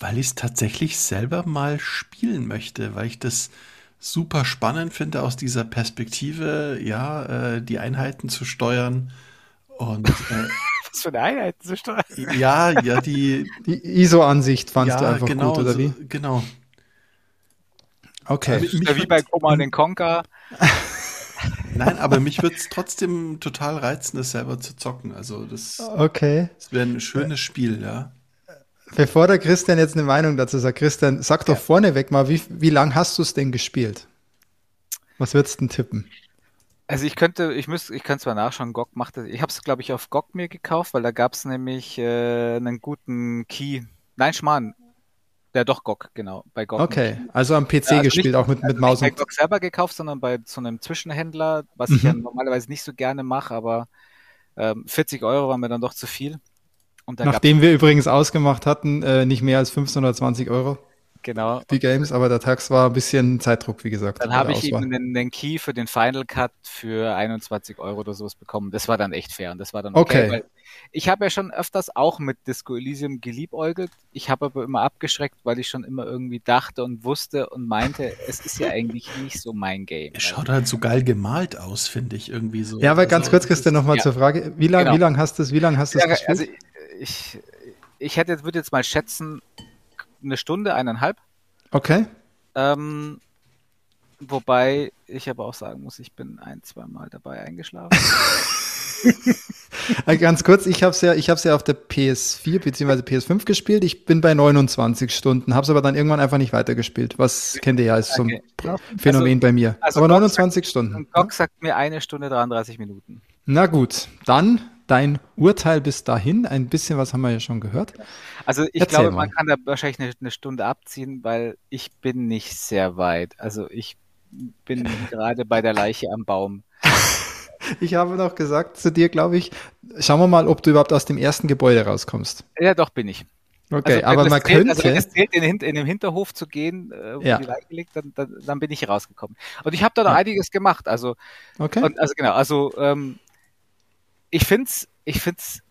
Weil ich es tatsächlich selber mal spielen möchte, weil ich das super spannend finde, aus dieser Perspektive, ja, äh, die Einheiten zu steuern. Und äh, (laughs) was für eine Einheiten zu steuern? Ja, ja, die, (laughs) die ISO-Ansicht fandst ja, du einfach genau, gut, oder wie? So, genau. Okay. Also, ja wie bei Command Conquer. (laughs) Nein, aber mich würde es trotzdem total reizen, das selber zu zocken. Also das, okay. das wäre ein schönes Spiel, ja. Bevor der Christian jetzt eine Meinung dazu sagt, Christian, sag doch ja. vorneweg mal, wie, wie lang hast du es denn gespielt? Was würdest du denn tippen? Also ich könnte, ich müsste, ich kann zwar nachschauen, GOG macht das. Ich habe es, glaube ich, auf GOG mir gekauft, weil da gab es nämlich äh, einen guten Key. Nein, Schmarrn. Ja, doch GOG, genau. Bei GOG. Okay, nicht. also am PC also gespielt, nicht, auch mit, also mit Maus und. Nicht bei GOG selber gekauft, sondern bei so einem Zwischenhändler, was mhm. ich ja normalerweise nicht so gerne mache, aber Ähm, 40 Euro war mir dann doch zu viel. Nachdem wir übrigens ausgemacht hatten, äh, nicht mehr als 520 Euro. Genau. Die Games, aber der Tax war ein bisschen Zeitdruck, wie gesagt. Dann habe ich eben den, den, Key für den Final Cut für 21 Euro oder sowas bekommen. Das war dann echt fair und das war dann okay. okay. ich habe ja schon öfters auch mit Disco Elysium geliebäugelt. Ich habe aber immer abgeschreckt, weil ich schon immer irgendwie dachte und wusste und meinte, es ist ja eigentlich nicht so mein Game. Es schaut halt so geil gemalt aus, finde ich irgendwie so. Ja, aber ganz also, kurz, Christian, nochmal ja. zur Frage. Wie lange genau. wie lang hast du es, wie lange hast du es gespielt? Also ich, ich hätte, würde jetzt mal schätzen, eine Stunde, eineinhalb. Okay. Ähm, wobei ich aber auch sagen muss, ich bin ein, zwei Mal dabei eingeschlafen. (laughs) Äh, ganz kurz, ich habe es ja, ich ja auf der PS4 bzw. PS5 gespielt. Ich bin bei 29 Stunden, habe es aber dann irgendwann einfach nicht weitergespielt. Was kennt ihr ja, ist so ein okay. Phänomen also, bei mir. Also aber 29 sagt, Stunden. Gok sagt mir eine Stunde 33 Minuten. Na gut, dann dein Urteil bis dahin. Ein bisschen was haben wir ja schon gehört. Also ich Erzähl glaube, mal. man kann da wahrscheinlich eine, eine, Stunde abziehen, weil ich bin nicht sehr weit. Also ich bin (laughs) gerade bei der Leiche am Baum. (laughs) Ich habe noch gesagt zu dir, glaube ich, schauen wir mal, ob du überhaupt aus dem ersten Gebäude rauskommst. Ja, doch bin ich. Okay, also, aber man zählt, könnte. Also wenn es zählt, in den, in den Hinterhof zu gehen, äh, wo ja. die Leiche liegt, dann, dann, dann, bin ich rausgekommen. Und ich habe da noch ja. einiges gemacht. Also, okay. Und, also genau, also ähm, ich find's, ich find's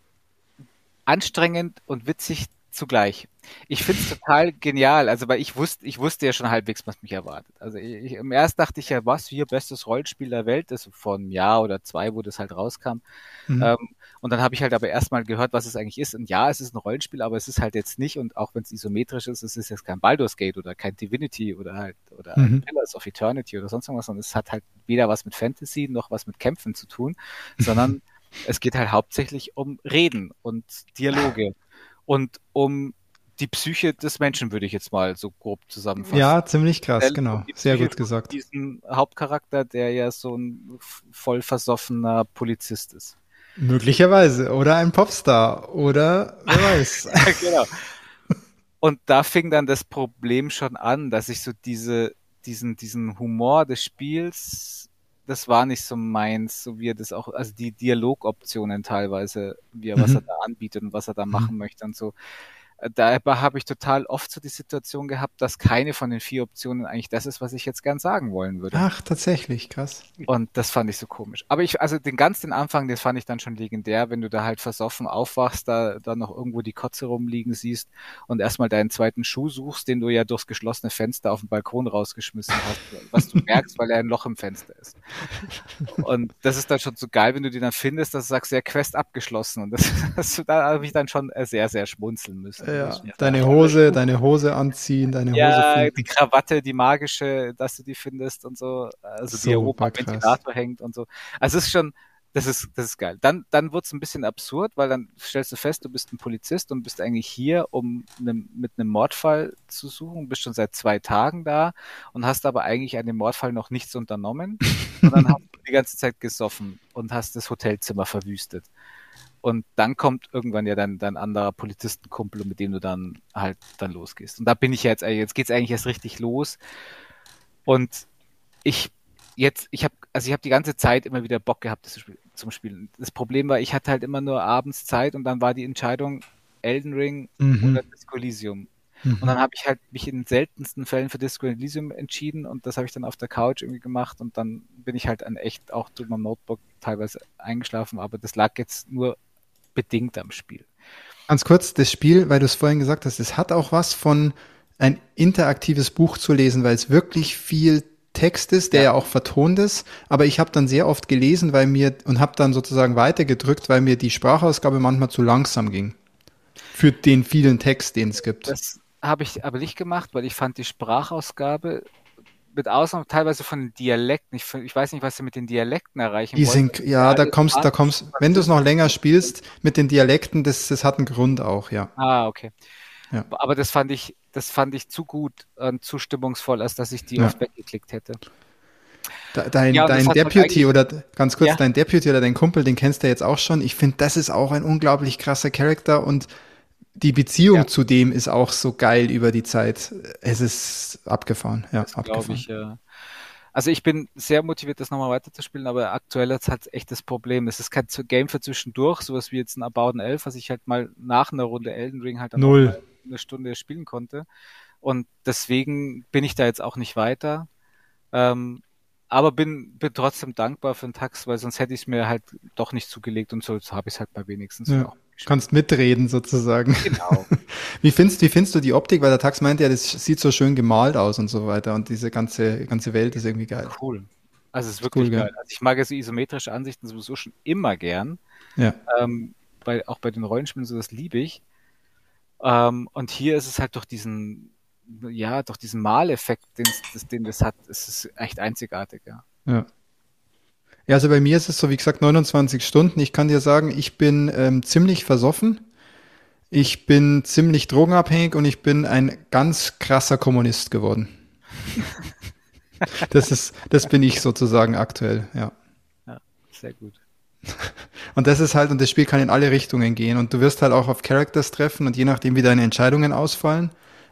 anstrengend und witzig zugleich. Ich finde es total genial, also weil ich wusste, ich wusste ja schon halbwegs, was mich erwartet. Also ich, im erst dachte ich ja, was wir bestes Rollenspiel der Welt ist, vor einem Jahr oder zwei, wo das halt rauskam. Mhm. Ähm, und dann habe ich halt aber erstmal gehört, was es eigentlich ist. Und ja, es ist ein Rollenspiel, aber es ist halt jetzt nicht, und auch wenn es isometrisch ist, es ist jetzt kein Baldur's Gate oder kein Divinity oder halt, oder mhm. Pillars of Eternity oder sonst irgendwas, sondern es hat halt weder was mit Fantasy noch was mit Kämpfen zu tun, sondern (laughs) es geht halt hauptsächlich um Reden und Dialoge und um die Psyche des Menschen, würde ich jetzt mal so grob zusammenfassen. Ja, ziemlich krass, genau. Sehr gut gesagt. Diesen Hauptcharakter, der ja so ein voll versoffener Polizist ist. Möglicherweise. Oder ein Popstar. Oder wer (laughs) weiß. genau. Und da fing dann das Problem schon an, dass ich so diese, diesen, diesen Humor des Spiels das war nicht so meins, so wie er das auch, also die Dialogoptionen teilweise, wie er, mhm. was er da anbietet und was er da mhm. machen möchte und so da habe ich total oft so die Situation gehabt, dass keine von den vier Optionen eigentlich das ist, was ich jetzt gern sagen wollen würde. Ach, tatsächlich, krass. Und das fand ich so komisch. Aber ich, also den ganzen Anfang, den fand ich dann schon legendär, wenn du da halt versoffen aufwachst, da, da noch irgendwo die Kotze rumliegen siehst und erstmal deinen zweiten Schuh suchst, den du ja durchs geschlossene Fenster auf den Balkon rausgeschmissen hast, was du merkst, weil er ein Loch im Fenster ist. Und das ist dann schon so geil, wenn du die dann findest, dass du sagst, ja, Quest abgeschlossen. Und das, (laughs) das da habe ich dann schon sehr, sehr schmunzeln müssen. Ja, deine Hose, deine Hose anziehen, deine ja, Hose finden. die Krawatte, die magische, dass du die findest und so. Also so, die Europa am Ventilator hängt und so. Also es ist schon, das ist, das ist geil. Dann, dann wird es ein bisschen absurd, weil dann stellst du fest, du bist ein Polizist und bist eigentlich hier, um ne, mit einem Mordfall zu suchen, bist schon seit zwei Tagen da und hast aber eigentlich an dem Mordfall noch nichts unternommen. und dann hast du (laughs) die ganze Zeit gesoffen und hast das Hotelzimmer verwüstet. Und dann kommt irgendwann ja dein, dein anderer Polizistenkumpel, mit dem du dann halt dann losgehst. Und da bin ich ja jetzt, jetzt geht's eigentlich erst richtig los. Und ich jetzt, ich habe, also ich habe die ganze Zeit immer wieder Bock gehabt das Spiel, zum Spielen. Das Problem war, ich hatte halt immer nur abends Zeit und dann war die Entscheidung Elden Ring mhm. oder Disco Elysium. Mhm. Und dann habe ich halt mich in den seltensten Fällen für Disco Elysium entschieden und das habe ich dann auf der Couch irgendwie gemacht und dann bin ich halt an echt auch durch mein Notebook teilweise eingeschlafen, aber das lag jetzt nur bedingt am Spiel. Ganz kurz, das Spiel, weil du es vorhin gesagt hast, es hat auch was von ein interaktives Buch zu lesen, weil es wirklich viel Text ist, der ja, ja auch vertont ist, aber ich habe dann sehr oft gelesen, weil mir und habe dann sozusagen weitergedrückt, weil mir die Sprachausgabe manchmal zu langsam ging. Für den vielen Text, den es gibt. Das habe ich aber nicht gemacht, weil ich fand die Sprachausgabe mit Ausnahme teilweise von den Dialekten. Ich, ich, weiß nicht, was sie mit den Dialekten erreichen Die sind, ja, da kommst, da kommst, wenn du es noch länger spielst, mit den Dialekten, das, das hat einen Grund auch, ja. Ah, okay. Ja. Aber das fand ich, das fand ich zu gut und zu stimmungsvoll, als dass ich die ja. oft weggeklickt hätte. Dein, ja, dein Deputy oder ganz kurz, dein Deputy oder dein Kumpel, den kennst du jetzt auch schon. Ich finde, das ist auch ein unglaublich krasser Charakter und die Beziehung ja. zu dem ist auch so geil über die Zeit. Es ist abgefahren, ja, das abgefahren. Ich, ja. Also ich bin sehr motiviert, das nochmal weiterzuspielen, aber aktuell ist halt echt das Problem. Es ist kein Game für zwischendurch, sowas wie jetzt ein About 11, was ich halt mal nach einer Runde Elden Ring halt Null. eine Stunde spielen konnte. Und deswegen bin ich da jetzt auch nicht weiter. Ähm, aber bin, bin trotzdem dankbar für den Tax, weil sonst hätte ich es mir halt doch nicht zugelegt und so, so habe ich es halt mal wenigstens Ja. auch. Kannst mitreden sozusagen. Genau. (laughs) Wie findest, wie findest du die Optik? Weil der Tax meinte ja, das sieht so schön gemalt aus und so weiter und diese ganze, ganze Welt ist irgendwie geil. Cool. Also es ist wirklich Cool, gell? geil. Also ich mag ja so isometrische Ansichten sowieso schon immer gern. Ja. Ähm, bei, auch bei den Rollenspielen so, das liebe ich. Ähm, und hier ist es halt durch diesen, ja, durch diesen Maleffekt, den, das, den das hat, es ist echt einzigartig, ja. Ja. Ja, also bei mir ist es so, wie gesagt, 29 Stunden. Ich kann dir sagen, ich bin ähm, ziemlich versoffen. Ich bin ziemlich drogenabhängig und ich bin ein ganz krasser Kommunist geworden. Das ist, das bin ich sozusagen aktuell, ja. Sehr gut. (laughs) Und das ist halt, und das Spiel kann in alle Richtungen gehen. Und du wirst halt auch auf Characters treffen und je nachdem, wie deine Entscheidungen ausfallen,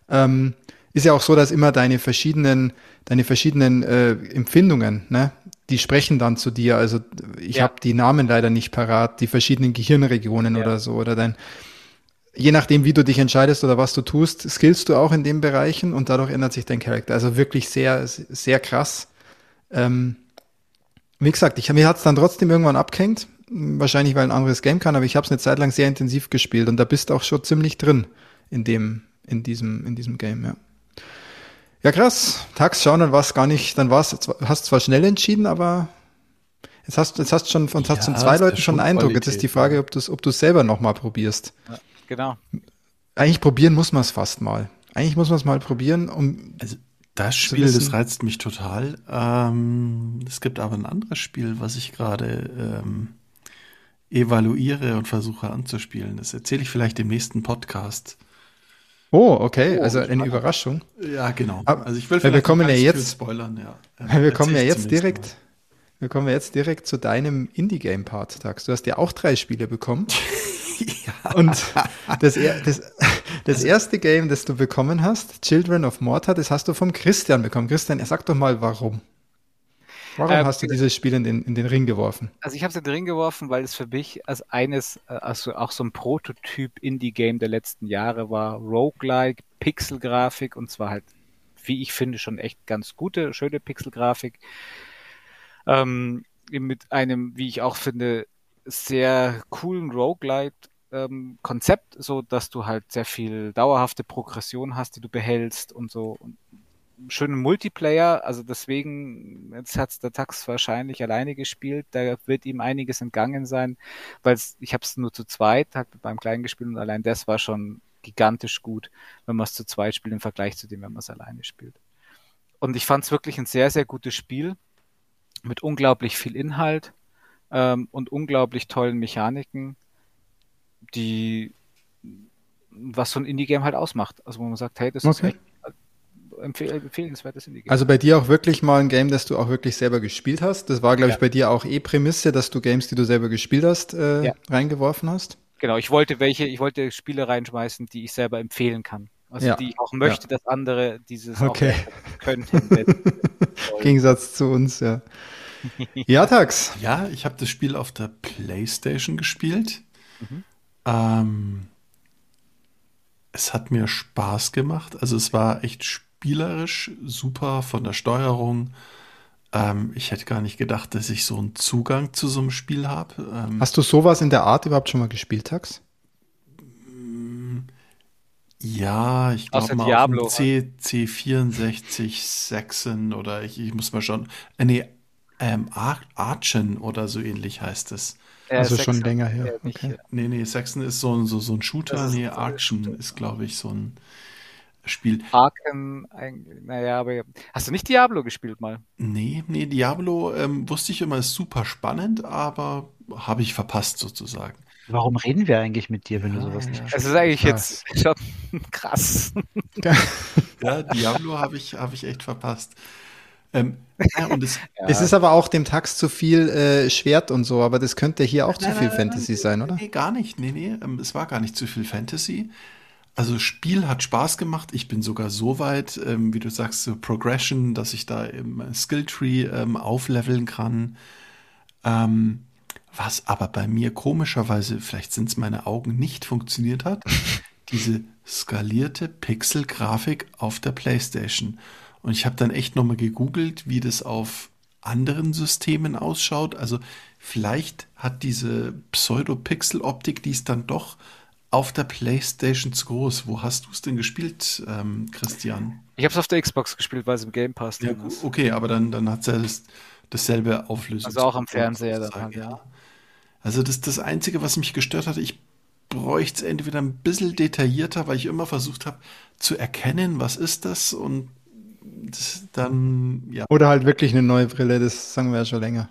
ähm, ist ja auch so, dass immer deine verschiedenen, deine verschiedenen äh, Empfindungen, ne, die sprechen dann zu dir. Also ich Ja. habe die Namen leider nicht parat, die verschiedenen Gehirnregionen Ja. oder so. Oder dein, je nachdem, wie du dich entscheidest oder was du tust, skillst du auch in den Bereichen und dadurch ändert sich dein Charakter. Also wirklich sehr, sehr krass. Ähm, wie gesagt, ich, mir hat's dann trotzdem irgendwann abgehängt. Wahrscheinlich, weil ein anderes Game kann, aber ich habe es eine Zeit lang sehr intensiv gespielt und da bist du auch schon ziemlich drin in dem, in diesem, in diesem Game, ja. Ja, krass. Tags schauen, dann war es gar nicht, dann war's, hast zwar schnell entschieden, aber jetzt hast, jetzt hast schon, und hast Ja, von zwei Leuten ja schon einen Eindruck. Jetzt ist Qualität, die Frage, ob du es ob du's selber nochmal probierst. Genau. Eigentlich probieren muss man es fast mal. Eigentlich muss man es mal probieren, um, Also das Spiel, das reizt mich total. Ähm, es gibt aber ein anderes Spiel, was ich gerade ähm, evaluiere und versuche anzuspielen. Das erzähle ich vielleicht im nächsten Podcast. Oh, okay, Oh, also eine. Überraschung. Ja, genau. Also ich will weil wir vielleicht kommen ja jetzt- spoilern. Ja. (laughs) Wir kommen ja jetzt direkt, wir kommen ja jetzt direkt zu deinem Indie-Game-Part, Tags. Du hast ja auch drei Spiele bekommen. (laughs) Und das, das, das Also erste Game, das du bekommen hast, Children of Morta, das hast du vom Christian bekommen. Christian, sag doch mal, warum. Warum Ähm, hast du dieses Spiel in den, in den Ring geworfen? Also ich habe es in den Ring geworfen, weil es für mich als eines, also auch so ein Prototyp Indie-Game der letzten Jahre war. Roguelike, Pixelgrafik und zwar halt, wie ich finde, schon echt ganz gute, schöne Pixelgrafik. Ähm, mit einem, wie ich auch finde, sehr coolen Roguelite ähm, Konzept, so dass du halt sehr viel dauerhafte Progression hast, die du behältst und so. Und schönen Multiplayer, also deswegen, jetzt hat's der Tax wahrscheinlich alleine gespielt, da wird ihm einiges entgangen sein, weil ich habe es nur zu zweit, halt mit meinem Kleinen gespielt und allein das war schon gigantisch gut, wenn man es zu zweit spielt im Vergleich zu dem, wenn man es alleine spielt. Und ich fand es wirklich ein sehr, sehr gutes Spiel mit unglaublich viel Inhalt ähm, und unglaublich tollen Mechaniken, die was so ein Indie-Game halt ausmacht. Also wo man sagt, hey, das ist Okay. echt empfehl empfehlenswertes Indie-Game. Also bei dir auch wirklich mal ein Game, das du auch wirklich selber gespielt hast. Das war, glaube ich, Ja. bei dir auch eh Prämisse, dass du Games, die du selber gespielt hast, äh, Ja. reingeworfen hast. Genau, ich wollte welche, ich wollte Spiele reinschmeißen, die ich selber empfehlen kann. Also Ja. die ich auch möchte, dass andere dieses Okay. (laughs) auch könnten. Gegensatz zu uns, ja. (laughs) Ja, Tax. Ja, ich habe das Spiel auf der PlayStation gespielt. Mhm. Ähm, es hat mir Spaß gemacht. Also es war echt spielerisch super von der Steuerung. Ähm, ich hätte gar nicht gedacht, dass ich so einen Zugang zu so einem Spiel habe. Ähm, Hast du sowas in der Art überhaupt schon mal gespielt, Tax? ja, ich glaube mal Diablo, auf dem C, C64 Saxon oder ich, ich muss mal schauen. Äh, nee, ähm, Ar Archen oder so ähnlich heißt es. Äh, Also Sex- schon länger her. äh, nicht, Okay. Nee, nee, Saxon ist so ein, so, so ein Shooter. Nee, Archen ist, glaube ich, so ein Spiel. Arken, ein- naja, aber hast du nicht Diablo gespielt mal? Nee, nee, Diablo ähm, wusste ich immer, ist super spannend, aber habe ich verpasst sozusagen. Warum reden wir eigentlich mit dir, wenn du Ja, sowas nicht ja. Es ist eigentlich Krass. jetzt schon (laughs) krass. (laughs) Ja, Diablo habe ich, habe ich echt verpasst. Ähm, ja, und es, (laughs) Es ist aber auch dem Tax zu viel äh, Schwert und so, aber das könnte hier auch zu Nein, viel nein, nein, Fantasy sein, oder? Nee, gar nicht. Nee, nee, ähm, es war gar nicht zu viel Fantasy. Also Spiel hat Spaß gemacht. Ich bin sogar so weit, ähm, wie du sagst, so Progression, dass ich da im Skilltree ähm, aufleveln kann. Ähm, was aber bei mir komischerweise, vielleicht sind es meine Augen, nicht funktioniert hat, (laughs) diese skalierte Pixel-Grafik auf der PlayStation. Und ich habe dann echt nochmal gegoogelt, wie das auf anderen Systemen ausschaut. Also vielleicht hat diese Pseudo-Pixel-Optik, die ist dann doch auf der PlayStation zu groß. Wo hast du es denn gespielt, ähm, Christian? Ich habe es auf der Xbox gespielt, weil es im Game Pass ja, ist. Okay, aber dann, dann hat es ja das, dasselbe Auflösung. Also auch am Fernseher dann halt, ja. Also das das Einzige, was mich gestört hat, ich bräuchte es entweder ein bisschen detaillierter, weil ich immer versucht habe zu erkennen, was ist das und dann, ja. Oder halt wirklich eine neue Brille, das sagen wir ja schon länger.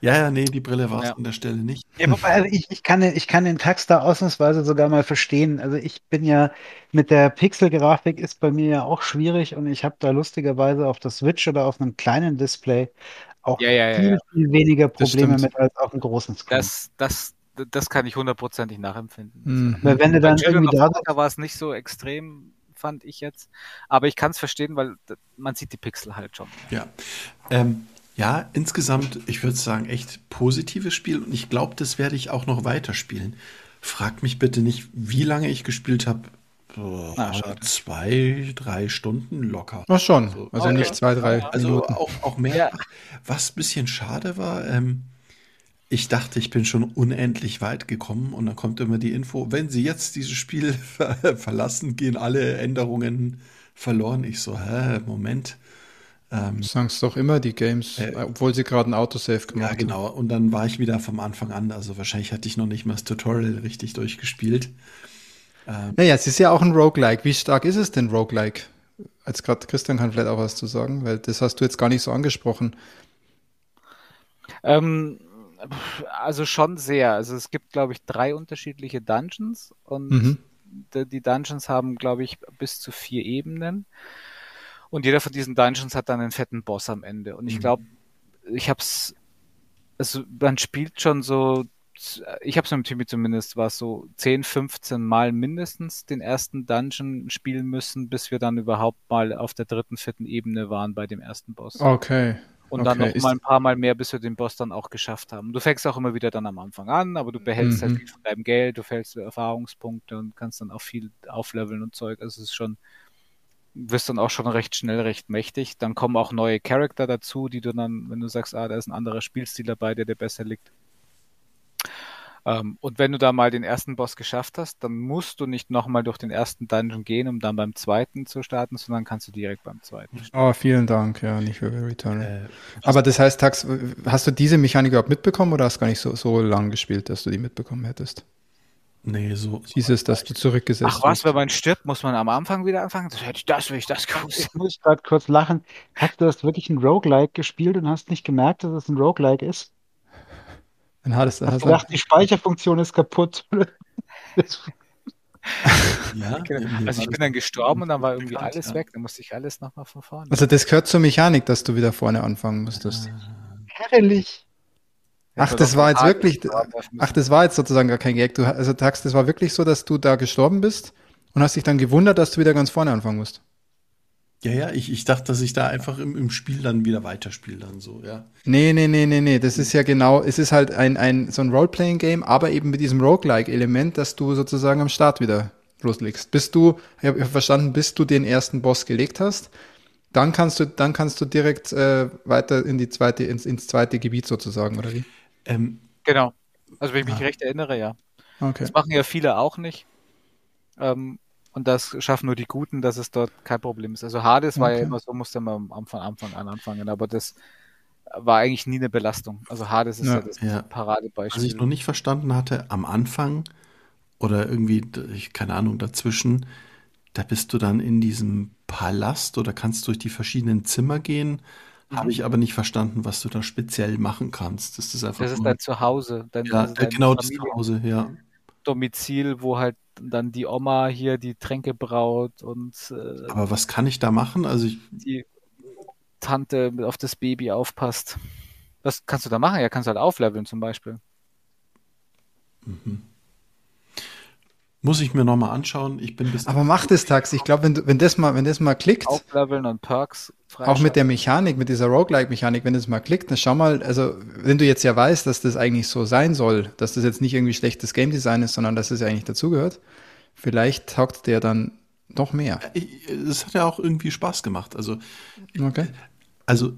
Ja, ja, nee, die Brille war es ja. an der Stelle nicht. Ja, wobei, also ich, ich, kann den, ich kann den Tax da ausnahmsweise sogar mal verstehen. Also ich bin ja mit der Pixel-Grafik ist bei mir ja auch schwierig und ich habe da lustigerweise auf der Switch oder auf einem kleinen Display auch ja, ja, viel, viel weniger Probleme mit als auf einem großen Screen. Das, das, das kann ich hundertprozentig nachempfinden. Mhm. Weil wenn du dann irgendwie da, da war es nicht so extrem fand ich jetzt. Aber ich kann es verstehen, weil man sieht die Pixel halt schon. Ja. Ähm, ja, insgesamt, ich würde sagen, echt positives Spiel und ich glaube, das werde ich auch noch weiterspielen. Fragt mich bitte nicht, wie lange ich gespielt habe. Oh, zwei, drei Stunden locker. Ach schon. Also, okay. nicht zwei, drei also Minuten. Auch, auch mehr. Ja. Was ein bisschen schade war, ähm, ich dachte, ich bin schon unendlich weit gekommen und dann kommt immer die Info, wenn Sie jetzt dieses Spiel (laughs) verlassen, gehen alle Änderungen verloren. Ich so, hä, Moment. Ähm, Sagen es doch immer die Games, äh, obwohl sie gerade ein Autosave gemacht haben. Ja, genau. Und dann war ich wieder vom Anfang an. Also wahrscheinlich hatte ich noch nicht mal das Tutorial richtig durchgespielt. Ähm, naja, es ist ja auch ein Roguelike. Wie stark ist es denn Roguelike? Als gerade Christian kann vielleicht auch was zu sagen, weil das hast du jetzt gar nicht so angesprochen. Ähm, also schon sehr. Also es gibt, glaube ich, drei unterschiedliche Dungeons und mhm. die Dungeons haben, glaube ich, bis zu vier Ebenen. Und jeder von diesen Dungeons hat dann einen fetten Boss am Ende. Und ich mhm. glaube, ich hab's, also man spielt schon so, ich hab's mit dem Timmy zumindest, war es so 10, 15 Mal mindestens den ersten Dungeon spielen müssen, bis wir dann überhaupt mal auf der dritten, vierten Ebene waren bei dem ersten Boss. Okay. Und okay. dann noch mal ein paar Mal mehr, bis wir den Boss dann auch geschafft haben. Du fängst auch immer wieder dann am Anfang an, aber du behältst halt mhm. halt viel von deinem Geld, du fällst Erfahrungspunkte und kannst dann auch viel aufleveln und Zeug. Also es ist schon, wirst dann auch schon recht schnell recht mächtig. Dann kommen auch neue Charakter dazu, die du dann, wenn du sagst, ah, da ist ein anderer Spielstil dabei, der dir besser liegt. Ähm, und wenn du da mal den ersten Boss geschafft hast, dann musst du nicht nochmal durch den ersten Dungeon gehen, um dann beim zweiten zu starten, sondern kannst du direkt beim zweiten starten. Oh, vielen Dank, ja, nicht für Return. Äh, Aber das heißt, Tax, hast du diese Mechanik überhaupt mitbekommen oder hast du gar nicht so, so lang gespielt, dass du die mitbekommen hättest? Nee, so. Hieß es, dass du zurückgesetzt Ach was, wenn man stirbt, muss man am Anfang wieder anfangen? Das hätte ich das, will ich das gewusst. Ich muss gerade kurz lachen. Hast du das wirklich ein Roguelike gespielt und hast nicht gemerkt, dass es ein Roguelike ist? Dann hattest, hast du gedacht, die Speicherfunktion ist kaputt. (laughs) ja, also ich bin dann gestorben und dann war irgendwie alles ja. weg. Dann musste ich alles nochmal von vorne. Also das gehört zur Mechanik, dass du wieder vorne anfangen musstest. Herrlich. Ach, das war jetzt wirklich, ach, das war jetzt sozusagen gar kein Gag. Du, also Tax, das war wirklich so, dass du da gestorben bist und hast dich dann gewundert, dass du wieder ganz vorne anfangen musst. Ja, ja, ich, ich dachte, dass ich da einfach im, im Spiel dann wieder weiterspiele, dann so, ja. Nee, nee, nee, nee, nee. Das ist ja genau, es ist halt ein, ein so ein Role-Playing-Game, aber eben mit diesem Roguelike-Element, dass du sozusagen am Start wieder loslegst. Bis du, ich habe hab verstanden, bis du den ersten Boss gelegt hast, dann kannst du, dann kannst du direkt äh, weiter in die zweite, ins, ins zweite Gebiet sozusagen, oder wie? Ähm, genau. Also wenn ich mich ah. recht erinnere, ja. Okay. Das machen ja viele auch nicht. Ähm, und das schaffen nur die Guten, dass es dort kein Problem ist. Also Hades okay. war ja immer so, musste man am Anfang an anfangen, aber das war eigentlich nie eine Belastung. Also Hades ist ja, ja das ja. Paradebeispiel. Was ich noch nicht verstanden hatte, am Anfang oder irgendwie, keine Ahnung, dazwischen, da bist du dann in diesem Palast oder kannst durch die verschiedenen Zimmer gehen habe mhm. ich aber nicht verstanden, was du da speziell machen kannst. Das ist einfach. Das ist dein Zuhause. Dein, ja, dein genau das Zuhause, ja. Domizil, wo halt dann die Oma hier die Tränke braut und. Äh, aber was kann ich da machen? Also ich. Die Tante auf das Baby aufpasst. Was kannst du da machen? Ja, kannst du halt aufleveln zum Beispiel. Mhm. Muss ich mir nochmal anschauen. Ich bin bis. Aber mach das, Tax. Ich glaube, wenn, wenn, das mal, wenn das mal klickt, Aufleveln und Perks auch mit der Mechanik, mit dieser Roguelike-Mechanik, wenn das mal klickt, dann schau mal, also wenn du jetzt ja weißt, dass das eigentlich so sein soll, dass das jetzt nicht irgendwie schlechtes Game Design ist, sondern dass es ja eigentlich dazugehört, vielleicht taugt der dann noch mehr. Es hat ja auch irgendwie Spaß gemacht. Also, Okay. also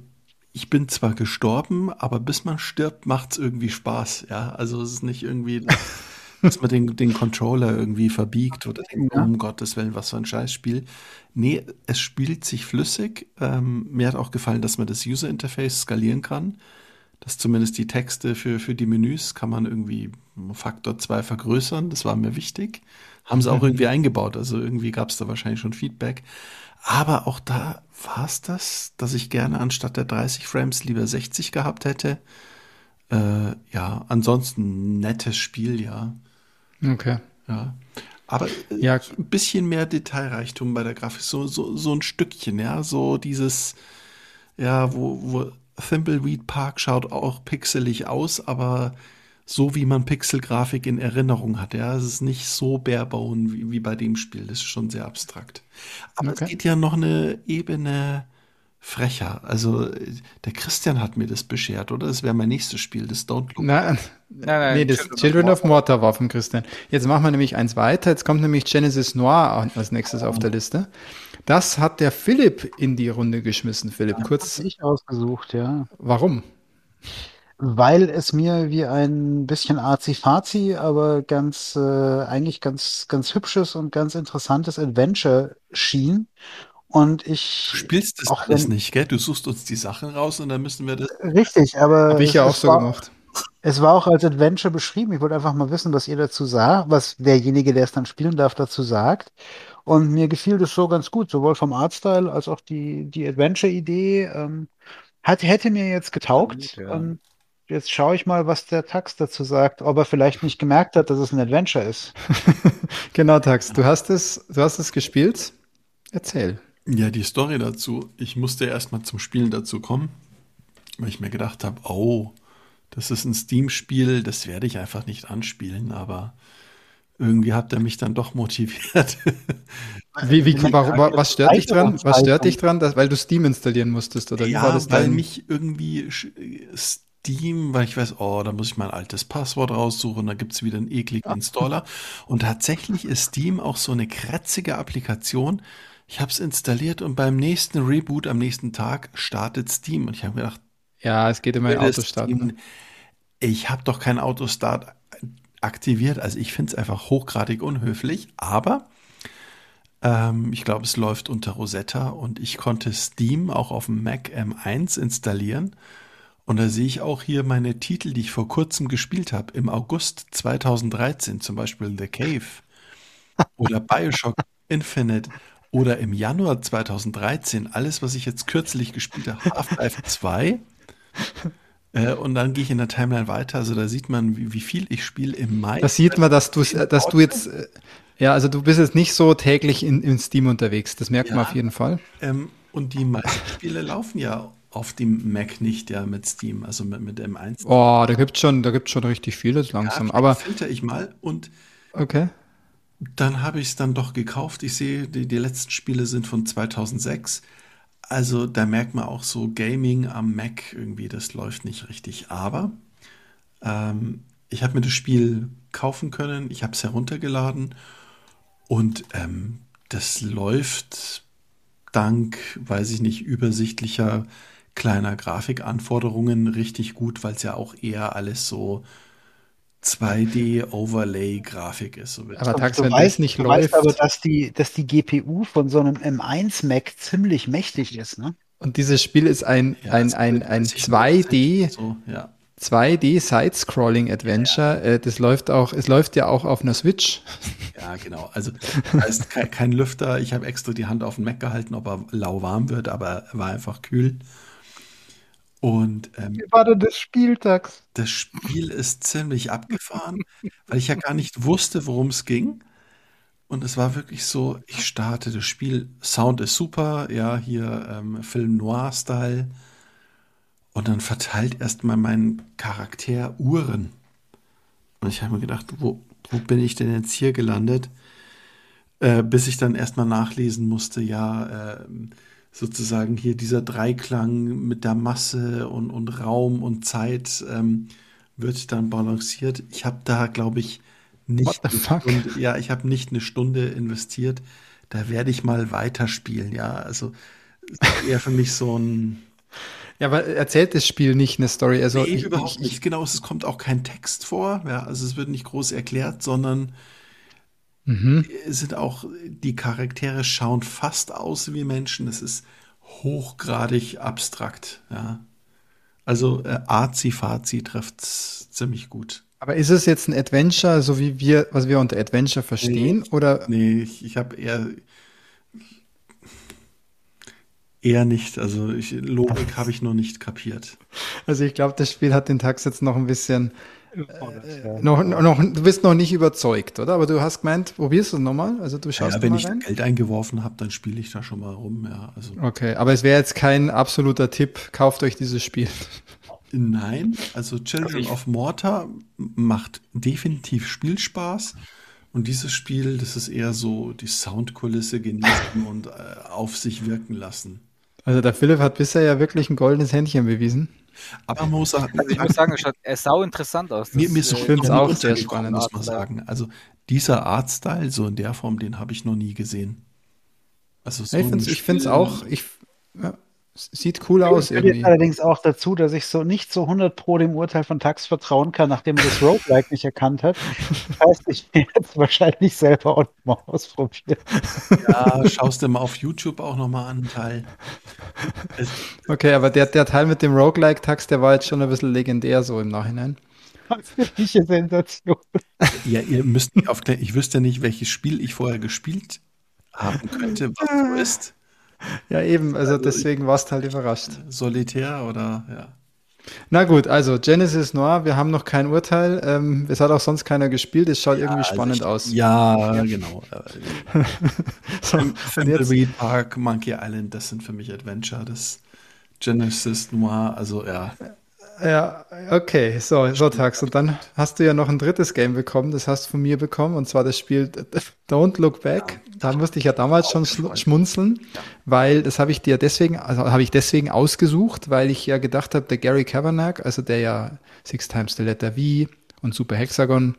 ich bin zwar gestorben, aber bis man stirbt, macht's irgendwie Spaß. Ja, also es ist nicht irgendwie, (laughs) dass man den, den Controller irgendwie verbiegt oder denkt, Ja. um Gottes Willen, was für ein Scheißspiel. Nee, es spielt sich flüssig. Ähm, mir hat auch gefallen, dass man das User Interface skalieren kann. Dass zumindest die Texte für, für die Menüs kann man irgendwie Faktor 2 vergrößern. Das war mir wichtig. Haben sie auch irgendwie eingebaut. Also irgendwie gab es da wahrscheinlich schon Feedback. Aber auch da war es das, dass ich gerne anstatt der 30 Frames lieber 60 gehabt hätte. Äh, ja, ansonsten nettes Spiel, ja. Okay. Ja. Aber äh, Ja. ein bisschen mehr Detailreichtum bei der Grafik, so, so, so ein Stückchen, ja, so dieses, ja, wo, wo Thimbleweed Park schaut auch pixelig aus, aber so wie man Pixelgrafik in Erinnerung hat, ja, es ist nicht so barebone wie, wie bei dem Spiel, das ist schon sehr abstrakt. Aber Okay. es geht ja noch eine Ebene frecher. Also der Christian hat mir das beschert, oder? Das wäre mein nächstes Spiel, das Don't Look. Nein, nein, nee, das Children of Children of Mortar war von Christian. Jetzt machen wir nämlich eins weiter. Jetzt kommt nämlich Genesis Noir als nächstes auf der Liste. Das hat der Philipp in die Runde geschmissen. Philipp, kurz, Hab ich ausgesucht, ja. warum? Weil es mir wie ein bisschen Azi-Fazi, aber ganz, äh, eigentlich ganz, ganz hübsches und ganz interessantes Adventure schien. Und ich, Du spielst das auch alles wenn- nicht, gell? Du suchst uns die Sachen raus und dann müssen wir das. richtig, aber Habe ich es- ja auch so war, gemacht. Es war auch als Adventure beschrieben. Ich wollte einfach mal wissen, was ihr dazu sagt, was derjenige, der es dann spielen darf, dazu sagt. Und mir gefiel das so ganz gut, sowohl vom Artstyle als auch die, die Adventure-Idee. Ähm, hat, hätte mir jetzt getaugt. Ja. Und jetzt schaue ich mal, was der Tax dazu sagt, ob er vielleicht nicht gemerkt hat, dass es ein Adventure ist. (laughs) Genau, Tax, du hast es, du hast es gespielt. Erzähl. Ja, die Story dazu. Ich musste erstmal zum Spielen dazu kommen, weil ich mir gedacht habe, oh, das ist ein Steam-Spiel, das werde ich einfach nicht anspielen, aber irgendwie hat er mich dann doch (laughs) motiviert. Wie, wie, warum, was stört dich dran? Was stört dich dran, dass, weil du Steam installieren musstest? Oder ja, das weil dein- mich irgendwie sch- Steam, weil ich weiß, oh, da muss ich mein altes Passwort raussuchen, da gibt es wieder einen ekligen Installer. Und tatsächlich ist Steam auch so eine kratzige Applikation. Ich habe es installiert und beim nächsten Reboot am nächsten Tag startet Steam. Und ich habe gedacht, Ja, es geht immer in Autostarten. Steam- Ich habe doch keinen Autostart aktiviert. Also ich finde es einfach hochgradig unhöflich. Aber ähm, ich glaube, es läuft unter Rosetta und ich konnte Steam auch auf dem Mac M1 installieren. Und da sehe ich auch hier meine Titel, die ich vor kurzem gespielt habe. Im August 2013 zum Beispiel The Cave (laughs) oder Bioshock Infinite oder im Januar 2013 alles, was ich jetzt kürzlich gespielt habe, Half-Life (laughs) 2. Äh, und dann gehe ich in der Timeline weiter. Also da sieht man, wie, wie viel ich spiele im Mai. Da sieht man, dass du, dass du jetzt, äh, ja, also du bist jetzt nicht so täglich in, in Steam unterwegs. Das merkt man Ja. auf jeden Fall. Ähm, und die meisten Spiele laufen ja auf dem Mac nicht, ja, mit Steam, also mit, mit M1. Oh, da gibt's schon, da gibt's schon richtig vieles Ja, langsam. vielleicht Aber filter ich mal und okay. Dann habe ich es dann doch gekauft. Ich sehe, die, die letzten Spiele sind von 2006. Also da merkt man auch so Gaming am Mac irgendwie, das läuft nicht richtig. Aber ähm, ich habe mir das Spiel kaufen können, ich habe es heruntergeladen und ähm, das läuft dank, weiß ich nicht, übersichtlicher kleiner Grafikanforderungen richtig gut, weil es ja auch eher alles so 2D-Overlay-Grafik ist. So wird Aber Tax, du wenn weißt, das nicht du läuft weißt aber, dass die, dass die GPU von so einem M1 Mac ziemlich mächtig ist, ne? und dieses Spiel ist ein, Ja, ein, ein, ein ist sich 2D, So, ja. 2D Side-Scrolling Adventure. Äh, Das läuft auch, es läuft ja auch auf einer Switch. (laughs) ja, genau. Also da ist kein, kein Lüfter. Ich habe extra die Hand auf den Mac gehalten, ob er lauwarm wird, aber er war einfach kühl. Und ähm, Wie war denn das Spiel, Tax? das Spiel ist ziemlich abgefahren, weil ich ja gar nicht wusste, worum es ging. Und es war wirklich so, ich starte das Spiel, Sound ist super, ja, hier ähm, Film Noir-Style. Und dann verteilt erstmal mein Charakter Uhren. Und ich habe mir gedacht, wo, wo bin ich denn jetzt hier gelandet? Äh, bis ich dann erstmal nachlesen musste, ja, äh, sozusagen hier dieser Dreiklang mit der Masse und, und Raum und Zeit ähm, wird dann balanciert. Ich habe da, glaube ich, nicht eine Stunde, ja, ich habe nicht eine Stunde investiert. Da werde ich mal weiterspielen, ja. Also eher für mich so ein. Ja, aber erzählt das Spiel nicht eine Story? Also nee, ich, überhaupt ich, nicht. Genau, es kommt auch kein Text vor. Ja, also es wird nicht groß erklärt, sondern mhm. sind auch die Charaktere schauen fast aus wie Menschen. Es ist hochgradig abstrakt. Ja, also äh, Azi-Fazi trifft ziemlich gut. Aber ist es jetzt ein Adventure, so wie wir, was wir unter Adventure verstehen? Nee, oder? Nee, ich, ich habe eher eher nicht. Also ich, Logik (laughs) habe ich noch nicht kapiert. Also ich glaube, das Spiel hat den Tax jetzt noch ein bisschen äh, noch, noch, du bist noch nicht überzeugt, oder? Aber du hast gemeint, probierst du es nochmal? Also du schaust ja, wenn ich rein? Geld eingeworfen habe, dann spiele ich da schon mal rum, ja. Also. Okay, aber es wäre jetzt kein absoluter Tipp, kauft euch dieses Spiel. Nein, also Children of Mortar macht definitiv Spielspaß. Und dieses Spiel, das ist eher so die Soundkulisse genießen und äh, auf sich wirken lassen. Also der Philipp hat bisher ja wirklich ein goldenes Händchen bewiesen. Aber man muss, also ich muss sagen, es schaut sau interessant aus. Mir, mir ist ich finde es auch sehr spannend, muss man sagen. Also dieser Artstyle, so in der Form, den habe ich noch nie gesehen. Also so ich finde es auch, ich, ja, Sieht cool aus. Ich irgendwie. allerdings auch dazu, dass ich so nicht so 100 pro dem Urteil von Tax vertrauen kann, nachdem er das Roguelike nicht erkannt hat. Das heißt, ich werde jetzt wahrscheinlich selber auch mal ausprobieren. Ja, schaust du mal auf YouTube auch nochmal an, Teil. Okay, aber der, der Teil mit dem Roguelike-Tax, der war jetzt schon ein bisschen legendär so im Nachhinein. Welche Sensation. Ja, ihr müsst mich aufklären. Ich wüsste nicht, welches Spiel ich vorher gespielt haben könnte, was so ist. Ja, eben, also, also deswegen warst du halt überrascht. Solitär oder ja. Na gut, also Genesis Noir, wir haben noch kein Urteil. Ähm, es hat auch sonst keiner gespielt. Es schaut ja, irgendwie also spannend also aus. Ja, genau. (laughs) so, Fantasy Park, Monkey Island, das sind für mich Adventure. Das Genesis Noir, also ja. Ja, okay, so, so Tax. Und dann hast du ja noch ein drittes Game bekommen, das hast du von mir bekommen, und zwar das Spiel Don't Look Back. Da musste ich ja damals schon schmunzeln, weil das habe ich dir deswegen, also habe ich deswegen ausgesucht, weil ich ja gedacht habe, der Gary Kavanagh, also der ja Six Times the Letter V und Super Hexagon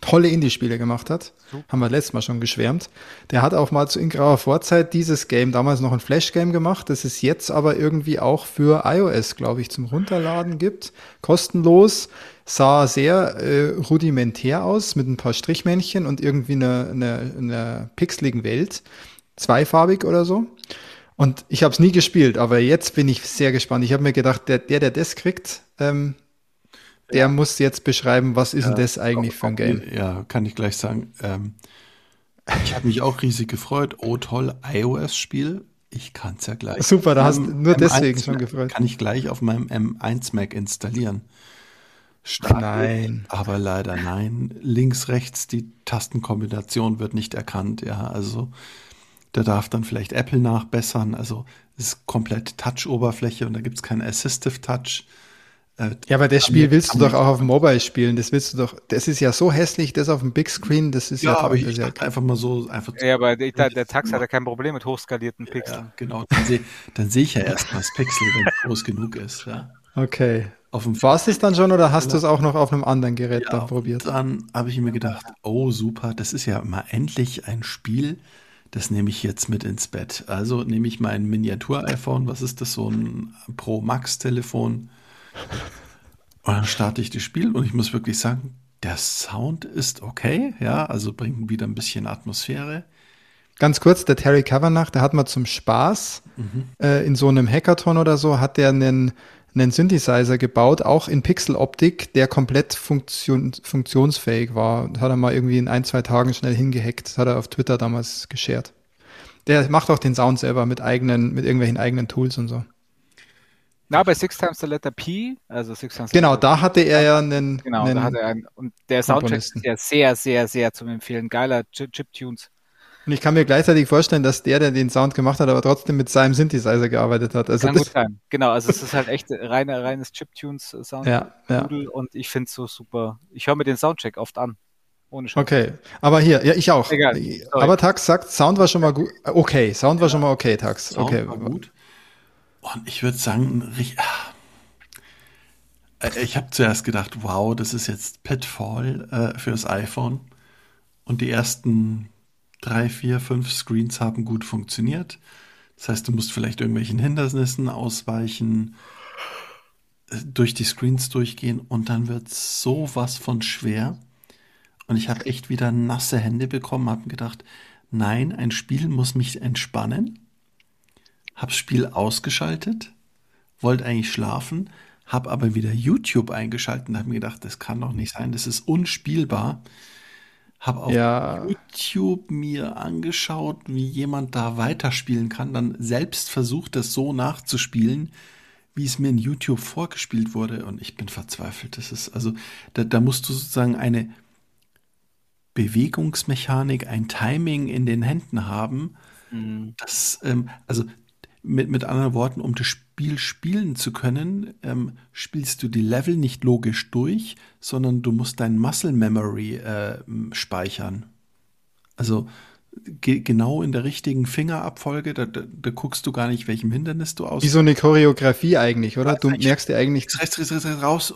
tolle Indie-Spiele gemacht hat. Super. Haben wir letztes Mal schon geschwärmt. Der hat auch mal zu in grauer Vorzeit dieses Game damals noch ein Flash-Game gemacht, das es jetzt aber irgendwie auch für iOS, glaube ich, zum Runterladen gibt. Kostenlos. Sah sehr äh, rudimentär aus mit ein paar Strichmännchen und irgendwie eine, eine, eine pixeligen Welt. Zweifarbig oder so. Und ich habe es nie gespielt, aber jetzt bin ich sehr gespannt. Ich habe mir gedacht, der, der, der das kriegt, ähm, der muss jetzt beschreiben, was ist ja, denn das eigentlich für ein Game? Ja, kann ich gleich sagen. Ähm, ich habe mich auch riesig gefreut. Oh toll, iOS-Spiel. Ich kann es ja gleich. Super, da hast du nur M1 deswegen schon gefreut. Kann ich gleich auf meinem M1 Mac installieren. Stark, nein. Aber leider nein. Links, rechts, die Tastenkombination wird nicht erkannt. Ja, also da darf dann vielleicht Apple nachbessern. Also es ist komplett Touch-Oberfläche und da gibt es keinen Assistive Touch. Ja, aber das Spiel willst du doch auch auf dem Mobile spielen. Das willst du doch. Das ist ja so hässlich, das auf dem Big Screen. Das ist ja. Ja, aber ich ja einfach mal so einfach. Ja, aber der, der Tax hat ja kein Problem mit hochskalierten Pixeln. Ja, genau. Dann sehe seh ich ja erst mal das Pixel, wenn es groß genug ist. Ja. Okay. Auf dem War es dann schon oder hast du es auch noch auf einem anderen Gerät ja, dann probiert? Dann habe ich mir gedacht, oh super, das ist ja mal endlich ein Spiel, das nehme ich jetzt mit ins Bett. Also nehme ich mein Miniatur-iPhone, was ist das, so ein Pro Max-Telefon (laughs) und dann starte ich das Spiel und ich muss wirklich sagen, der Sound ist okay, ja, also bringt wieder ein bisschen Atmosphäre. Ganz kurz, der Terry Kavanagh, der hat mal zum Spaß mhm. äh, in so einem Hackathon oder so, hat der einen, einen Synthesizer gebaut, auch in Pixeloptik, der komplett funktion, funktionsfähig war. Das hat er mal irgendwie in ein, zwei Tagen schnell hingehackt. Das hat er auf Twitter damals geshared. Der macht auch den Sound selber mit eigenen, mit irgendwelchen eigenen Tools und so. Na, bei Six Times the Letter P, also Six Times Genau, da hatte er ja einen. Genau, einen da hatte er einen, und der Soundtrack ist ja sehr, sehr, sehr zum Empfehlen. Geiler Chip-Tunes. Und ich kann mir gleichzeitig vorstellen, dass der, der den Sound gemacht hat, aber trotzdem mit seinem Synthesizer gearbeitet hat. Also kann das, gut sein. Genau, also es ist halt echt reine, reines Chiptunes-Sound. Ja, ja. Und ich finde es so super. Ich höre mir den Soundcheck oft an. Ohne Scheiß. Okay, aber hier, ja, ich auch. Egal, sorry. Aber Tax sagt, Sound war schon mal gut. Okay, Sound war schon mal okay, Tax. Sound Okay. war gut. Und ich würde sagen, ah. Äh, ich habe zuerst gedacht, wow, das ist jetzt Pitfall äh, fürs iPhone. Und die ersten drei, vier, fünf Screens haben gut funktioniert. Das heißt, du musst vielleicht irgendwelchen Hindernissen ausweichen, äh, durch die Screens durchgehen und dann wird sowas von schwer. Und ich habe echt wieder nasse Hände bekommen, habe gedacht, nein, ein Spiel muss mich entspannen. Hab's Spiel ausgeschaltet, wollte eigentlich schlafen, hab aber wieder YouTube eingeschaltet und habe mir gedacht, das kann doch nicht sein, das ist unspielbar. Hab auf Ja. YouTube mir angeschaut, wie jemand da weiterspielen kann, dann selbst versucht, das so nachzuspielen, wie es mir in YouTube vorgespielt wurde und ich bin verzweifelt. Das ist also, da, da musst du sozusagen eine Bewegungsmechanik, ein Timing in den Händen haben, Mhm. das, ähm, also mit, mit anderen Worten, um das Spiel spielen zu können, ähm, spielst du die Level nicht logisch durch, sondern du musst dein Muscle Memory äh, speichern. Also ge genau in der richtigen Fingerabfolge, da, da, da guckst du gar nicht, welchem Hindernis du aus. Wie so eine Choreografie eigentlich, oder? Du merkst dir eigentlich, rechts, rechts, rechts, raus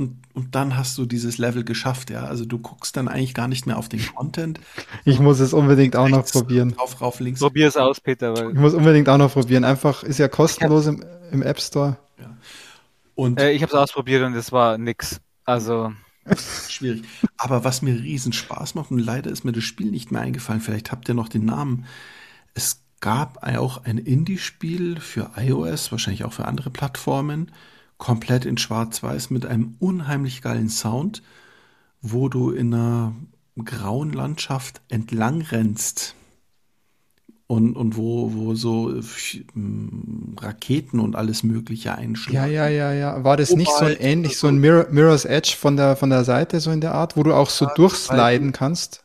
und, und dann hast du dieses Level geschafft, ja. Also du guckst dann eigentlich gar nicht mehr auf den Content. ich muss es unbedingt auch noch probieren. Rauf, rauf, links. Probier es aus, Peter, Ich muss unbedingt auch noch probieren. Einfach, ist ja kostenlos im, im App Store. Und äh, ich habe es ausprobiert und es war nix. Also schwierig. Aber was mir riesen Spaß macht, und leider ist mir das Spiel nicht mehr eingefallen, vielleicht habt ihr noch den Namen. Es gab auch ein Indie-Spiel für iOS, wahrscheinlich auch für andere Plattformen, komplett in Schwarz-Weiß mit einem unheimlich geilen Sound, wo du in einer grauen Landschaft entlang rennst. Und, und wo, wo so äh, m, Raketen und alles Mögliche einschlagen. Ja, ja, ja, ja. War das nicht so ein ähnlich, so ein Mirror, Mirror's Edge von der, von der Seite, so in der Art, wo du auch so durchsliden kannst,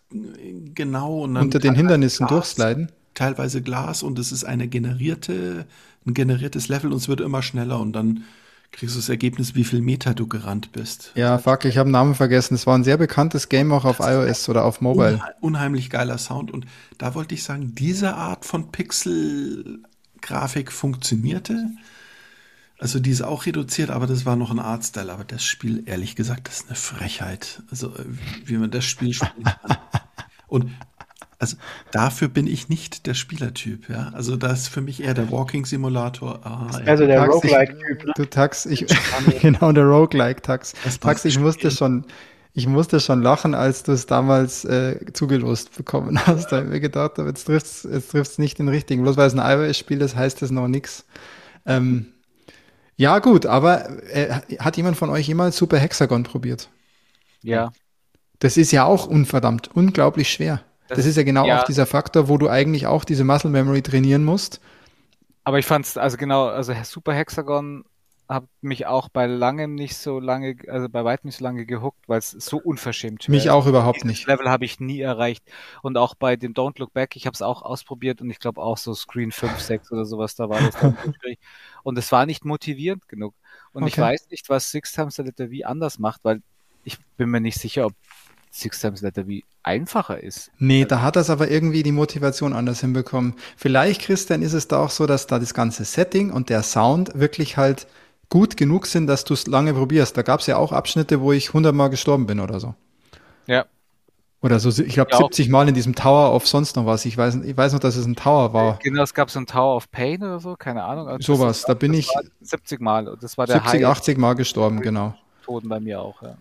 Genau. Und dann unter den Hindernissen Glas, durchsliden? Teilweise Glas und es ist eine generierte, ein generiertes Level und es wird immer schneller und dann kriegst du das Ergebnis, wie viel Meter du gerannt bist. Ja, fuck, ich habe den Namen vergessen. Es war ein sehr bekanntes Game auch auf iOS oder auf Mobile. Unhe unheimlich geiler Sound und da wollte ich sagen, diese Art von Pixel-Grafik funktionierte. Also die ist auch reduziert, aber das war noch ein Artstyle. Aber das Spiel, ehrlich gesagt, das ist eine Frechheit. Also äh, wie man das Spiel spielen kann. (laughs) Und also dafür bin ich nicht der Spielertyp, ja. Also das ist für mich eher der Walking Simulator. Ah, ja. Also der Roguelike-Typ. Ne? Du Tax, ich, (laughs) genau, der Roguelike-Tax. Das Tax, ich musste schon, ich musste schon lachen, als du es damals äh, zugelost bekommen hast. Da habe ich mir gedacht, aber jetzt trifft's, jetzt trifft's nicht den richtigen. Bloß weil es ein iOS-Spiel ist, heißt das noch nix. Ähm, ja, gut, aber äh, hat jemand von euch jemals Super Hexagon probiert? ja. Das ist ja auch unverdammt, unglaublich schwer. Das, Das- ist ja genau ja. auch dieser Faktor, wo du eigentlich auch diese Muscle Memory trainieren musst. Aber ich fand's, also genau, also Super Hexagon hat mich auch bei langem nicht so lange, also bei weitem nicht so lange gehuckt, weil es so unverschämt Mich auch überhaupt Dieses nicht. Level habe ich nie erreicht. Und auch bei dem Don't Look Back, ich habe es auch ausprobiert und ich glaube auch so Screen 5, 6 (laughs) oder sowas, da war das dann schwierig. (laughs) Und es war nicht motivierend genug. Und ich Okay. weiß nicht, was Six Times the Letter V anders macht, weil ich bin mir nicht sicher, ob Six Times Letter V einfacher ist. Nee, da hat das aber irgendwie die Motivation anders hinbekommen. Vielleicht, Christian, ist es da auch so, dass da das ganze Setting und der Sound wirklich halt gut genug sind, dass du es lange probierst. Da gab es ja auch Abschnitte, wo ich 100 Mal gestorben bin oder so. Ja. Oder so, ich glaube Ja, auch. 70 Mal in diesem Tower of sonst noch was. Ich weiß, ich weiß noch, dass es ein Tower war. Genau, es gab so ein Tower of Pain oder so, keine Ahnung. Also Sowas, da bin ich war 70 Mal. und Das war der 70, High 80 Mal gestorben, genau. Toten bei mir auch, ja.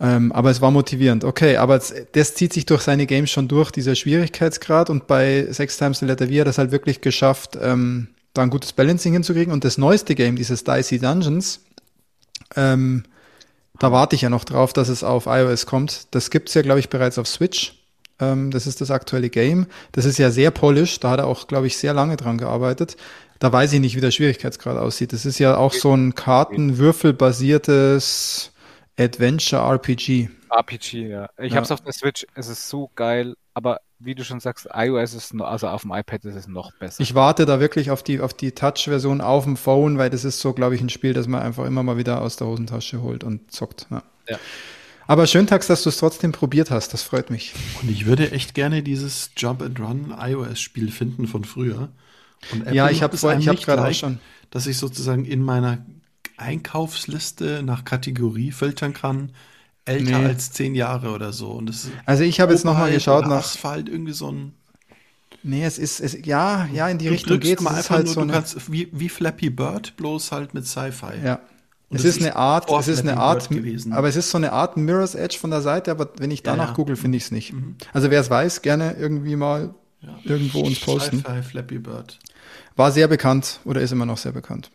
Ähm, aber es war motivierend. Okay, aber das zieht sich durch seine Games schon durch, dieser Schwierigkeitsgrad. Und bei Six Times the Letter V hat er es halt wirklich geschafft, ähm, da ein gutes Balancing hinzukriegen. Und das neueste Game, dieses Dicey Dungeons, ähm, da warte ich ja noch drauf, dass es auf iOS kommt. Das gibt's ja, glaube ich, bereits auf Switch. Ähm, das ist das aktuelle Game. Das ist ja sehr polished. Da hat er auch, glaube ich, sehr lange dran gearbeitet. Da weiß ich nicht, wie der Schwierigkeitsgrad aussieht. Das ist ja auch so ein Kartenwürfel-basiertes Adventure-RPG. RPG, ja. Ich Ja. hab's auf der Switch, es ist so geil, aber wie du schon sagst, iOS ist noch, also auf dem iPad ist es noch besser. Ich warte da wirklich auf die, auf die Touch-Version auf dem Phone, weil das ist so, glaube ich, ein Spiel, das man einfach immer mal wieder aus der Hosentasche holt und zockt. Ja. Ja. Aber schön, Tax, dass du es trotzdem probiert hast. Das freut mich. Und ich würde echt gerne dieses Jump and Run iOS-Spiel finden von früher. ja, ich habe ich hab gerade auch schon. Dass ich sozusagen in meiner Einkaufsliste nach Kategorie filtern kann, älter nee. als zehn Jahre oder so. Und das also ich habe jetzt nochmal geschaut nach Asphalt irgendwie so ein. Nee, es ist, es, ja, ja, in die du Richtung geht es. Halt nur, so du kannst, wie, wie Flappy Bird, bloß halt mit Sci-Fi. Ja. Es ist eine Art, es ist eine Art, gewesen. aber es ist so eine Art Mirror's Edge von der Seite, aber wenn ich danach ja, ja. google, finde ich es nicht. Mhm. Also wer es weiß, gerne irgendwie mal ja. irgendwo uns posten. Sci-Fi Flappy Bird. War sehr bekannt oder ist immer noch sehr bekannt.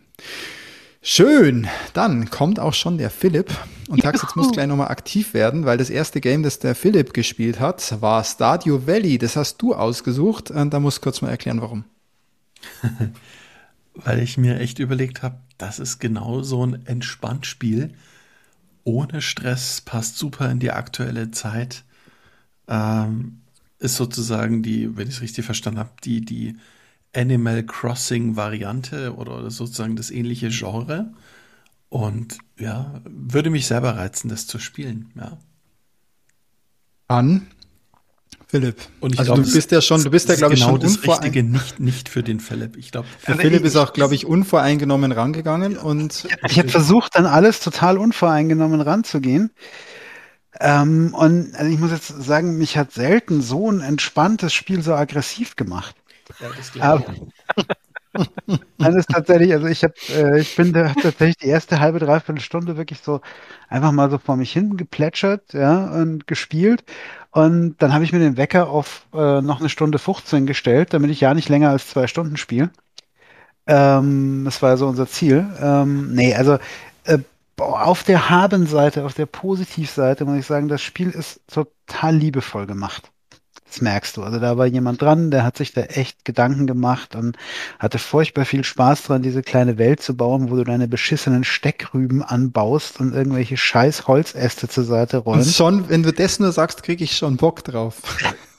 Schön, dann kommt auch schon der Philipp. Und Tax, jetzt muss gleich nochmal aktiv werden, weil das erste Game, das der Philipp gespielt hat, war Stadio Valley. Das hast du ausgesucht. Und da muss kurz mal erklären, warum. (laughs) weil ich mir echt überlegt habe, das ist genau so ein Entspanntspiel. Ohne Stress, passt super in die aktuelle Zeit. Ähm, ist sozusagen die, wenn ich es richtig verstanden habe, die, die Animal Crossing Variante oder sozusagen das ähnliche Genre. Und ja, würde mich selber reizen, das zu spielen, ja. An Philipp. Und ich also glaub, du bist ja schon, du bist ja glaube genau ich schon das Richtige nicht nicht für den Philipp. Ich glaube, also Philipp ich, ist auch glaube ich unvoreingenommen rangegangen und ich habe versucht dann alles total unvoreingenommen ranzugehen. Ähm, und also ich muss jetzt sagen, mich hat selten so ein entspanntes Spiel so aggressiv gemacht. Ja, das glaube ich. (laughs) Nein, ist tatsächlich, also ich habe, äh, ich bin da tatsächlich die erste halbe, dreiviertel Stunde wirklich so einfach mal so vor mich hin geplätschert, ja, und gespielt. Und dann habe ich mir den Wecker auf äh, noch eine Stunde 15 gestellt, damit ich ja nicht länger als zwei Stunden spiele. Ähm, das war so unser Ziel. Ähm, nee, also äh, auf der Habenseite, auf der Positivseite muss ich sagen, das Spiel ist total liebevoll gemacht. Das merkst du. Also da war jemand dran, der hat sich da echt Gedanken gemacht und hatte furchtbar viel Spaß dran, diese kleine Welt zu bauen, wo du deine beschissenen Steckrüben anbaust und irgendwelche scheiß Holzäste zur Seite rollst. Und schon, wenn du das nur sagst, kriege ich schon Bock drauf.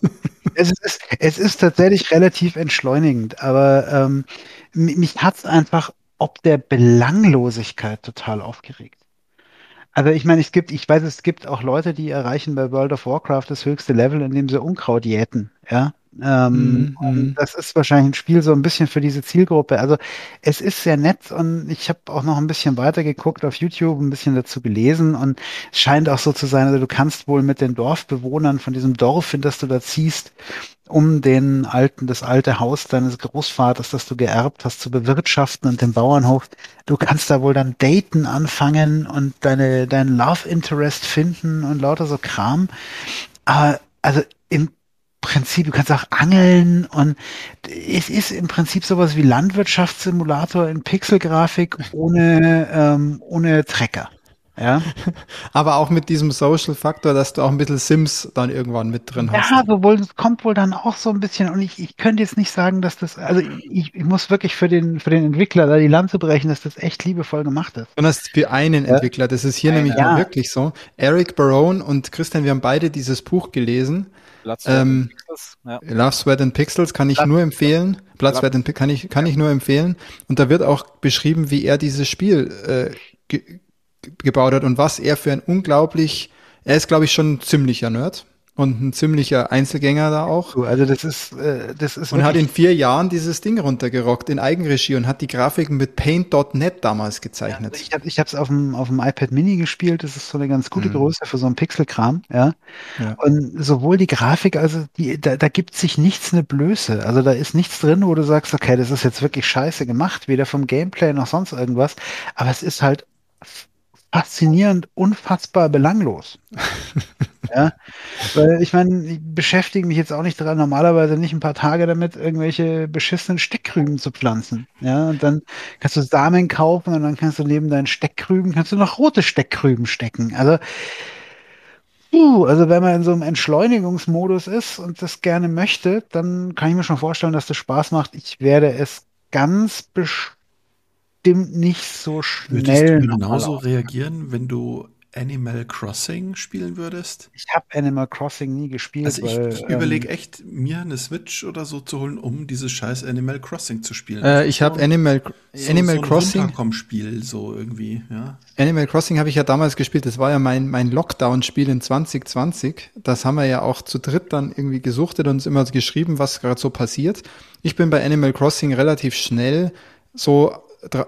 (laughs) es, ist, es ist tatsächlich relativ entschleunigend, aber ähm, mich hat's einfach ob der Belanglosigkeit total aufgeregt. Also ich meine, es gibt, ich weiß, es gibt auch Leute, die erreichen bei World of Warcraft das höchste Level, indem sie Unkraut jäten, ja. Ähm, mhm. mhm. Das ist wahrscheinlich ein Spiel so ein bisschen für diese Zielgruppe. Also es ist sehr nett und ich habe auch noch ein bisschen weiter geguckt auf YouTube, ein bisschen dazu gelesen und es scheint auch so zu sein, also du kannst wohl mit den Dorfbewohnern von diesem Dorf, in das du da ziehst, um den alten, das alte Haus deines Großvaters, das du geerbt hast, zu bewirtschaften und den Bauernhof. Du kannst da wohl dann daten anfangen und deine, dein Love Interest finden und lauter so Kram. Aber, also im Prinzip, du kannst auch angeln und es ist im Prinzip sowas wie Landwirtschaftssimulator in Pixelgrafik ohne, ähm, ohne Trecker. Ja. (laughs) Aber auch mit diesem Social Faktor, dass du auch ein bisschen Sims dann irgendwann mit drin hast. Ja, sowohl, es kommt wohl dann auch so ein bisschen, und ich, ich könnte jetzt nicht sagen, dass das, also ich, ich muss wirklich für den, für den Entwickler da die Lanze brechen, dass das echt liebevoll gemacht ist. Und das ist für einen ja. Entwickler, das ist hier ja, nämlich ja. wirklich so. Eric Barone und Christian, wir haben beide dieses Buch gelesen. Blood, Sweat ähm, Pixels, ja. Love, Sweat and Pixels kann ich Blood, nur empfehlen. Blood, Sweat and kann ich, kann ich nur empfehlen. Und da wird auch beschrieben, wie er dieses Spiel äh, gebaut hat und was er für ein unglaublich, er ist glaube ich schon ein ziemlicher Nerd und ein ziemlicher Einzelgänger da auch. Also das ist, äh, das ist und hat in vier Jahren dieses Ding runtergerockt in Eigenregie und hat die Grafiken mit Paint.net damals gezeichnet. Ja, ich habe ich habe es auf dem auf dem iPad Mini gespielt. Das ist so eine ganz gute mhm. Größe für so einen Pixelkram, ja? ja. Und sowohl die Grafik, also die, da, da gibt sich nichts eine Blöße. Also da ist nichts drin, wo du sagst, okay, das ist jetzt wirklich scheiße gemacht, weder vom Gameplay noch sonst irgendwas. Aber es ist halt faszinierend, unfassbar belanglos. (laughs) ja, weil ich meine, ich beschäftige mich jetzt auch nicht daran, normalerweise nicht ein paar Tage damit, irgendwelche beschissenen Steckrüben zu pflanzen. Ja, und dann kannst du Samen kaufen und dann kannst du neben deinen Steckrüben, kannst du noch rote Steckrüben stecken. Also, uh, also wenn man in so einem Entschleunigungsmodus ist und das gerne möchte, dann kann ich mir schon vorstellen, dass das Spaß macht. Ich werde es ganz bestimmt bestimmt nicht so schnell. Würdest du genauso reagieren, wenn du Animal Crossing spielen würdest? Ich habe Animal Crossing nie gespielt. Also ich, ich ähm, überlege echt, mir eine Switch oder so zu holen, um dieses scheiß Animal Crossing zu spielen. Äh, ich habe Animal, so, Animal so ein Crossing. Runterkomm-Spiel, so irgendwie, ja. Animal Crossing habe ich ja damals gespielt. Das war ja mein, mein Lockdown-Spiel in 2020. Das haben wir ja auch zu dritt dann irgendwie gesuchtet und uns immer geschrieben, was gerade so passiert. Ich bin bei Animal Crossing relativ schnell so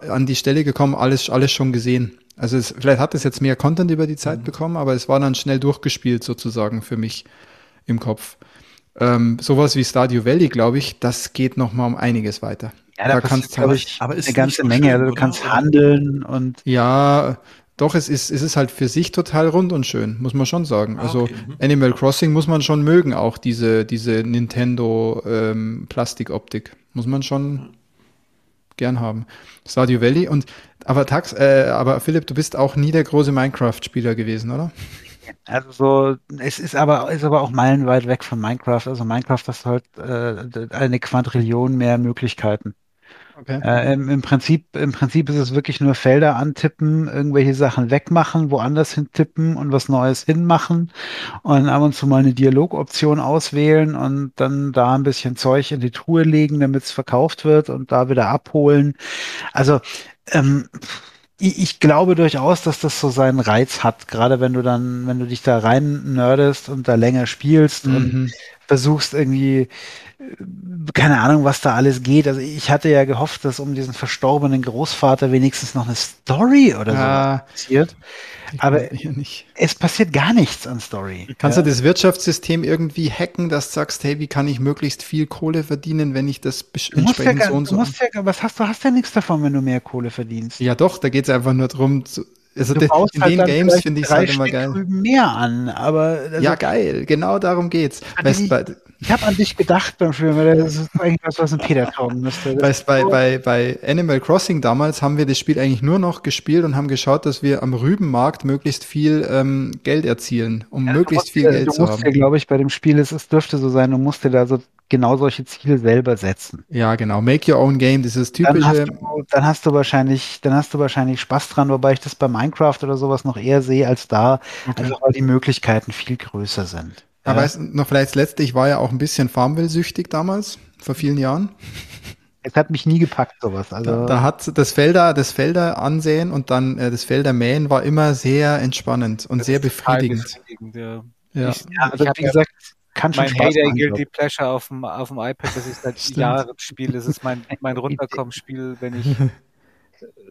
an die Stelle gekommen, alles, alles schon gesehen. Also es, vielleicht hat es jetzt mehr Content über die Zeit bekommen, aber es war dann schnell durchgespielt sozusagen für mich im Kopf. Ähm, sowas wie Stardew Valley, glaube ich, das geht noch mal um einiges weiter. ja, da, da kannst glaube ich, aber ist eine ganze so Menge. schön, also du kannst Oder? handeln und Ja, doch, es ist, es ist halt für sich total rund und schön, muss man schon sagen. Ah, Also okay, mhm. Animal Crossing muss man schon mögen, auch diese, diese Nintendo ähm, Plastikoptik. Muss man schon gern haben. Stardew Valley und aber Tax, äh, aber Philipp, du bist auch nie der große Minecraft-Spieler gewesen, oder? Also so, es ist aber, ist aber auch meilenweit weg von Minecraft. Also Minecraft hast halt äh, eine Quadrillion mehr Möglichkeiten. Okay. Äh, im, im Prinzip, im Prinzip ist es wirklich nur Felder antippen, irgendwelche Sachen wegmachen, woanders hintippen und was Neues hinmachen und ab und zu mal eine Dialogoption auswählen und dann da ein bisschen Zeug in die Truhe legen, damit es verkauft wird und da wieder abholen. Also ähm, ich, ich glaube durchaus, dass das so seinen Reiz hat, gerade wenn du dann, wenn du dich da rein nerdest und da länger spielst und Mhm. versuchst irgendwie, keine Ahnung, was da alles geht. Also ich hatte ja gehofft, dass um diesen verstorbenen Großvater wenigstens noch eine Story oder so Ah, passiert. Aber es passiert gar nichts an Story. Kannst ja? du das Wirtschaftssystem irgendwie hacken, dass du sagst, hey, wie kann ich möglichst viel Kohle verdienen, wenn ich das Du ja, entsprechend gar- so und du so. musst ja, was hast du, hast ja nichts davon, wenn du mehr Kohle verdienst. Ja, doch, da geht es einfach nur drum. Zu, also Du baust in halt den Games finde ich es halt immer Stück geil. Mehr an, aber also, Ja, geil, genau darum geht's. An Weißt, bei, ich habe an dich gedacht beim Film, weil das ist eigentlich was, was ein Peter taugen müsste. Bei, so- bei, bei Animal Crossing damals haben wir das Spiel eigentlich nur noch gespielt und haben geschaut, dass wir am Rübenmarkt möglichst viel ähm, Geld erzielen, um Ja, möglichst musst viel Geld zu musst haben. glaube ich, bei dem Spiel, es, es dürfte so sein, du musst dir da so genau solche Ziele selber setzen. Ja, genau. Make your own game, dieses Dann hast, typische. du, dann hast du wahrscheinlich, dann hast du wahrscheinlich Spaß dran, wobei ich das bei Minecraft oder sowas noch eher sehe als da, einfach weil die Möglichkeiten viel größer sind. Aber Ja. weißt, du, noch vielleicht letzte, ich war ja auch ein bisschen Farmville-süchtig damals, vor vielen Jahren. (laughs) Es hat mich nie gepackt, sowas. Also Da, da hat das Felder, das Felder ansehen und dann äh, das Felder mähen war immer sehr entspannend und sehr Total befriedigend. befriedigend, ja. Ja. Ich, ja, also ich habe wie ja gesagt, kann schon mein Spaß Heyday machen. Guilty Pleasure auf dem, auf dem iPad, das ich seit (laughs) Stimmt. Jahren spiele. Das ist mein, mein (laughs) Runterkommen-Spiel, wenn ich,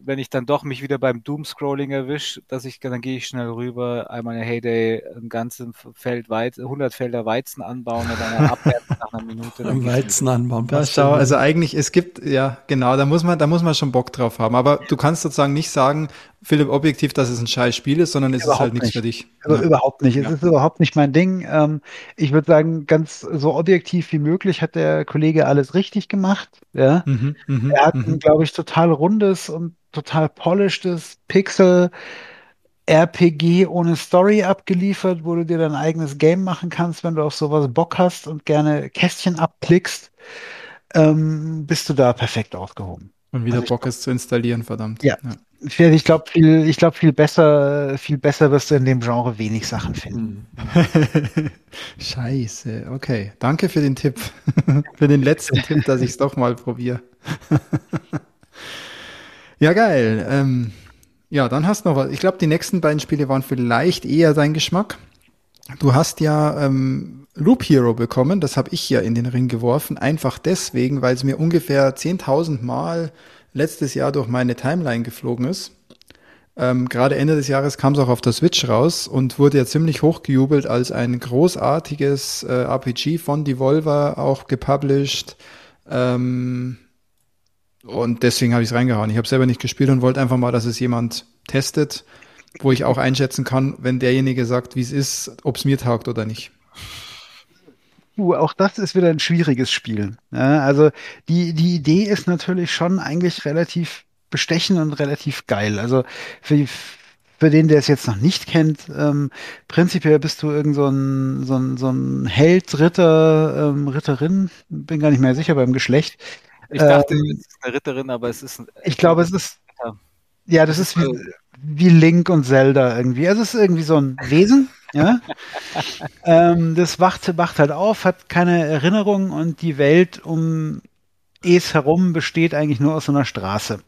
wenn ich dann doch mich wieder beim Doom-Scrolling erwische, dass ich, dann gehe ich schnell rüber, einmal eine Heyday, ein ganzes Feld Weizen, 100 Felder Weizen anbauen und dann abwerfen nach einer Minute. Dann Weizen anbauen. Da passt schau, also eigentlich, es gibt, ja, genau, da muss man, da muss man schon Bock drauf haben. Aber du kannst sozusagen nicht sagen, Philipp, objektiv, dass es ein scheiß Spiel ist, sondern es ist Überhaupt halt nichts nicht. für dich. Also Ja. überhaupt nicht. Es ist überhaupt nicht mein Ding. Ähm, ich würde sagen, ganz so objektiv wie möglich hat der Kollege alles richtig gemacht. Ja. Mhm, mhm, Er hat ein, mhm. glaube ich, total rundes und total polishtes Pixel RPG ohne Story abgeliefert, wo du dir dein eigenes Game machen kannst, wenn du auf sowas Bock hast und gerne Kästchen abklickst, ähm, bist du da perfekt aufgehoben. Und wieder Also Bock ist zu installieren, verdammt. Ja. Ich, ich glaube, viel, ich glaube, viel besser, viel besser wirst du in dem Genre wenig Sachen finden. Hm. (laughs) Scheiße, okay. Danke für den Tipp. (laughs) für den letzten Tipp, dass ich es doch mal probiere. (laughs) ja, geil. Ähm, ja, dann hast du noch was. Ich glaube, die nächsten beiden Spiele waren vielleicht eher dein Geschmack. Du hast ja ähm, Loop Hero bekommen, das habe ich ja in den Ring geworfen, einfach deswegen, weil es mir ungefähr 10.000 Mal letztes Jahr durch meine Timeline geflogen ist. Ähm, Gerade Ende des Jahres kam es auch auf der Switch raus und wurde ja ziemlich hochgejubelt als ein großartiges äh, RPG von Devolver, auch gepublished. Ähm, und deswegen habe ich es reingehauen. Ich habe selber nicht gespielt und wollte einfach mal, dass es jemand testet, wo ich auch einschätzen kann, wenn derjenige sagt, wie es ist, ob es mir taugt oder nicht. Uh, auch das ist wieder ein schwieriges Spiel. Ja, also die, die Idee ist natürlich schon eigentlich relativ bestechend und relativ geil. Also für, für den, der es jetzt noch nicht kennt, ähm, prinzipiell bist du irgend so ein, so ein, so ein Held, Ritter, ähm, Ritterin, bin gar nicht mehr sicher beim Geschlecht. Ich dachte, Ähm, es ist eine Ritterin, aber es ist ein, Ich glaube, es ist, Ja. ja, das ist wie, wie Link und Zelda irgendwie. Also es ist irgendwie so ein Wesen, ja. (laughs) ähm, das wacht, wacht halt auf, hat keine Erinnerung und die Welt um es herum besteht eigentlich nur aus so einer Straße.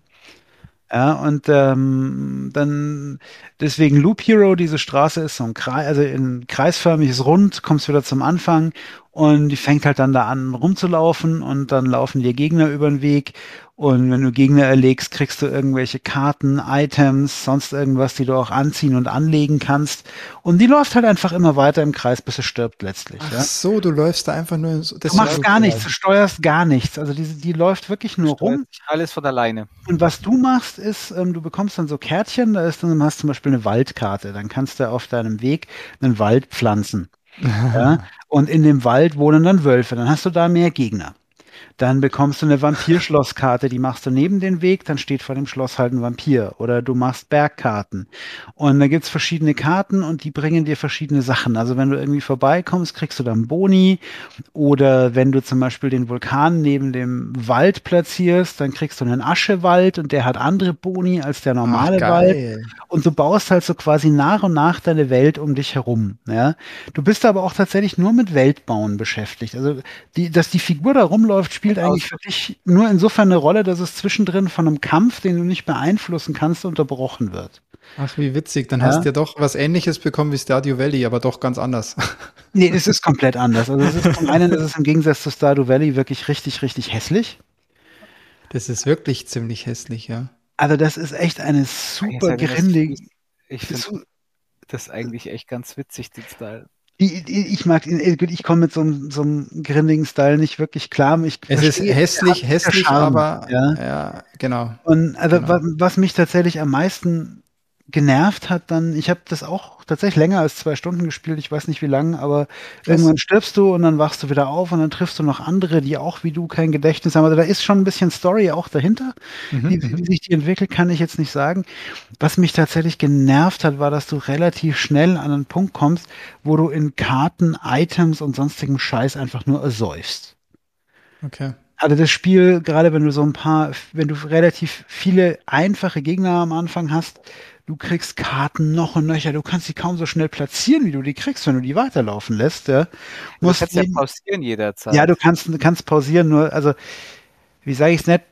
Ja, und ähm, dann deswegen Loop Hero, diese Straße ist so ein Kreis, also ein kreisförmiges Rund, kommst wieder zum Anfang und die fängt halt dann da an rumzulaufen und dann laufen dir Gegner über den Weg und wenn du Gegner erlegst, kriegst du irgendwelche Karten, Items, sonst irgendwas, die du auch anziehen und anlegen kannst. Und die läuft halt einfach immer weiter im Kreis, bis es stirbt letztlich. Ach ja? so, du läufst da einfach nur. So, du machst gar nichts, du steuerst gar nichts. Also die, die läuft wirklich nur rum. Alles von alleine. Und was du machst, ist, ähm, du bekommst dann so Kärtchen, da ist dann, hast zum Beispiel eine Waldkarte. Dann kannst du auf deinem Weg einen Wald pflanzen. Ja? Und in dem Wald wohnen dann Wölfe. Dann hast du da mehr Gegner. Dann bekommst du eine Vampirschlosskarte, die machst du neben den Weg, dann steht vor dem Schloss halt ein Vampir. Oder du machst Bergkarten. Und da gibt's verschiedene Karten und die bringen dir verschiedene Sachen. Also wenn du irgendwie vorbeikommst, kriegst du dann Boni. Oder wenn du zum Beispiel den Vulkan neben dem Wald platzierst, dann kriegst du einen Aschewald und der hat andere Boni als der normale Ach, Wald. Und du baust halt so quasi nach und nach deine Welt um dich herum. Ja? Du bist aber auch tatsächlich nur mit Weltbauen beschäftigt. Also die, dass die Figur da rumläuft, spielt spielt eigentlich für dich nur insofern eine Rolle, dass es zwischendrin von einem Kampf, den du nicht beeinflussen kannst, unterbrochen wird. Ach, wie witzig. Dann ja. hast du ja doch was ähnliches bekommen wie Stardew Valley, aber doch ganz anders. (laughs) Nee, es ist komplett anders. Also es ist zum einen ist es im Gegensatz zu Stardew Valley wirklich richtig, richtig hässlich. Das ist wirklich ziemlich hässlich, ja. Also das ist echt eine super grindige. Ich finde das eigentlich echt ganz witzig, den Style. Ich, ich mag ihn, äh, ich komme mit so einem, so einem grindigen Style nicht wirklich klar. Ich es ist hässlich, hässlich, Charme, aber ja. ja, genau. Und also genau. Was, was mich tatsächlich am meisten genervt hat dann, ich habe das auch tatsächlich länger als zwei Stunden gespielt, ich weiß nicht wie lange, aber Was? irgendwann stirbst du und dann wachst du wieder auf und dann triffst du noch andere, die auch wie du kein Gedächtnis haben. Also da ist schon ein bisschen Story auch dahinter. Mhm. Wie, wie, sich die entwickelt, kann ich jetzt nicht sagen. Was mich tatsächlich genervt hat, war, dass du relativ schnell an einen Punkt kommst, wo du in Karten, Items und sonstigem Scheiß einfach nur ersäufst. Okay. Also das Spiel, gerade wenn du so ein paar, wenn du relativ viele einfache Gegner am Anfang hast, du kriegst Karten noch und nöcher, du kannst sie kaum so schnell platzieren, wie du die kriegst, wenn du die weiterlaufen lässt. Ja. Du musst kannst ja pausieren jederzeit. Ja, du kannst, kannst pausieren, nur, also, wie sage ich es nicht,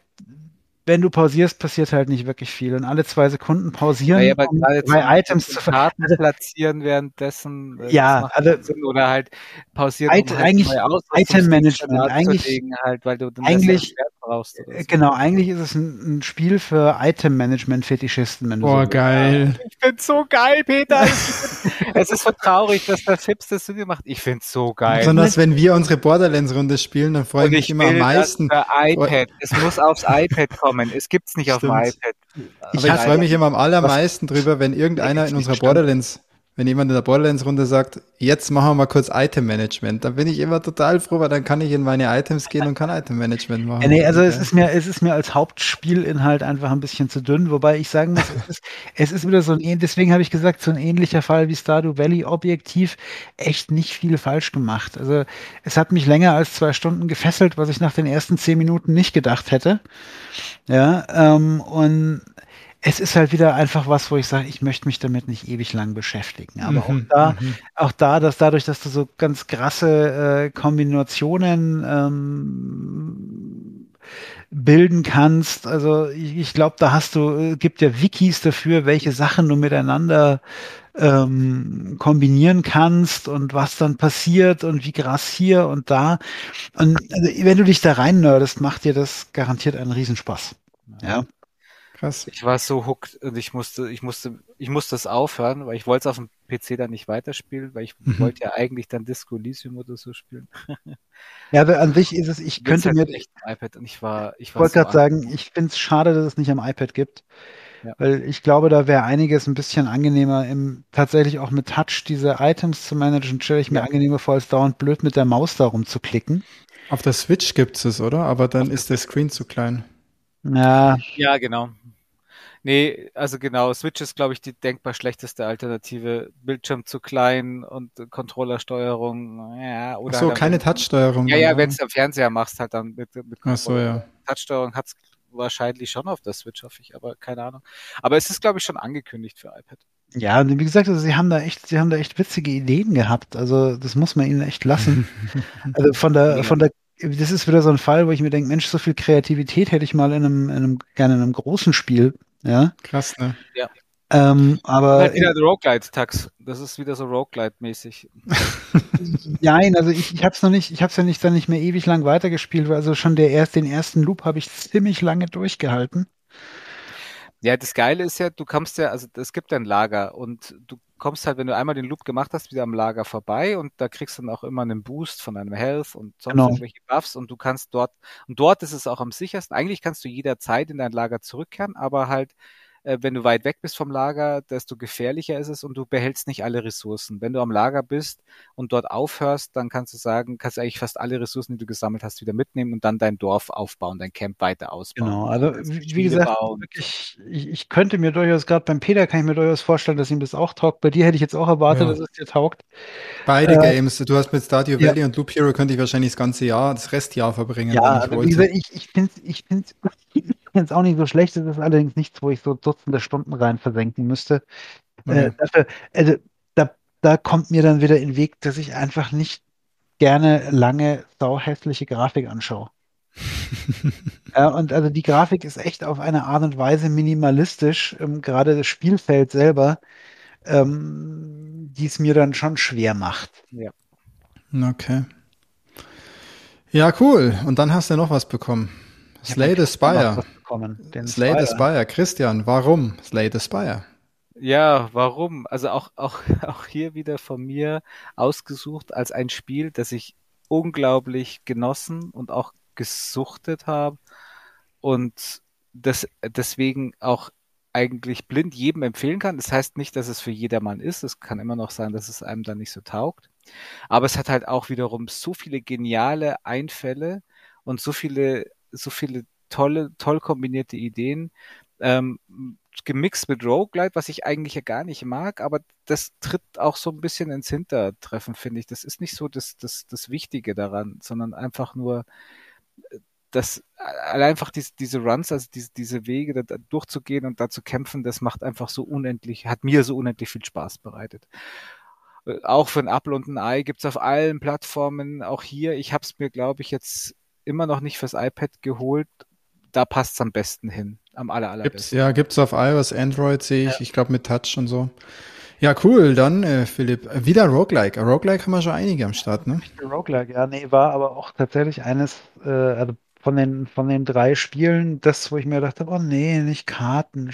wenn du pausierst, passiert halt nicht wirklich viel. Und alle zwei Sekunden pausieren, ja, um drei Items zu Karten also, platzieren währenddessen. Äh, ja, also, Sinn. oder halt pausieren. It, um halt eigentlich Item Management, eigentlich, halt, weil du eigentlich, brauchst. So. Genau, eigentlich ist es ein, ein Spiel für Item Management Fetischisten. Boah, so geil. Ich find's so geil, Peter. (laughs) es ist so traurig, dass der Fips das so gemacht. Ich find's so geil. Besonders wenn wir unsere Borderlands-Runde spielen, dann freue ich mich immer am meisten. iPad. Es muss aufs iPad kommen. Es gibt es nicht Stimmt. auf dem iPad. Ich freue mich immer am allermeisten drüber, wenn irgendeiner in unserer Borderlands wenn jemand in der Borderlands-Runde sagt, jetzt machen wir mal kurz Item-Management, dann bin ich immer total froh, weil dann kann ich in meine Items gehen und kann Item-Management machen. Ja, nee, also es ist mir, es ist mir als Hauptspielinhalt einfach ein bisschen zu dünn, wobei ich sagen muss, es ist, es ist wieder so ein, deswegen habe ich gesagt, so ein ähnlicher Fall wie Stardew Valley, objektiv echt nicht viel falsch gemacht. Also es hat mich länger als zwei Stunden gefesselt, was ich nach den ersten zehn Minuten nicht gedacht hätte. Ja, ähm, und es ist halt wieder einfach was, wo ich sage, ich möchte mich damit nicht ewig lang beschäftigen. Aber mhm, auch da, mhm. auch da, dass dadurch, dass du so ganz krasse äh, Kombinationen ähm, bilden kannst. Also ich, ich glaube, da hast du, äh, gibt ja Wikis dafür, welche Sachen du miteinander ähm, kombinieren kannst und was dann passiert und wie krass hier und da. Und also, wenn du dich da rein nerdest, macht dir das garantiert einen Riesenspaß. Ja. Krass. Ich war so hooked und ich musste, ich musste, ich musste es aufhören, weil ich wollte es auf dem PC dann nicht weiterspielen, weil ich mhm. wollte ja eigentlich dann Disco Elysium oder so spielen. (laughs) ja, aber an sich ist es, ich Jetzt könnte mir echt iPad und ich war, ich war wollte so gerade sagen, ich finde es schade, dass es nicht am iPad gibt. Ja. Weil ich glaube, da wäre einiges ein bisschen angenehmer, im, tatsächlich auch mit Touch diese Items zu managen, stelle ich mir ja. angenehmer vor, als dauernd blöd mit der Maus darum zu klicken. Auf der Switch gibt es, oder? Aber dann ist der Screen zu klein. Ja. Ja, genau. Nee, also genau, Switch ist, glaube ich, die denkbar schlechteste Alternative. Bildschirm zu klein und Controllersteuerung, ja, oder. Ach so, halt keine Touchsteuerung. Ja, ja, wenn du es am Fernseher machst, halt dann mit, mit Ach so, ja. Touchsteuerung hat's, wahrscheinlich schon auf der Switch, hoffe ich, aber keine Ahnung. Aber es ist, glaube ich, schon angekündigt für iPad. Ja, und wie gesagt, also sie haben da echt, sie haben da echt witzige Ideen gehabt. Also das muss man ihnen echt lassen. (laughs) Also von der, von der, das ist wieder so ein Fall, wo ich mir denke, Mensch, so viel Kreativität hätte ich mal in einem, in einem gerne in einem großen Spiel. Ja. Krass, ne? Ja. Ähm, aber Halt wieder Roguelite-Tax. Das ist wieder so Roguelite-mäßig. (laughs) Nein, also ich, ich habe es noch nicht, ich habe es ja nicht dann nicht mehr ewig lang weitergespielt, weil also schon der erst, den ersten Loop habe ich ziemlich lange durchgehalten. Ja, das Geile ist ja, du kommst ja, also es gibt ein Lager und du kommst halt, wenn du einmal den Loop gemacht hast, wieder am Lager vorbei und da kriegst du dann auch immer einen Boost von deinem Health und sonst Genau. irgendwelche Buffs und du kannst dort, und dort ist es auch am sichersten. Eigentlich kannst du jederzeit in dein Lager zurückkehren, aber halt, äh, wenn du weit weg bist vom Lager, desto gefährlicher ist es und du behältst nicht alle Ressourcen. Wenn du am Lager bist und dort aufhörst, dann kannst du sagen, kannst du eigentlich fast alle Ressourcen, die du gesammelt hast, wieder mitnehmen und dann dein Dorf aufbauen, dein Camp weiter ausbauen. Genau, also kannst wie, wie gesagt, wirklich, ich, ich könnte mir durchaus, gerade beim Peter kann ich mir durchaus vorstellen, dass ihm das auch taugt. Bei dir hätte ich jetzt auch erwartet, Ja. dass es dir taugt. Beide Äh, Games. Du hast mit Stardew ja. Valley und Loop Hero könnte ich wahrscheinlich das ganze Jahr, das Restjahr verbringen, Ja, ich gesagt, ich, ich finde es find's auch nicht so schlecht. Es ist allerdings nichts, wo ich so Dutzende Stunden rein versenken müsste. Äh, Okay. dafür, also, da, da kommt mir dann wieder in den Weg, dass ich einfach nicht gerne lange sauhässliche Grafik anschaue. (laughs) Ja, und also die Grafik ist echt auf eine Art und Weise minimalistisch, ähm, gerade das Spielfeld selber, ähm, die es mir dann schon schwer macht. Okay. Ja, cool. Und dann hast du noch was bekommen. Slay the Spire. Bekommen, den Slay the Spire. Spire. Christian, warum Slay the Spire? Ja, warum? Also auch, auch, (laughs) auch hier wieder von mir ausgesucht als ein Spiel, das ich unglaublich genossen und auch gesuchtet habe und das deswegen auch eigentlich blind jedem empfehlen kann. Das heißt nicht, dass es für jedermann ist. Es kann immer noch sein, dass es einem dann nicht so taugt. Aber es hat halt auch wiederum so viele geniale Einfälle und so viele, so viele tolle, toll kombinierte Ideen. Ähm, gemixt mit Roguelite, was ich eigentlich ja gar nicht mag, aber das tritt auch so ein bisschen ins Hintertreffen, finde ich. Das ist nicht so das, das, das Wichtige daran, sondern einfach nur das allein einfach diese, diese Runs, also diese, diese Wege da, durchzugehen und da zu kämpfen, das macht einfach so unendlich, hat mir so unendlich viel Spaß bereitet. Äh, Auch für ein Apple und ein Ei gibt's auf allen Plattformen, auch hier. Ich habe es mir, glaube ich, jetzt immer noch nicht fürs iPad geholt. Da passt's am besten hin, am aller, Gibt's, allerbesten. ja, gibt's auf iOS, Android sehe ich. Ich glaube mit Touch und so. Ja, cool. Dann, äh, Philipp, wieder Roguelike. Roguelike haben wir schon einige am Start, ne? Roguelike, ja, nee, war aber auch tatsächlich eines, äh, also von den, von den drei Spielen, das, wo ich mir dachte, oh nee, nicht Karten,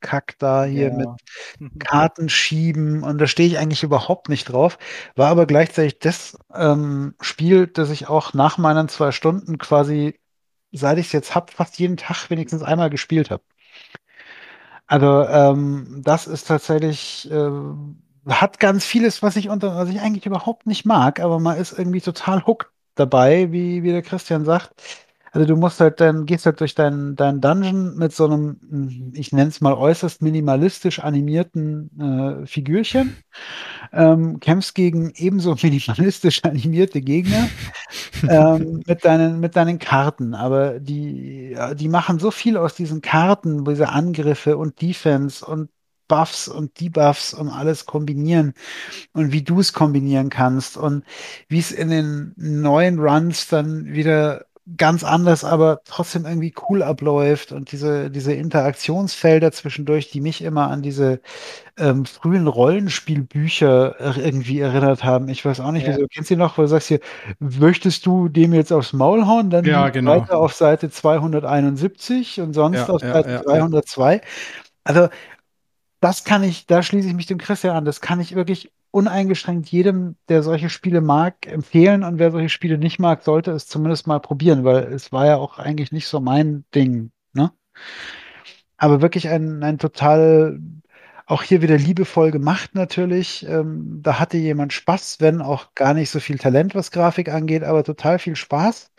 Kack da hier mit Ja. (laughs) Karten schieben und da stehe ich eigentlich überhaupt nicht drauf. War aber gleichzeitig das ähm, Spiel, das ich auch nach meinen zwei Stunden quasi, seit ich es jetzt hab, fast jeden Tag wenigstens einmal gespielt habe. Also ähm, das ist tatsächlich, äh, hat ganz vieles, was ich unter, was ich eigentlich überhaupt nicht mag, aber man ist irgendwie total hooked dabei, wie, wie der Christian sagt. Also du musst halt dann, gehst halt durch deinen dein Dungeon mit so einem, ich nenne es mal äußerst minimalistisch animierten äh, Figürchen, (laughs) ähm, kämpfst gegen ebenso minimalistisch animierte Gegner ähm, (laughs) mit deinen, mit deinen Karten. Aber die, die machen so viel aus diesen Karten, diese Angriffe und Defense und Buffs und Debuffs und alles kombinieren und wie du es kombinieren kannst und wie es in den neuen Runs dann wieder ganz anders, aber trotzdem irgendwie cool abläuft und diese, diese Interaktionsfelder zwischendurch, die mich immer an diese ähm, frühen Rollenspielbücher er- irgendwie erinnert haben. Ich weiß auch nicht, Ja. wieso kennst du noch, wo du sagst hier, möchtest du dem jetzt aufs Maul hauen? Dann Ja, genau. weiter auf Seite 271 und sonst Ja, auf Seite ja, ja. 302. Also das kann ich, da schließe ich mich dem Christian an. Das kann ich wirklich uneingeschränkt jedem, der solche Spiele mag, empfehlen. Und wer solche Spiele nicht mag, sollte es zumindest mal probieren, weil es war ja auch eigentlich nicht so mein Ding, ne? Aber wirklich ein, ein total, auch hier wieder liebevoll gemacht natürlich. Ähm, da hatte jemand Spaß, wenn auch gar nicht so viel Talent, was Grafik angeht, aber total viel Spaß.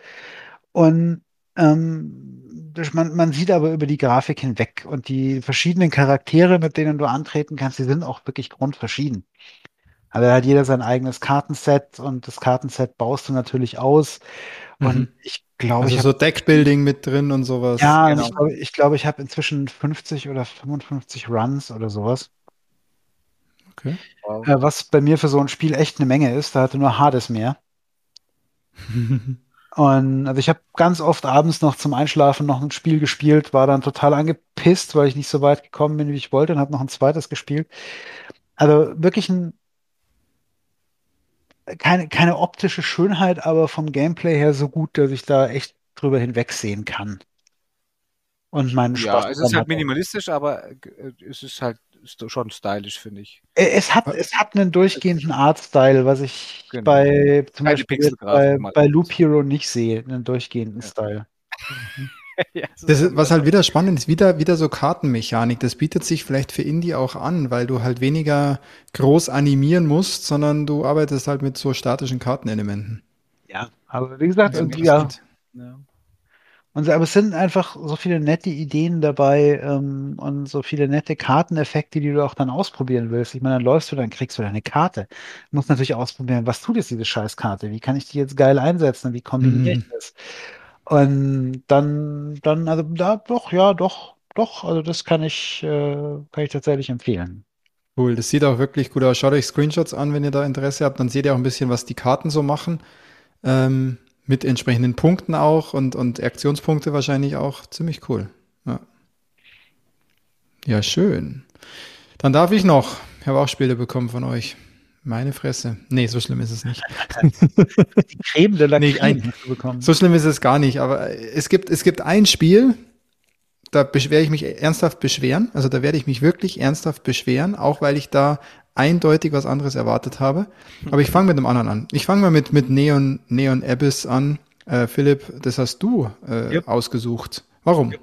Und ähm, man, man sieht aber über die Grafik hinweg und die verschiedenen Charaktere, mit denen du antreten kannst, die sind auch wirklich grundverschieden. Also da hat jeder sein eigenes Kartenset und das Kartenset baust du natürlich aus. Und Mhm. ich glaube, Also ich so habe Deckbuilding mit drin und sowas. ja, und genau. ich glaube, ich glaube, ich habe inzwischen 50 oder 55 Runs oder sowas. Okay. Wow. Äh, was bei mir für so ein Spiel echt eine Menge ist. Da hatte nur Hades mehr. (laughs) Und also ich habe ganz oft abends noch zum Einschlafen noch ein Spiel gespielt, war dann total angepisst, weil ich nicht so weit gekommen bin, wie ich wollte, und habe noch ein zweites gespielt. Also wirklich ein, keine, keine optische Schönheit, aber vom Gameplay her so gut, dass ich da echt drüber hinwegsehen kann. Und meinen Ja, Spaß es ist halt minimalistisch, aber äh, es ist halt schon stylisch, finde ich. Äh, Es hat, es hat einen durchgehenden Artstyle, was ich Genau. bei zum Keine Beispiel bei, bei Loop Hero nicht sehe, einen durchgehenden Ja. Style. (laughs) (laughs) ja, Das ist, was halt wieder spannend ist, wieder, wieder so Kartenmechanik. Das bietet sich vielleicht für Indie auch an, weil du halt weniger groß animieren musst, sondern du arbeitest halt mit so statischen Kartenelementen. Ja, aber wie gesagt, Ja, und, das ja. Ja. und, aber es sind einfach so viele nette Ideen dabei ähm, und so viele nette Karteneffekte, die du auch dann ausprobieren willst. Ich meine, dann läufst du, dann kriegst du deine Karte. Du musst natürlich ausprobieren, was tut jetzt diese Scheißkarte? Wie kann ich die jetzt geil einsetzen? Wie kombiniere ich Mhm. das? Und dann, dann, also da doch, ja, doch, doch, also das kann ich, äh, kann ich tatsächlich empfehlen. Cool, das sieht auch wirklich gut aus. Schaut euch Screenshots an, wenn ihr da Interesse habt. Dann seht ihr auch ein bisschen, was die Karten so machen. Ähm, mit entsprechenden Punkten auch und, und Aktionspunkte wahrscheinlich auch. Ziemlich cool. Ja. ja, schön. Dann darf ich noch. Ich habe auch Spiele bekommen von euch. Meine Fresse. Nee, so schlimm ist es nicht. (laughs) Die Creme de la Nee, Creme bekommen. So schlimm ist es gar nicht, aber es gibt, es gibt ein Spiel, da beschwere ich mich ernsthaft beschweren. Also da werde ich mich wirklich ernsthaft beschweren, auch weil ich da eindeutig was anderes erwartet habe. Aber ich fange mit dem anderen an. Ich fange mal mit, mit Neon, Neon Abyss an. Äh, Philipp, das hast du äh, Yep. ausgesucht. Warum?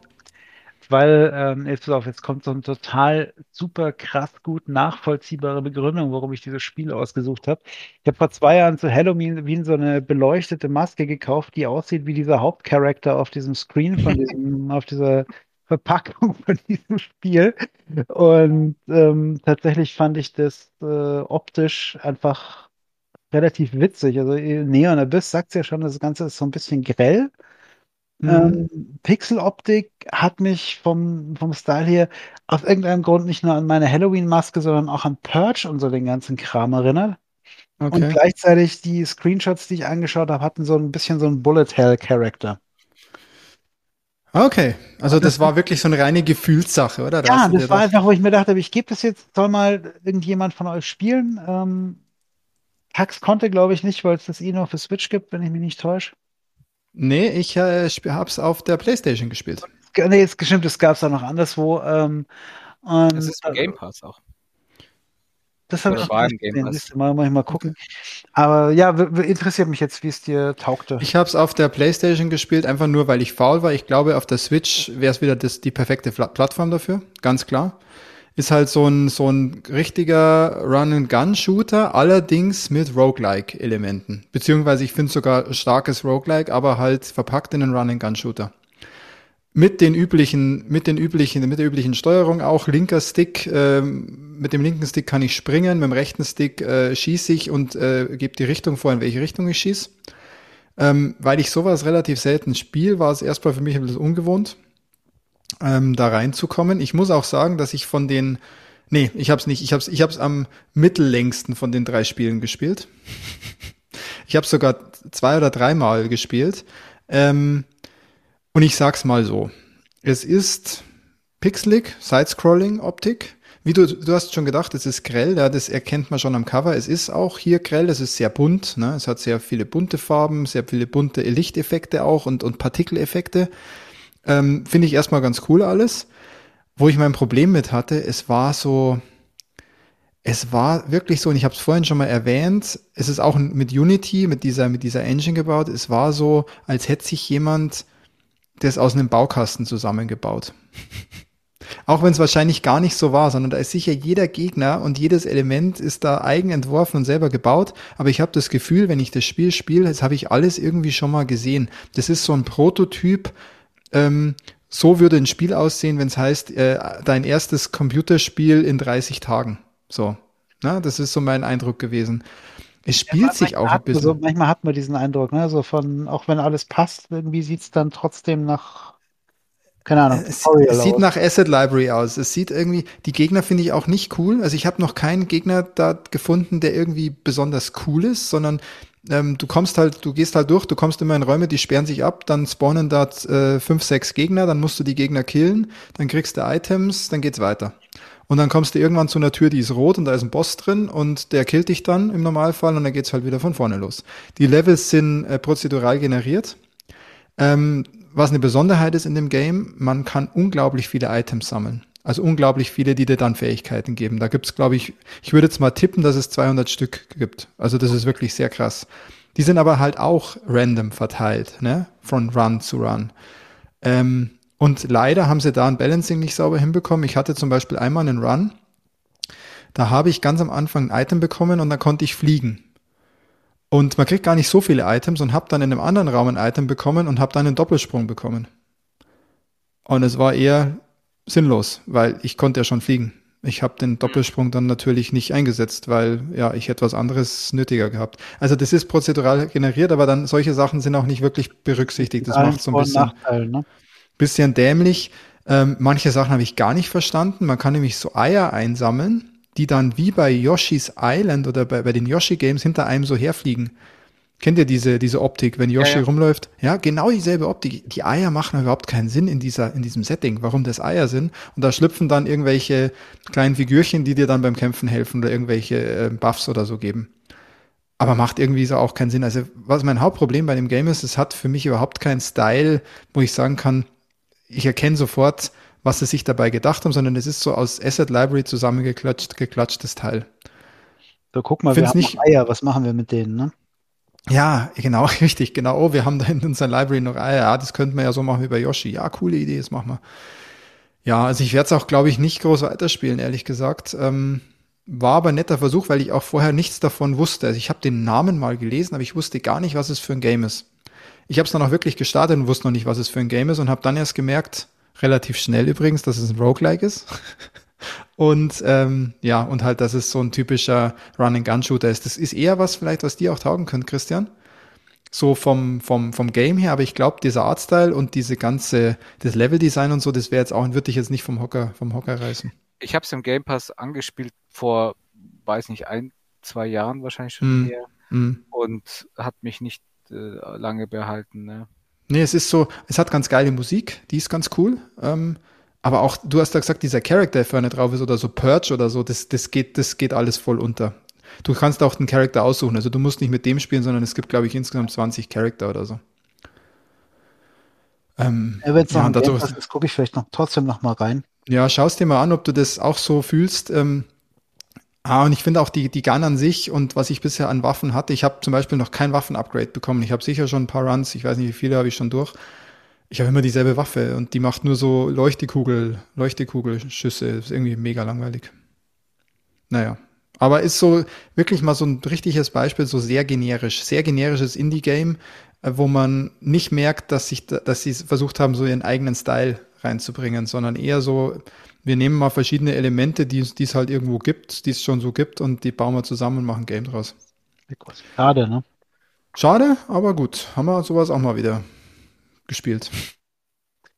Weil, ähm, jetzt pass auf, jetzt kommt so eine total super krass gut nachvollziehbare Begründung, warum ich dieses Spiel ausgesucht habe. Ich habe vor zwei Jahren zu Halloween so eine beleuchtete Maske gekauft, die aussieht wie dieser Hauptcharakter auf diesem Screen von diesem, (laughs) auf dieser Verpackung von diesem Spiel. Und ähm, tatsächlich fand ich das äh, optisch einfach relativ witzig. Also Neon Abyss sagt ja schon, das Ganze ist so ein bisschen grell. Mhm. Ähm, Pixeloptik hat mich vom, vom Style her aus irgendeinem Grund nicht nur an meine Halloween-Maske, sondern auch an Purge und so den ganzen Kram erinnert. Und Okay. gleichzeitig die Screenshots, die ich angeschaut habe, hatten so ein bisschen so einen Bullet Hell-Charakter. Okay. Also das war wirklich so eine reine Gefühlssache, oder? Da Ja, das war doch- einfach, wo ich mir dachte, ich gebe das jetzt, soll mal irgendjemand von euch spielen. Ähm, Tax konnte, glaube ich, nicht, weil es das eh nur für Switch gibt, wenn ich mich nicht täusche. Nee, ich äh, sp- hab's auf der Playstation gespielt. Ge- Nee, ist gestimmt, das gab es auch noch anderswo. Ähm, und, Es ist im Game Pass auch. Das habe ich Game gesehen. Du, mal, muss ich mal gucken. Aber ja, interessiert mich jetzt, wie es dir taugte. Ich habe es auf der PlayStation gespielt, einfach nur, weil ich faul war. Ich glaube, auf der Switch wäre es wieder das, die perfekte Plattform dafür, ganz klar. Ist halt so ein, so ein richtiger Run-and-Gun-Shooter, allerdings mit Roguelike-Elementen. Beziehungsweise ich finde sogar starkes Roguelike, aber halt verpackt in einen Run-and-Gun-Shooter. Mit den üblichen, mit den üblichen, mit der üblichen Steuerung auch linker Stick. Ähm, mit dem linken Stick kann ich springen, mit dem rechten Stick äh, schieße ich und äh, gebe die Richtung vor, in welche Richtung ich schieße. Ähm, weil ich sowas relativ selten spiele, war es erstmal für mich ein bisschen ungewohnt, ähm, da reinzukommen. Ich muss auch sagen, dass ich von den, nee, ich hab's nicht, ich hab's, ich hab's am mittellängsten von den drei Spielen gespielt. (laughs) ich habe sogar zwei oder dreimal gespielt. Ähm, und ich sag's mal so. Es ist pixelig, Side-Scrolling-Optik. Wie du, du hast schon gedacht, es ist grell, ja, das erkennt man schon am Cover. Es ist auch hier grell, es ist sehr bunt, ne? es hat sehr viele bunte Farben, sehr viele bunte Lichteffekte auch und, und Partikeleffekte. Ähm, Finde ich erstmal ganz cool alles. Wo ich mein Problem mit hatte, es war so, es war wirklich so, und ich habe es vorhin schon mal erwähnt, es ist auch mit Unity, mit dieser, mit dieser Engine gebaut, es war so, als hätte sich jemand das aus einem Baukasten zusammengebaut. (laughs) Auch wenn es wahrscheinlich gar nicht so war, sondern da ist sicher jeder Gegner und jedes Element ist da eigen entworfen und selber gebaut. Aber ich habe das Gefühl, wenn ich das Spiel spiele, das habe ich alles irgendwie schon mal gesehen. Das ist so ein Prototyp. Ähm, so würde ein Spiel aussehen, wenn es heißt, äh, dein erstes Computerspiel in 30 Tagen. So. Na, das ist so mein Eindruck gewesen. Es spielt ja, sich auch ein bisschen. So, manchmal hat man diesen Eindruck, ne? So von, auch wenn alles passt, irgendwie sieht es dann trotzdem nach, keine Ahnung. Es, es sieht nach Asset Library aus. Es sieht irgendwie, die Gegner finde ich auch nicht cool. Also ich habe noch keinen Gegner da gefunden, der irgendwie besonders cool ist, sondern ähm, du kommst halt, du gehst halt durch, du kommst immer in Räume, die sperren sich ab, dann spawnen da äh, fünf, sechs Gegner, dann musst du die Gegner killen, dann kriegst du Items, dann geht's weiter. Und dann kommst du irgendwann zu einer Tür, die ist rot und da ist ein Boss drin und der killt dich dann im Normalfall und dann geht's halt wieder von vorne los. Die Levels sind äh, prozedural generiert. Ähm, was eine Besonderheit ist in dem Game, man kann unglaublich viele Items sammeln. Also unglaublich viele, die dir dann Fähigkeiten geben. Da gibt's, glaube ich, ich würde jetzt mal tippen, dass es 200 Stück gibt. Also das ist wirklich sehr krass. Die sind aber halt auch random verteilt, ne? Von Run zu Run. Ähm, und leider haben sie da ein Balancing nicht sauber hinbekommen. Ich hatte zum Beispiel einmal einen Run, da habe ich ganz am Anfang ein Item bekommen und dann konnte ich fliegen. Und man kriegt gar nicht so viele Items und habe dann in einem anderen Raum ein Item bekommen und habe dann einen Doppelsprung bekommen. Und es war eher sinnlos, weil ich konnte ja schon fliegen. Ich habe den Doppelsprung dann natürlich nicht eingesetzt, weil ja ich etwas anderes nötiger gehabt. Also das ist prozedural generiert, aber dann solche Sachen sind auch nicht wirklich berücksichtigt. Das macht so ein bisschen. Nachteil, ne? bisschen dämlich. Ähm, manche Sachen habe ich gar nicht verstanden. Man kann nämlich so Eier einsammeln, die dann wie bei Yoshi's Island oder bei, bei den Yoshi Games hinter einem so herfliegen. Kennt ihr diese, diese Optik, wenn Yoshi ja, ja. rumläuft? Ja, genau dieselbe Optik. Die Eier machen überhaupt keinen Sinn in dieser, in diesem Setting, warum das Eier sind. Und da schlüpfen dann irgendwelche kleinen Figürchen, die dir dann beim Kämpfen helfen oder irgendwelche äh, Buffs oder so geben. Aber macht irgendwie so auch keinen Sinn. Also, was mein Hauptproblem bei dem Game ist, es hat für mich überhaupt keinen Style, wo ich sagen kann, ich erkenne sofort, was sie sich dabei gedacht haben, sondern es ist so aus Asset Library zusammengeklatscht, geklatschtes Teil. So, guck mal, Find's wir haben nicht, Eier, was machen wir mit denen, ne? Ja, genau, (laughs) richtig, genau. Oh, wir haben da in unserer Library noch Eier. Ja, das könnten wir ja so machen wie bei Yoshi. Ja, coole Idee, das machen wir. Ja, also ich werde es auch, glaube ich, nicht groß weiterspielen, ehrlich gesagt. Ähm, war aber ein netter Versuch, weil ich auch vorher nichts davon wusste. Also ich habe den Namen mal gelesen, aber ich wusste gar nicht, was es für ein Game ist. Ich habe es dann auch wirklich gestartet und wusste noch nicht, was es für ein Game ist und habe dann erst gemerkt, relativ schnell übrigens, dass es ein Roguelike ist. (laughs) und ähm, ja, und halt, dass es so ein typischer Run-and-Gun-Shooter ist. Das ist eher was vielleicht, was dir auch taugen könnte, Christian. So vom, vom, vom Game her, aber ich glaube, dieser Artstyle und diese ganze, das Level-Design und so, das wäre jetzt auch, würde ich jetzt nicht vom Hocker, vom Hocker reißen. Ich habe es im Game Pass angespielt vor, weiß nicht, ein, zwei Jahren wahrscheinlich schon mm. mehr mm. und hat mich nicht äh, lange behalten. Ne? Nee, es ist so, es hat ganz geile Musik, die ist ganz cool. Ähm, aber auch, du hast ja gesagt, dieser Charakter, der vorne drauf ist, oder so Purge oder so, das, das, geht, das geht alles voll unter. Du kannst auch den Charakter aussuchen. Also du musst nicht mit dem spielen, sondern es gibt, glaube ich, insgesamt 20 Charakter oder so. Ähm, ja, Wenn es ja, noch ist, gucke ich vielleicht noch trotzdem noch mal rein. Ja, schaust dir mal an, ob du das auch so fühlst. Ähm, Ah, und ich finde auch die, die Gun an sich und was ich bisher an Waffen hatte, ich habe zum Beispiel noch kein Waffen-Upgrade bekommen. Ich habe sicher schon ein paar Runs, ich weiß nicht, wie viele habe ich schon durch. Ich habe immer dieselbe Waffe und die macht nur so Leuchtekugel, Leuchtekugelschüsse. Ist irgendwie mega langweilig. Naja. Aber ist so wirklich mal so ein richtiges Beispiel, so sehr generisch, sehr generisches Indie-Game, äh, wo man nicht merkt, dass, sich, dass sie versucht haben, so ihren eigenen Style reinzubringen, sondern eher so, wir nehmen mal verschiedene Elemente, die es halt irgendwo gibt, die es schon so gibt, und die bauen wir zusammen und machen ein Game draus. Schade, ne? Schade, aber gut. Haben wir sowas auch mal wieder gespielt.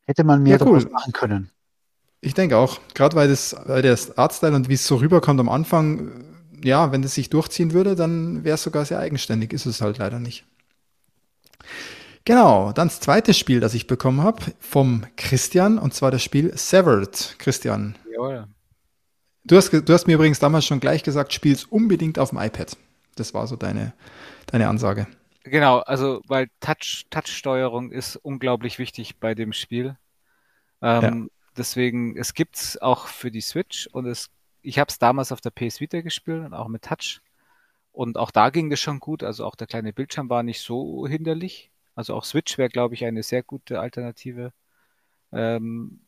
Hätte man mehr ja, cool. machen können. Ich denke auch. Gerade weil das, weil der Artstyle und wie es so rüberkommt am Anfang, ja, wenn das sich durchziehen würde, dann wäre es sogar sehr eigenständig. Ist es halt leider nicht. Genau, dann das zweite Spiel, das ich bekommen habe vom Christian, und zwar das Spiel Severed. Christian. Jawohl. Du hast, du hast mir übrigens damals schon gleich gesagt, spiel's unbedingt auf dem iPad. Das war so deine, deine Ansage. Genau, also weil Touch, Touch-Steuerung ist unglaublich wichtig bei dem Spiel. Ähm, ja. Deswegen, es gibt's auch für die Switch und es, ich habe es damals auf der PS Vita gespielt und auch mit Touch. Und auch da ging es schon gut. Also auch der kleine Bildschirm war nicht so hinderlich. Also auch Switch wäre, glaube ich, eine sehr gute Alternative. Ähm,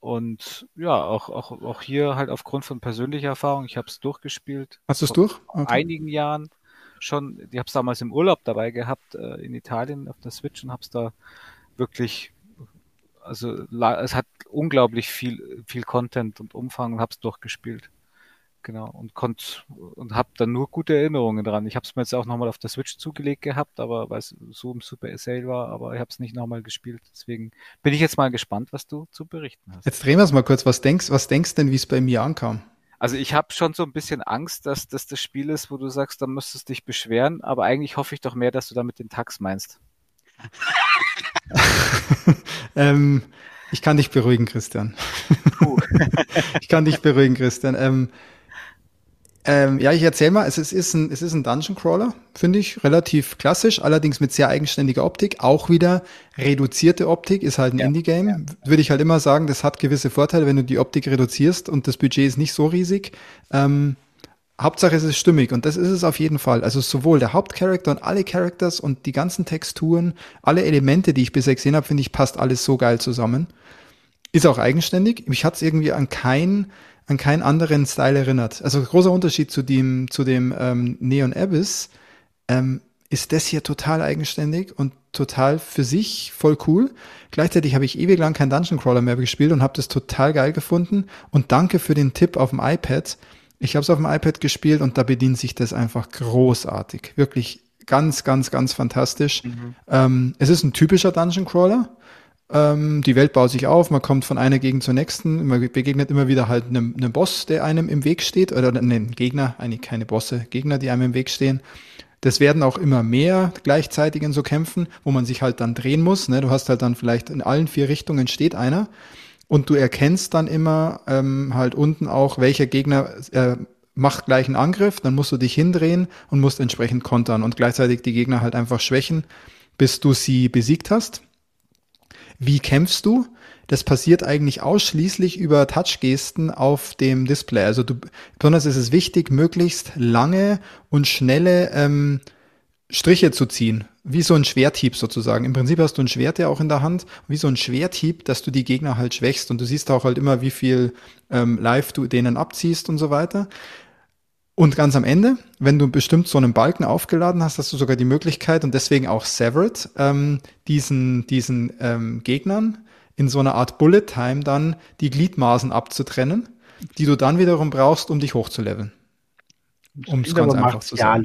und ja, auch, auch, auch hier halt aufgrund von persönlicher Erfahrung, ich habe es durchgespielt. Hast du es durch? Okay. Vor einigen Jahren schon. Ich habe es damals im Urlaub dabei gehabt, äh, in Italien auf der Switch und habe es da wirklich, also es hat unglaublich viel, viel Content und Umfang und habe es durchgespielt. genau. Und konnt und habe dann nur gute Erinnerungen dran. Ich habe es mir jetzt auch nochmal auf der Switch zugelegt gehabt, aber weil es so im Super Sale war, aber ich habe es nicht nochmal gespielt. Deswegen bin ich jetzt mal gespannt, was du zu berichten hast. Jetzt drehen wir es mal kurz. Was denkst, was denkst denn, wie es bei mir ankam? Also ich habe schon so ein bisschen Angst, dass das das Spiel ist, wo du sagst, da müsstest du dich beschweren, aber eigentlich hoffe ich doch mehr, dass du damit den Tax meinst. (laughs) ähm, ich kann dich beruhigen, Christian. (laughs) ich kann dich beruhigen, Christian. Ähm, ähm, ja, ich erzähle mal, es ist, ist, ein, es ist ein Dungeon Crawler, finde ich, relativ klassisch, allerdings mit sehr eigenständiger Optik. Auch wieder reduzierte Optik, ist halt ein ja, Indie-Game. Ja. Würde ich halt immer sagen, das hat gewisse Vorteile, wenn du die Optik reduzierst und das Budget ist nicht so riesig. Ähm, Hauptsache es ist stimmig und das ist es auf jeden Fall. Also sowohl der Hauptcharakter und alle Characters und die ganzen Texturen, alle Elemente, die ich bisher gesehen habe, finde ich, passt alles so geil zusammen. Ist auch eigenständig. Mich hat es irgendwie an kein an keinen anderen Style erinnert. Also großer Unterschied zu dem, zu dem ähm, Neon Abyss ähm, ist das hier total eigenständig und total für sich voll cool. Gleichzeitig habe ich ewig lang kein Dungeon Crawler mehr gespielt und habe das total geil gefunden. Und danke für den Tipp auf dem iPad. Ich habe es auf dem iPad gespielt und da bedient sich das einfach großartig. Wirklich ganz, ganz, ganz fantastisch. Mhm. Ähm, es ist ein typischer Dungeon Crawler. Ähm, die Welt baut sich auf, man kommt von einer Gegend zur nächsten, man begegnet immer wieder halt einem, einem Boss, der einem im Weg steht, oder einen Gegner, eigentlich keine Bosse, Gegner, die einem im Weg stehen. Das werden auch immer mehr gleichzeitig in so Kämpfen, wo man sich halt dann drehen muss. Ne? Du hast halt dann vielleicht in allen vier Richtungen steht einer und du erkennst dann immer ähm, halt unten auch, welcher Gegner äh, macht gleich einen Angriff, dann musst du dich hindrehen und musst entsprechend kontern und gleichzeitig die Gegner halt einfach schwächen, bis du sie besiegt hast. Wie kämpfst du? Das passiert eigentlich ausschließlich über Touchgesten auf dem Display. Also du, besonders ist es wichtig, möglichst lange und schnelle ähm, Striche zu ziehen. Wie so ein Schwerthieb sozusagen. Im Prinzip hast du ein Schwert ja auch in der Hand, wie so ein Schwerthieb, dass du die Gegner halt schwächst und du siehst auch halt immer, wie viel ähm, Live du denen abziehst und so weiter. Und ganz am Ende, wenn du bestimmt so einen Balken aufgeladen hast, hast du sogar die Möglichkeit und deswegen auch Severed, ähm, diesen, diesen ähm, Gegnern in so einer Art Bullet Time dann die Gliedmaßen abzutrennen, die du dann wiederum brauchst, um dich hochzuleveln. Um es ganz einfach zu sagen.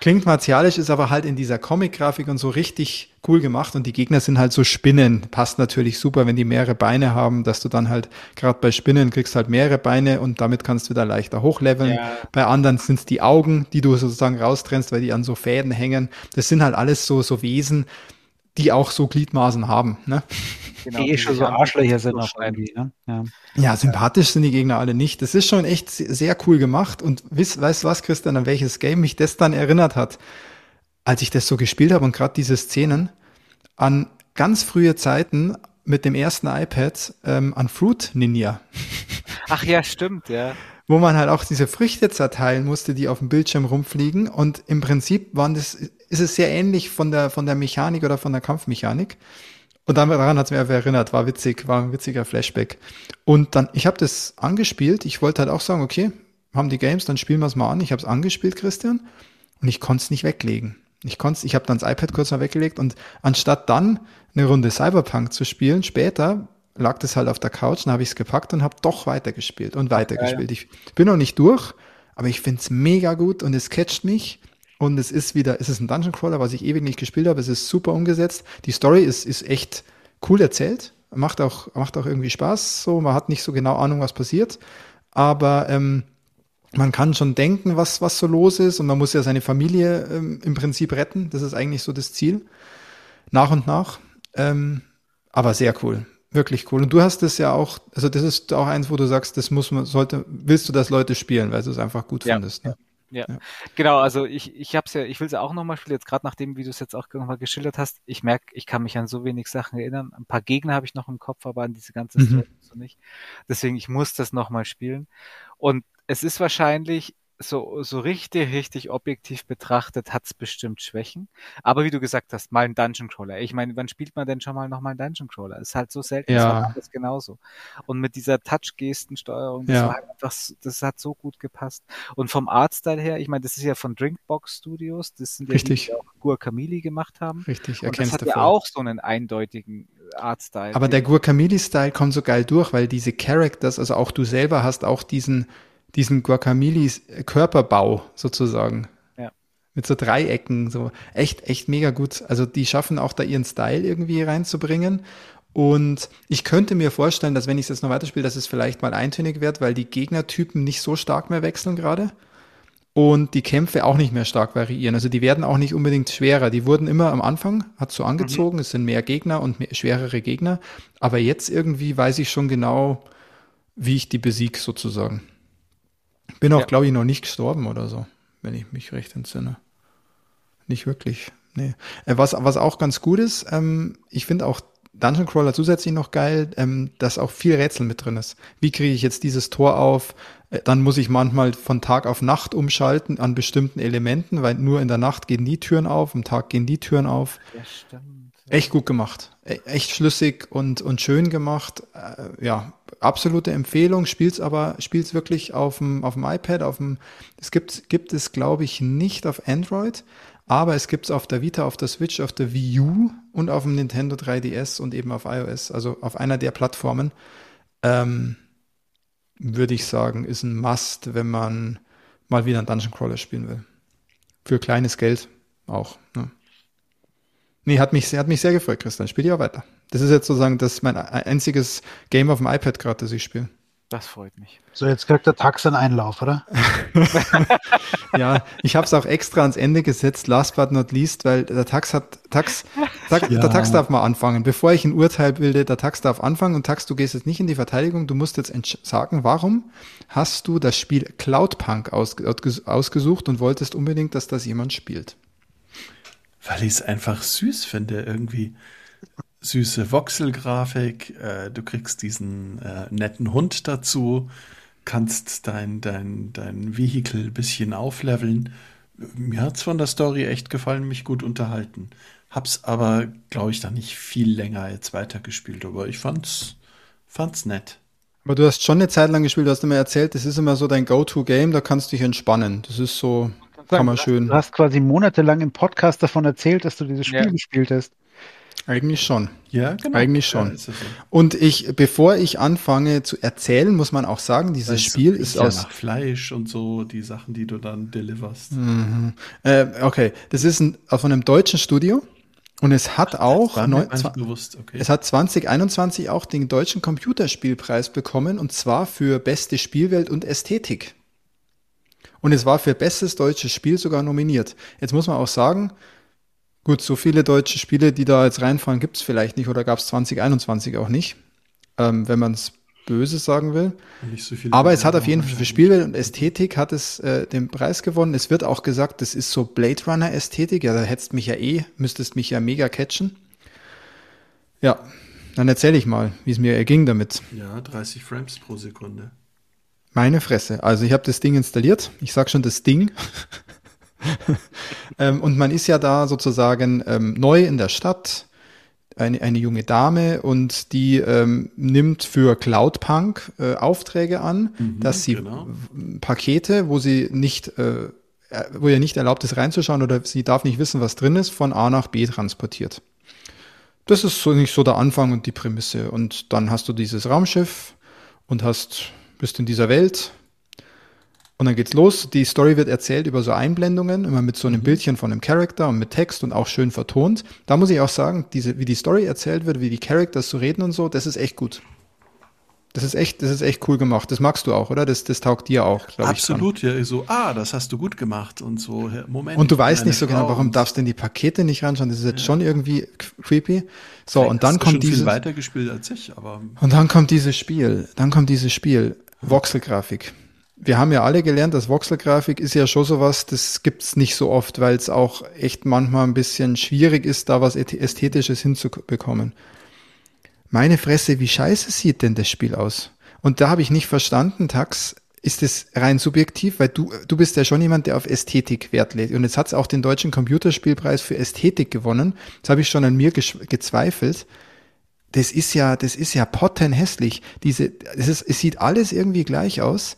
Klingt martialisch, ist aber halt in dieser Comic-Grafik und so richtig cool gemacht und die Gegner sind halt so Spinnen. Passt natürlich super, wenn die mehrere Beine haben, dass du dann halt, gerade bei Spinnen kriegst halt mehrere Beine und damit kannst du da leichter hochleveln. Ja. Bei anderen sind es die Augen, die du sozusagen raustrennst, weil die an so Fäden hängen. Das sind halt alles so, so Wesen, die auch so Gliedmaßen haben. Ne? Genau, die eh schon so Arschlöcher sind auch irgendwie. Ne? Ja. ja, sympathisch sind die Gegner alle nicht. Das ist schon echt sehr cool gemacht. Und weißt, weißt was, Christian, an welches Game mich das dann erinnert hat? Als ich das so gespielt habe und gerade diese Szenen an ganz frühe Zeiten mit dem ersten iPad ähm, an Fruit Ninja. (laughs) Ach ja, stimmt, ja wo man halt auch diese Früchte zerteilen musste, die auf dem Bildschirm rumfliegen. Und im Prinzip waren das, ist es sehr ähnlich von der, von der Mechanik oder von der Kampfmechanik. Und dann, daran hat es mir erinnert, war witzig, war ein witziger Flashback. Und dann, ich habe das angespielt, ich wollte halt auch sagen, okay, haben die Games, dann spielen wir es mal an. Ich habe es angespielt, Christian, und ich konnte es nicht weglegen. Ich konnte ich habe dann das iPad kurz mal weggelegt und anstatt dann eine Runde Cyberpunk zu spielen, später lag das halt auf der Couch, dann habe ich es gepackt und habe doch weitergespielt und weitergespielt. Ja, ja. Ich bin noch nicht durch, aber ich finde es mega gut und es catcht mich. Und es ist wieder, es ist ein Dungeon Crawler, was ich ewig nicht gespielt habe. Es ist super umgesetzt. Die Story ist, ist echt cool erzählt. Macht auch, macht auch irgendwie Spaß. So, man hat nicht so genau Ahnung, was passiert. Aber ähm, man kann schon denken, was, was so los ist. Und man muss ja seine Familie ähm, im Prinzip retten. Das ist eigentlich so das Ziel. Nach und nach. Ähm, aber sehr cool wirklich cool. Und du hast es ja auch, also das ist auch eins, wo du sagst, das muss man, sollte, willst du, dass Leute spielen, weil du es einfach gut ja. findest. Ne? Ja. Ja. genau. Also ich, ich hab's ja, ich will es ja auch nochmal spielen, jetzt gerade nachdem, wie du es jetzt auch nochmal geschildert hast. Ich merke, ich kann mich an so wenig Sachen erinnern. Ein paar Gegner habe ich noch im Kopf, aber an diese ganze mhm. Story so nicht. Deswegen, ich muss das nochmal spielen. Und es ist wahrscheinlich, so, so richtig, richtig objektiv betrachtet hat's bestimmt Schwächen. Aber wie du gesagt hast, mal ein Dungeon Crawler. Ich meine, wann spielt man denn schon mal noch mal einen Dungeon Crawler? Ist halt so selten, ja. das alles genauso. Und mit dieser Touch-Gestensteuerung, das ja. war halt einfach, das hat so gut gepasst. Und vom Artstyle her, ich meine, das ist ja von Drinkbox Studios, das sind ja richtig. die, die auch Guacamole gemacht haben. Richtig, erkennst Und das hat ja auch so einen eindeutigen Artstyle. Aber der Guacamole-Style kommt so geil durch, weil diese Characters, also auch du selber hast auch diesen diesen Guacamilis Körperbau sozusagen. Ja. Mit so Dreiecken, so echt, echt mega gut. Also die schaffen auch da ihren Style irgendwie reinzubringen. Und ich könnte mir vorstellen, dass wenn ich es jetzt noch weiterspiele, dass es vielleicht mal eintönig wird, weil die Gegnertypen nicht so stark mehr wechseln gerade und die Kämpfe auch nicht mehr stark variieren. Also die werden auch nicht unbedingt schwerer. Die wurden immer am Anfang, hat so angezogen, mhm. es sind mehr Gegner und mehr, schwerere Gegner. Aber jetzt irgendwie weiß ich schon genau, wie ich die besiege sozusagen. Bin auch, ja. glaube ich, noch nicht gestorben oder so, wenn ich mich recht entsinne. Nicht wirklich. Nee. Äh, was, was auch ganz gut ist, ähm, ich finde auch Dungeon Crawler zusätzlich noch geil, ähm, dass auch viel Rätsel mit drin ist. Wie kriege ich jetzt dieses Tor auf? Äh, dann muss ich manchmal von Tag auf Nacht umschalten an bestimmten Elementen, weil nur in der Nacht gehen die Türen auf, am Tag gehen die Türen auf. Ja, stimmt. Echt gut gemacht. E echt schlüssig und, und schön gemacht. Äh, ja, absolute Empfehlung. Spielt's aber, spielt's wirklich auf dem, auf dem iPad, auf dem, es gibt, gibt es glaube ich nicht auf Android. Aber es gibt es auf der Vita, auf der Switch, auf der Wii U und auf dem Nintendo 3DS und eben auf iOS, also auf einer der Plattformen. Ähm, würde ich sagen, ist ein Must, wenn man mal wieder einen Dungeon Crawler spielen will. Für kleines Geld auch. Ne? Nee, hat mich, hat mich sehr gefreut, Christian. Spiel ja weiter. Das ist jetzt sozusagen das mein einziges Game auf dem iPad gerade, das ich spiele. Das freut mich. So, jetzt kriegt der Tax einen Einlauf, oder? (laughs) ja, ich habe es auch extra ans Ende gesetzt, last but not least, weil der Tax hat, Tax, Tax ja. der Tax darf mal anfangen. Bevor ich ein Urteil bilde, der Tax darf anfangen und Tax, du gehst jetzt nicht in die Verteidigung, du musst jetzt sagen, warum hast du das Spiel Cloudpunk aus, ausgesucht und wolltest unbedingt, dass das jemand spielt? Weil ich es einfach süß finde, irgendwie süße Voxelgrafik, äh, du kriegst diesen äh, netten Hund dazu, kannst dein, dein, dein Vehikel ein bisschen aufleveln. Mir hat es von der Story echt gefallen, mich gut unterhalten. Hab's aber, glaube ich, da nicht viel länger jetzt weitergespielt, aber ich fand's, fand's nett. Aber du hast schon eine Zeit lang gespielt, du hast immer erzählt, das ist immer so dein Go-To-Game, da kannst du dich entspannen. Das ist so, kann man schön. Du hast quasi monatelang im Podcast davon erzählt, dass du dieses Spiel ja. gespielt hast. Eigentlich schon. Ja, genau. Eigentlich schon. Ja, so. Und ich, bevor ich anfange zu erzählen, muss man auch sagen, dieses das Spiel ist ja aus nach Fleisch und so die Sachen, die du dann deliverst. Mhm. Äh, okay, das ist ein, von einem deutschen Studio. Und es hat Ach, auch neun, bewusst, okay. es hat 2021 auch den deutschen Computerspielpreis bekommen und zwar für beste Spielwelt und Ästhetik. Und es war für bestes deutsches Spiel sogar nominiert. Jetzt muss man auch sagen, Gut, so viele deutsche Spiele, die da jetzt reinfallen, gibt es vielleicht nicht oder gab es 2021 auch nicht, ähm, wenn man es böse sagen will. So Aber es hat auf jeden Fall für Spiele und Ästhetik hat es äh, den Preis gewonnen. Es wird auch gesagt, das ist so Blade Runner Ästhetik. Ja, da hättest mich ja eh, müsstest mich ja mega catchen. Ja, dann erzähle ich mal, wie es mir erging damit. Ja, 30 Frames pro Sekunde. Meine Fresse. Also ich habe das Ding installiert. Ich sag schon das Ding. (laughs) ähm, und man ist ja da sozusagen ähm, neu in der Stadt, eine, eine junge Dame und die ähm, nimmt für Cloudpunk äh, Aufträge an, mhm, dass sie genau. Pakete, wo sie nicht, äh, äh, wo ihr nicht erlaubt ist reinzuschauen oder sie darf nicht wissen, was drin ist, von A nach B transportiert. Das ist so nicht so der Anfang und die Prämisse. Und dann hast du dieses Raumschiff und hast, bist in dieser Welt, und dann geht's los. Die Story wird erzählt über so Einblendungen, immer mit so einem mhm. Bildchen von einem Charakter und mit Text und auch schön vertont. Da muss ich auch sagen, diese, wie die Story erzählt wird, wie die Characters so reden und so, das ist echt gut. Das ist echt, das ist echt cool gemacht. Das magst du auch, oder? Das, das taugt dir auch, glaube ich. Absolut, ja. So, ah, das hast du gut gemacht und so. Moment. Und du weißt nicht so genau, warum darfst du denn die Pakete nicht reinschauen? Das ist jetzt ja. schon irgendwie creepy. So, Vielleicht und dann kommt dieses. viel weiter gespielt als ich, aber. Und dann kommt dieses Spiel. Dann kommt dieses Spiel. Voxelgrafik wir haben ja alle gelernt, dass Voxelgrafik ist ja schon sowas, das gibt's nicht so oft, weil es auch echt manchmal ein bisschen schwierig ist, da was Ästhetisches hinzubekommen. Meine Fresse, wie scheiße sieht denn das Spiel aus? Und da habe ich nicht verstanden, Tax, ist es rein subjektiv, weil du, du bist ja schon jemand, der auf Ästhetik Wert legt. Und jetzt hat es auch den deutschen Computerspielpreis für Ästhetik gewonnen. Das habe ich schon an mir gezweifelt. Das ist ja, das ist ja pottenhässlich. Diese, es, ist, es sieht alles irgendwie gleich aus.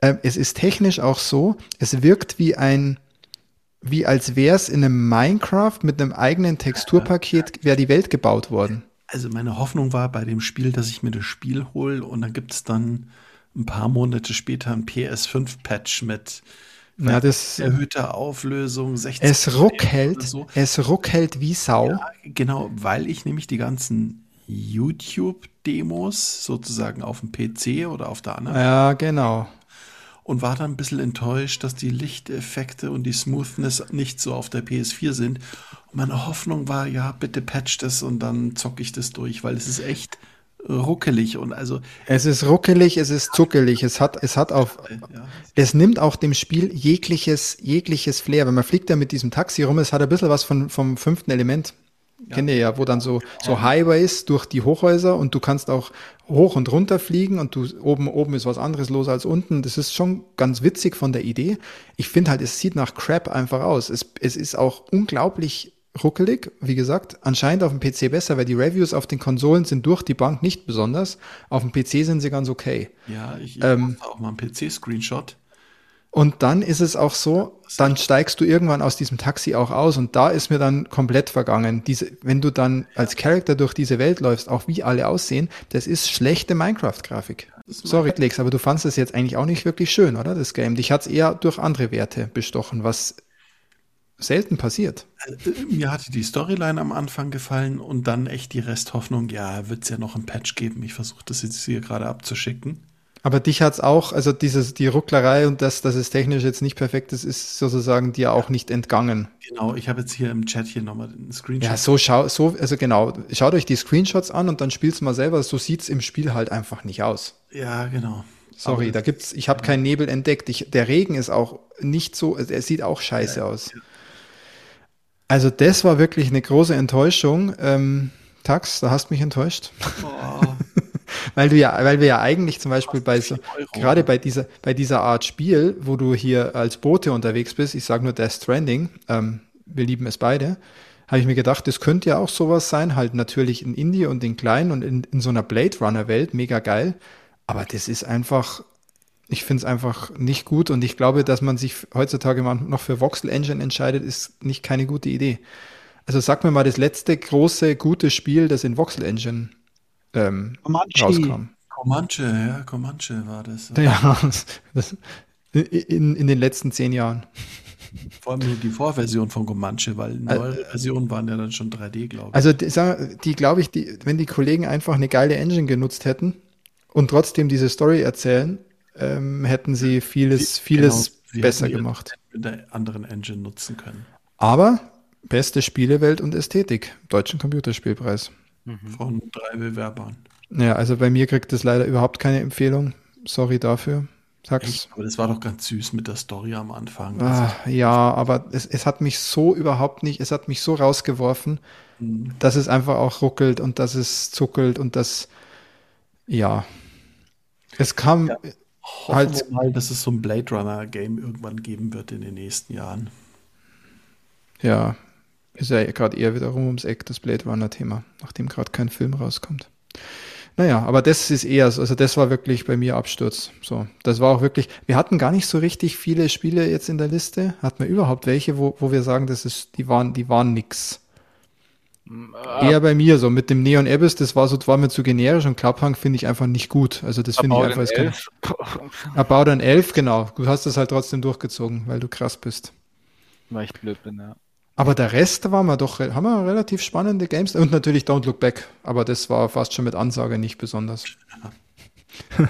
Äh, es ist technisch auch so, es wirkt wie ein, wie als wäre es in einem Minecraft mit einem eigenen Texturpaket, (laughs) wäre die Welt gebaut worden. Also meine Hoffnung war bei dem Spiel, dass ich mir das Spiel hole und dann gibt es dann ein paar Monate später ein PS5-Patch mit Na, das, erhöhter Auflösung, 60 es ruckelt, so. es ruckelt wie Sau. Ja, genau, weil ich nämlich die ganzen YouTube-Demos sozusagen auf dem PC oder auf der anderen Ja, genau. und war dann ein bisschen enttäuscht, dass die Lichteffekte und die Smoothness nicht so auf der PS4 sind. Und meine Hoffnung war, ja, bitte patch das und dann zocke ich das durch, weil es ist echt ruckelig und also Es ist ruckelig, es ist zuckelig, es hat, es hat auf, ja, es nimmt auch dem Spiel jegliches, jegliches Flair. Wenn man fliegt ja mit diesem Taxi rum, es hat ein bisschen was von, vom fünften Element. Kennt ihr ja, wo dann so, so Highways durch die Hochhäuser und du kannst auch hoch und runter fliegen und du oben, oben ist was anderes los als unten. Das ist schon ganz witzig von der Idee. Ich finde halt, es sieht nach Crap einfach aus. Es, es ist auch unglaublich ruckelig, wie gesagt, anscheinend auf dem PC besser, weil die Reviews auf den Konsolen sind durch die Bank nicht besonders. Auf dem PC sind sie ganz okay. ja, ich, ich Ähm, mache auch mal einen PC-Screenshot. Und dann ist es auch so, dann steigst du irgendwann aus diesem Taxi auch aus und da ist mir dann komplett vergangen. Diese, wenn du dann als Charakter durch diese Welt läufst, auch wie alle aussehen, das ist schlechte Minecraft-Grafik. Sorry, Lex, aber du fandst es jetzt eigentlich auch nicht wirklich schön, oder? Das Game. Dich hat's eher durch andere Werte bestochen, was selten passiert. Äh, Mir hatte die Storyline am Anfang gefallen und dann echt die Resthoffnung, ja, wird es ja noch ein Patch geben. Ich versuche das jetzt hier gerade abzuschicken. Aber dich hat's auch, also dieses, die Rucklerei und das, dass es technisch jetzt nicht perfekt ist, ist sozusagen dir auch nicht entgangen. Genau, ich habe jetzt hier im Chat hier nochmal den Screenshot. Ja, so schau, so, also genau, schaut euch die Screenshots an und dann spielt's mal selber. So sieht's im Spiel halt einfach nicht aus. Ja, genau. Sorry, da gibt's, ich habe keinen Nebel entdeckt. Ich, der Regen ist auch nicht so, er sieht auch scheiße aus. Also das war wirklich eine große Enttäuschung. Ähm, Tax, da hast mich enttäuscht. Oh, (laughs) Weil du ja, weil wir ja eigentlich zum Beispiel bei so, 10 Euro. gerade bei dieser, bei dieser Art Spiel, wo du hier als Bote unterwegs bist, ich sage nur Death Stranding, ähm, wir lieben es beide, habe ich mir gedacht, das könnte ja auch sowas sein, halt natürlich in Indie und in klein und in, in so einer Blade Runner Welt, mega geil. Aber das ist einfach, ich finde es einfach nicht gut und ich glaube, dass man sich heutzutage mal noch für Voxel Engine entscheidet, ist nicht keine gute Idee. Also sag mir mal das letzte große, gute Spiel, das in Voxel Engine ähm, Comanche. rauskam. Comanche, ja, Comanche war das. (laughs) Ja, das, in, in den letzten zehn Jahren. Vor allem nur die Vorversion von Comanche, weil neuere Versionen waren ja dann schon 3D, glaube ich. Also die, die glaube ich, die, wenn die Kollegen einfach eine geile Engine genutzt hätten und trotzdem diese Story erzählen, ähm, hätten sie vieles, vieles Genau, sie besser gemacht. Mit der anderen Engine nutzen können. Aber beste Spielewelt und Ästhetik, deutschen Computerspielpreis. Von drei Bewerbern. Ja, also bei mir kriegt das leider überhaupt keine Empfehlung. Sorry dafür. Sag's. Echt? Aber das war doch ganz süß mit der Story am Anfang. Ah, ja, aber es, es hat mich so überhaupt nicht, es hat mich so rausgeworfen, Mhm. dass es einfach auch ruckelt und dass es zuckelt und das, ja. Es kam, Hoffen halt- wir mal, dass es so ein Blade Runner Game irgendwann geben wird in den nächsten Jahren. ja, ist ja gerade eher wieder rum ums Eck, das Blade Runner-Thema, nachdem gerade kein Film rauskommt. Naja, aber das ist eher so, also das war wirklich bei mir Absturz. So, das war auch wirklich, wir hatten gar nicht so richtig viele Spiele jetzt in der Liste. Hatten wir überhaupt welche, wo, wo wir sagen, das ist, die waren, die waren nix. Eher bei mir, so mit dem Neon Abyss, das war so, war mir zu generisch und Clubhang finde ich einfach nicht gut. Also das finde ich einfach, ist kein, About an 11, genau. Du hast das halt trotzdem durchgezogen, weil du krass bist. Weil ich blöd bin, ja. Aber der Rest war wir doch, haben wir relativ spannende Games und natürlich Don't Look Back, aber das war fast schon mit Ansage nicht besonders. (laughs)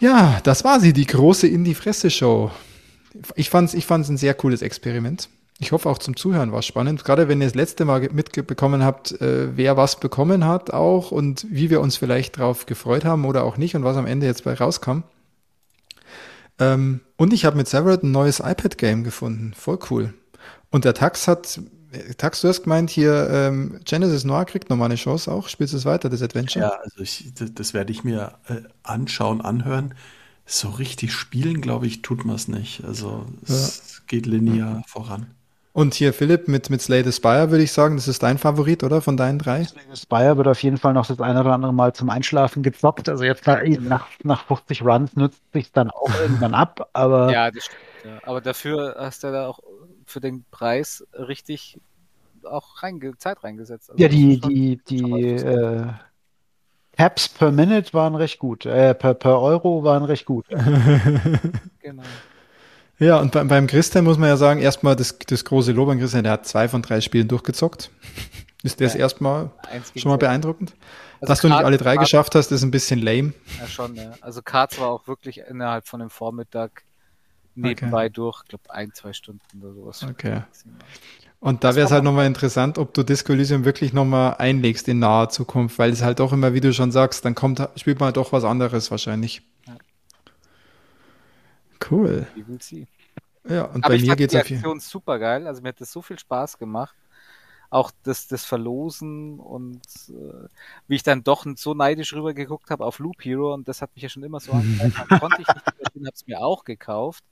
ja, das war sie, die große Indie-Fresse-Show. Ich fand's, ich fand's ein sehr cooles Experiment. Ich hoffe auch zum Zuhören war es spannend, gerade wenn ihr das letzte Mal mitbekommen habt, äh, wer was bekommen hat auch und wie wir uns vielleicht drauf gefreut haben oder auch nicht und was am Ende jetzt bei rauskam. Ähm, und ich habe mit Severed ein neues iPad-Game gefunden. Voll cool. Und der Tax hat, äh, Tax, du hast gemeint, hier ähm, Genesis Noir kriegt nochmal eine Chance auch. Spielst du es weiter, das Adventure? Ja, also ich, das, das werde ich mir äh, anschauen, anhören. So richtig spielen, glaube ich, tut man es nicht. Also es geht linear voran. Und hier Philipp mit, mit Slay the Spire, würde ich sagen, das ist dein Favorit, oder? Von deinen drei? Spire wird auf jeden Fall noch das eine oder andere Mal zum Einschlafen gezockt. Also jetzt nach, nach, nach 50 Runs nützt sich dann auch (laughs) irgendwann ab. Aber Ja, das stimmt. Ja. Aber dafür hast du da auch für den Preis richtig auch reinge Zeit reingesetzt. Also ja, die, schon- die, die, äh, Taps per Minute waren recht gut. Äh, per, per Euro waren recht gut. genau. Ja, und bei, beim Christian muss man ja sagen, erstmal das, das große Lob an Christian, der hat zwei von drei Spielen durchgezockt. (laughs) Ist das ja, erstmal schon mal beeindruckend? Also Dass du nicht alle drei geschafft hast, ist ein bisschen lame. Ja, schon, ja. Also Karts war auch wirklich innerhalb von dem Vormittag nebenbei okay. durch, ich glaube ein, zwei Stunden oder sowas. Okay. Und da wäre es halt nochmal interessant, ob du Disco Elysium wirklich nochmal einlegst in naher Zukunft, weil es halt doch immer, wie du schon sagst, dann kommt, spielt man halt doch was anderes wahrscheinlich. Cool. Sie? Ja, und Aber bei mir geht's auf die Aktion super geil. Also mir hat das so viel Spaß gemacht. Auch das, das Verlosen und äh, wie ich dann doch so neidisch rüber geguckt habe auf Loop Hero und das hat mich ja schon immer so (laughs) angefangen. konnte ich nicht, habe es mir auch gekauft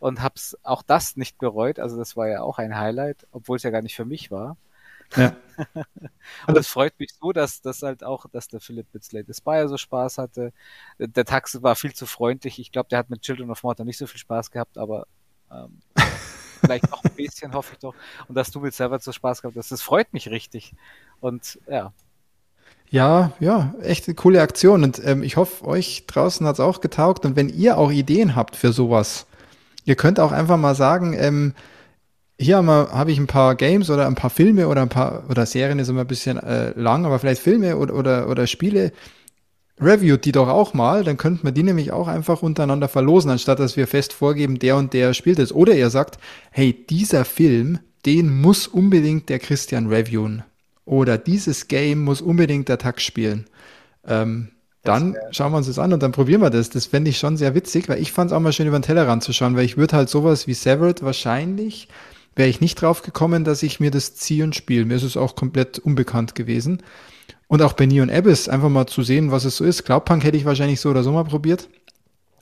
und hab's auch das nicht bereut. Also das war ja auch ein Highlight, obwohl es ja gar nicht für mich war. Ja. (laughs) und es freut mich so, dass das halt auch, dass der Philipp mit Slay the Spire so Spaß hatte. Der Tax war viel zu freundlich. Ich glaube, der hat mit Children of Mortar nicht so viel Spaß gehabt, aber ähm, (laughs) vielleicht noch ein bisschen, hoffe ich doch. Und dass du mit Server so Spaß gehabt hast, das freut mich richtig. Und ja. Ja, ja, echt eine coole Aktion. Und ähm, ich hoffe, euch draußen hat's auch getaugt. Und wenn ihr auch Ideen habt für sowas, Ihr könnt auch einfach mal sagen, ähm, hier habe hab ich ein paar Games oder ein paar Filme oder ein paar, oder Serien ist immer ein bisschen äh, lang, aber vielleicht Filme oder, oder, oder Spiele, reviewt die doch auch mal, dann könnten wir die nämlich auch einfach untereinander verlosen, anstatt dass wir fest vorgeben, der und der spielt es. Oder ihr sagt, hey, dieser Film, den muss unbedingt der Christian reviewen. Oder dieses Game muss unbedingt der Tag spielen. Ähm, dann schauen wir uns das an und dann probieren wir das. Das fände ich schon sehr witzig, weil ich fand es auch mal schön, über den Tellerrand zu schauen, weil ich würde halt sowas wie Severed wahrscheinlich, wäre ich nicht drauf gekommen, dass ich mir das und spiele. Mir ist es auch komplett unbekannt gewesen. Und auch bei Neon Abyss einfach mal zu sehen, was es so ist. Cloudpunk hätte ich wahrscheinlich so oder so mal probiert,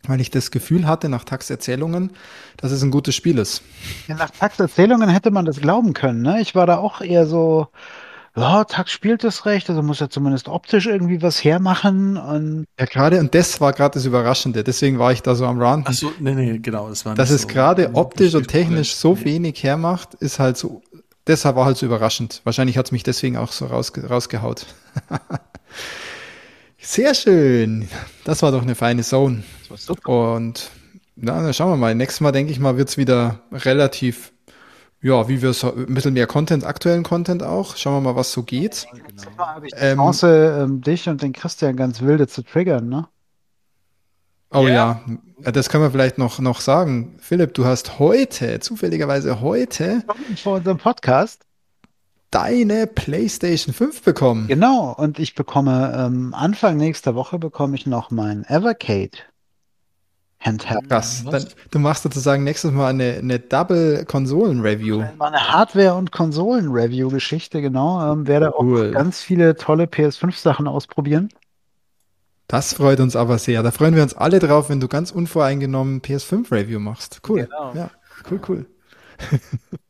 weil ich das Gefühl hatte, nach Tax Erzählungen, dass es ein gutes Spiel ist. Ja, nach Tax Erzählungen hätte man das glauben können. Ne? Ich war da auch eher so, ja, Tax spielt das recht, also muss er zumindest optisch irgendwie was hermachen. Und ja, gerade, und das war gerade das Überraschende, deswegen war ich da so am Rand. Ach so, nee, nee, genau. Das war Dass es so gerade optisch und technisch so nee. wenig hermacht, ist halt so, deshalb war halt so überraschend. Wahrscheinlich hat es mich deswegen auch so rausge rausgehaut. (laughs) Sehr schön. Das war doch eine feine Zone. Und na, dann schauen wir mal. Nächstes Mal, denke ich mal, wird's wieder relativ ja, wie wir es ein bisschen mehr Content, aktuellen Content auch. Schauen wir mal, was so geht. Genau. habe ich die ähm, Chance, ähm, dich und den Christian ganz wilde zu triggern, ne? Oh ja. ja. das können wir vielleicht noch, noch sagen. Philipp, du hast heute, zufälligerweise heute, vor unserem Podcast, deine PlayStation 5 bekommen. Genau, und ich bekomme ähm, Anfang nächster Woche bekomme ich noch mein Evercade Handheld. Krass. Dann, du machst sozusagen nächstes Mal eine, eine Double-Konsolen-Review. Eine Hardware- und Konsolen-Review-Geschichte, genau. Ähm, werde cool. auch ganz viele tolle PS5-Sachen ausprobieren. Das freut uns aber sehr. Da freuen wir uns alle drauf, wenn du ganz unvoreingenommen PS5-Review machst. Cool. Genau. Ja, cool, cool.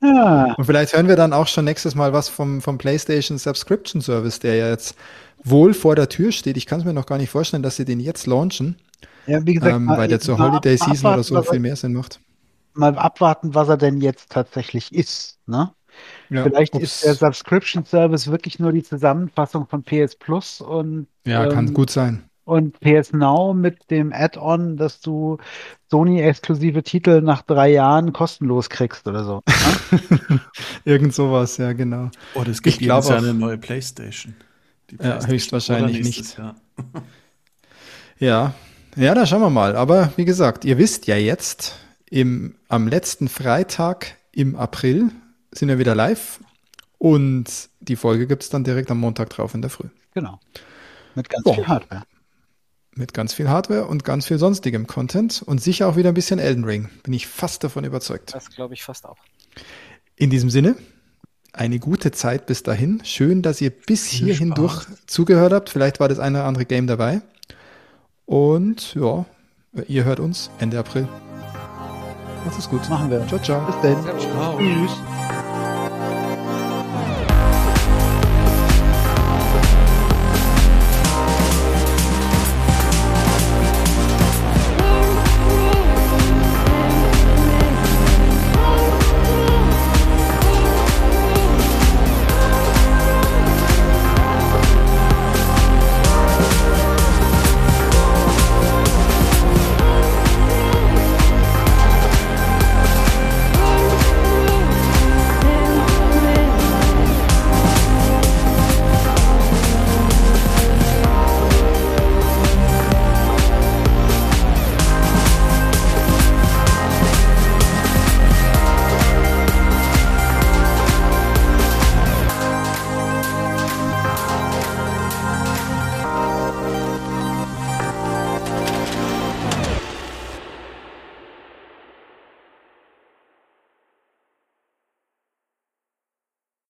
ja. (laughs) Und vielleicht hören wir dann auch schon nächstes Mal was vom, vom PlayStation Subscription Service, der ja jetzt wohl vor der Tür steht. Ich kann es mir noch gar nicht vorstellen, dass sie den jetzt launchen. Ja, wie gesagt, ähm, weil der zur Holiday Season oder so viel mehr Sinn macht. Mal abwarten, was er denn jetzt tatsächlich ist. Ne? Ja, Vielleicht ups. ist der Subscription Service wirklich nur die Zusammenfassung von PS Plus und ja, ähm, kann gut sein. Und PS Now mit dem Add-on, dass du Sony-exklusive Titel nach drei Jahren kostenlos kriegst oder so. Ne? (laughs) Irgend sowas, ja, genau. Oh, das gibt glaube eine neue PlayStation. PlayStation ja, höchstwahrscheinlich nicht. ja, ja, da schauen wir mal. Aber wie gesagt, ihr wisst ja jetzt, im, am letzten Freitag im April sind wir wieder live und die Folge gibt es dann direkt am Montag drauf in der Früh. Genau. Mit ganz oh. viel Hardware. Mit ganz viel Hardware und ganz viel sonstigem Content und sicher auch wieder ein bisschen Elden Ring. Bin ich fast davon überzeugt. Das glaube ich fast auch. In diesem Sinne, eine gute Zeit bis dahin. Schön, dass ihr bis hierhin durch zugehört habt. Vielleicht war das eine oder andere Game dabei. Und ja, ihr hört uns Ende April. Macht es gut. Machen wir. Ciao, ciao. Bis dann. Ciao. Tschüss.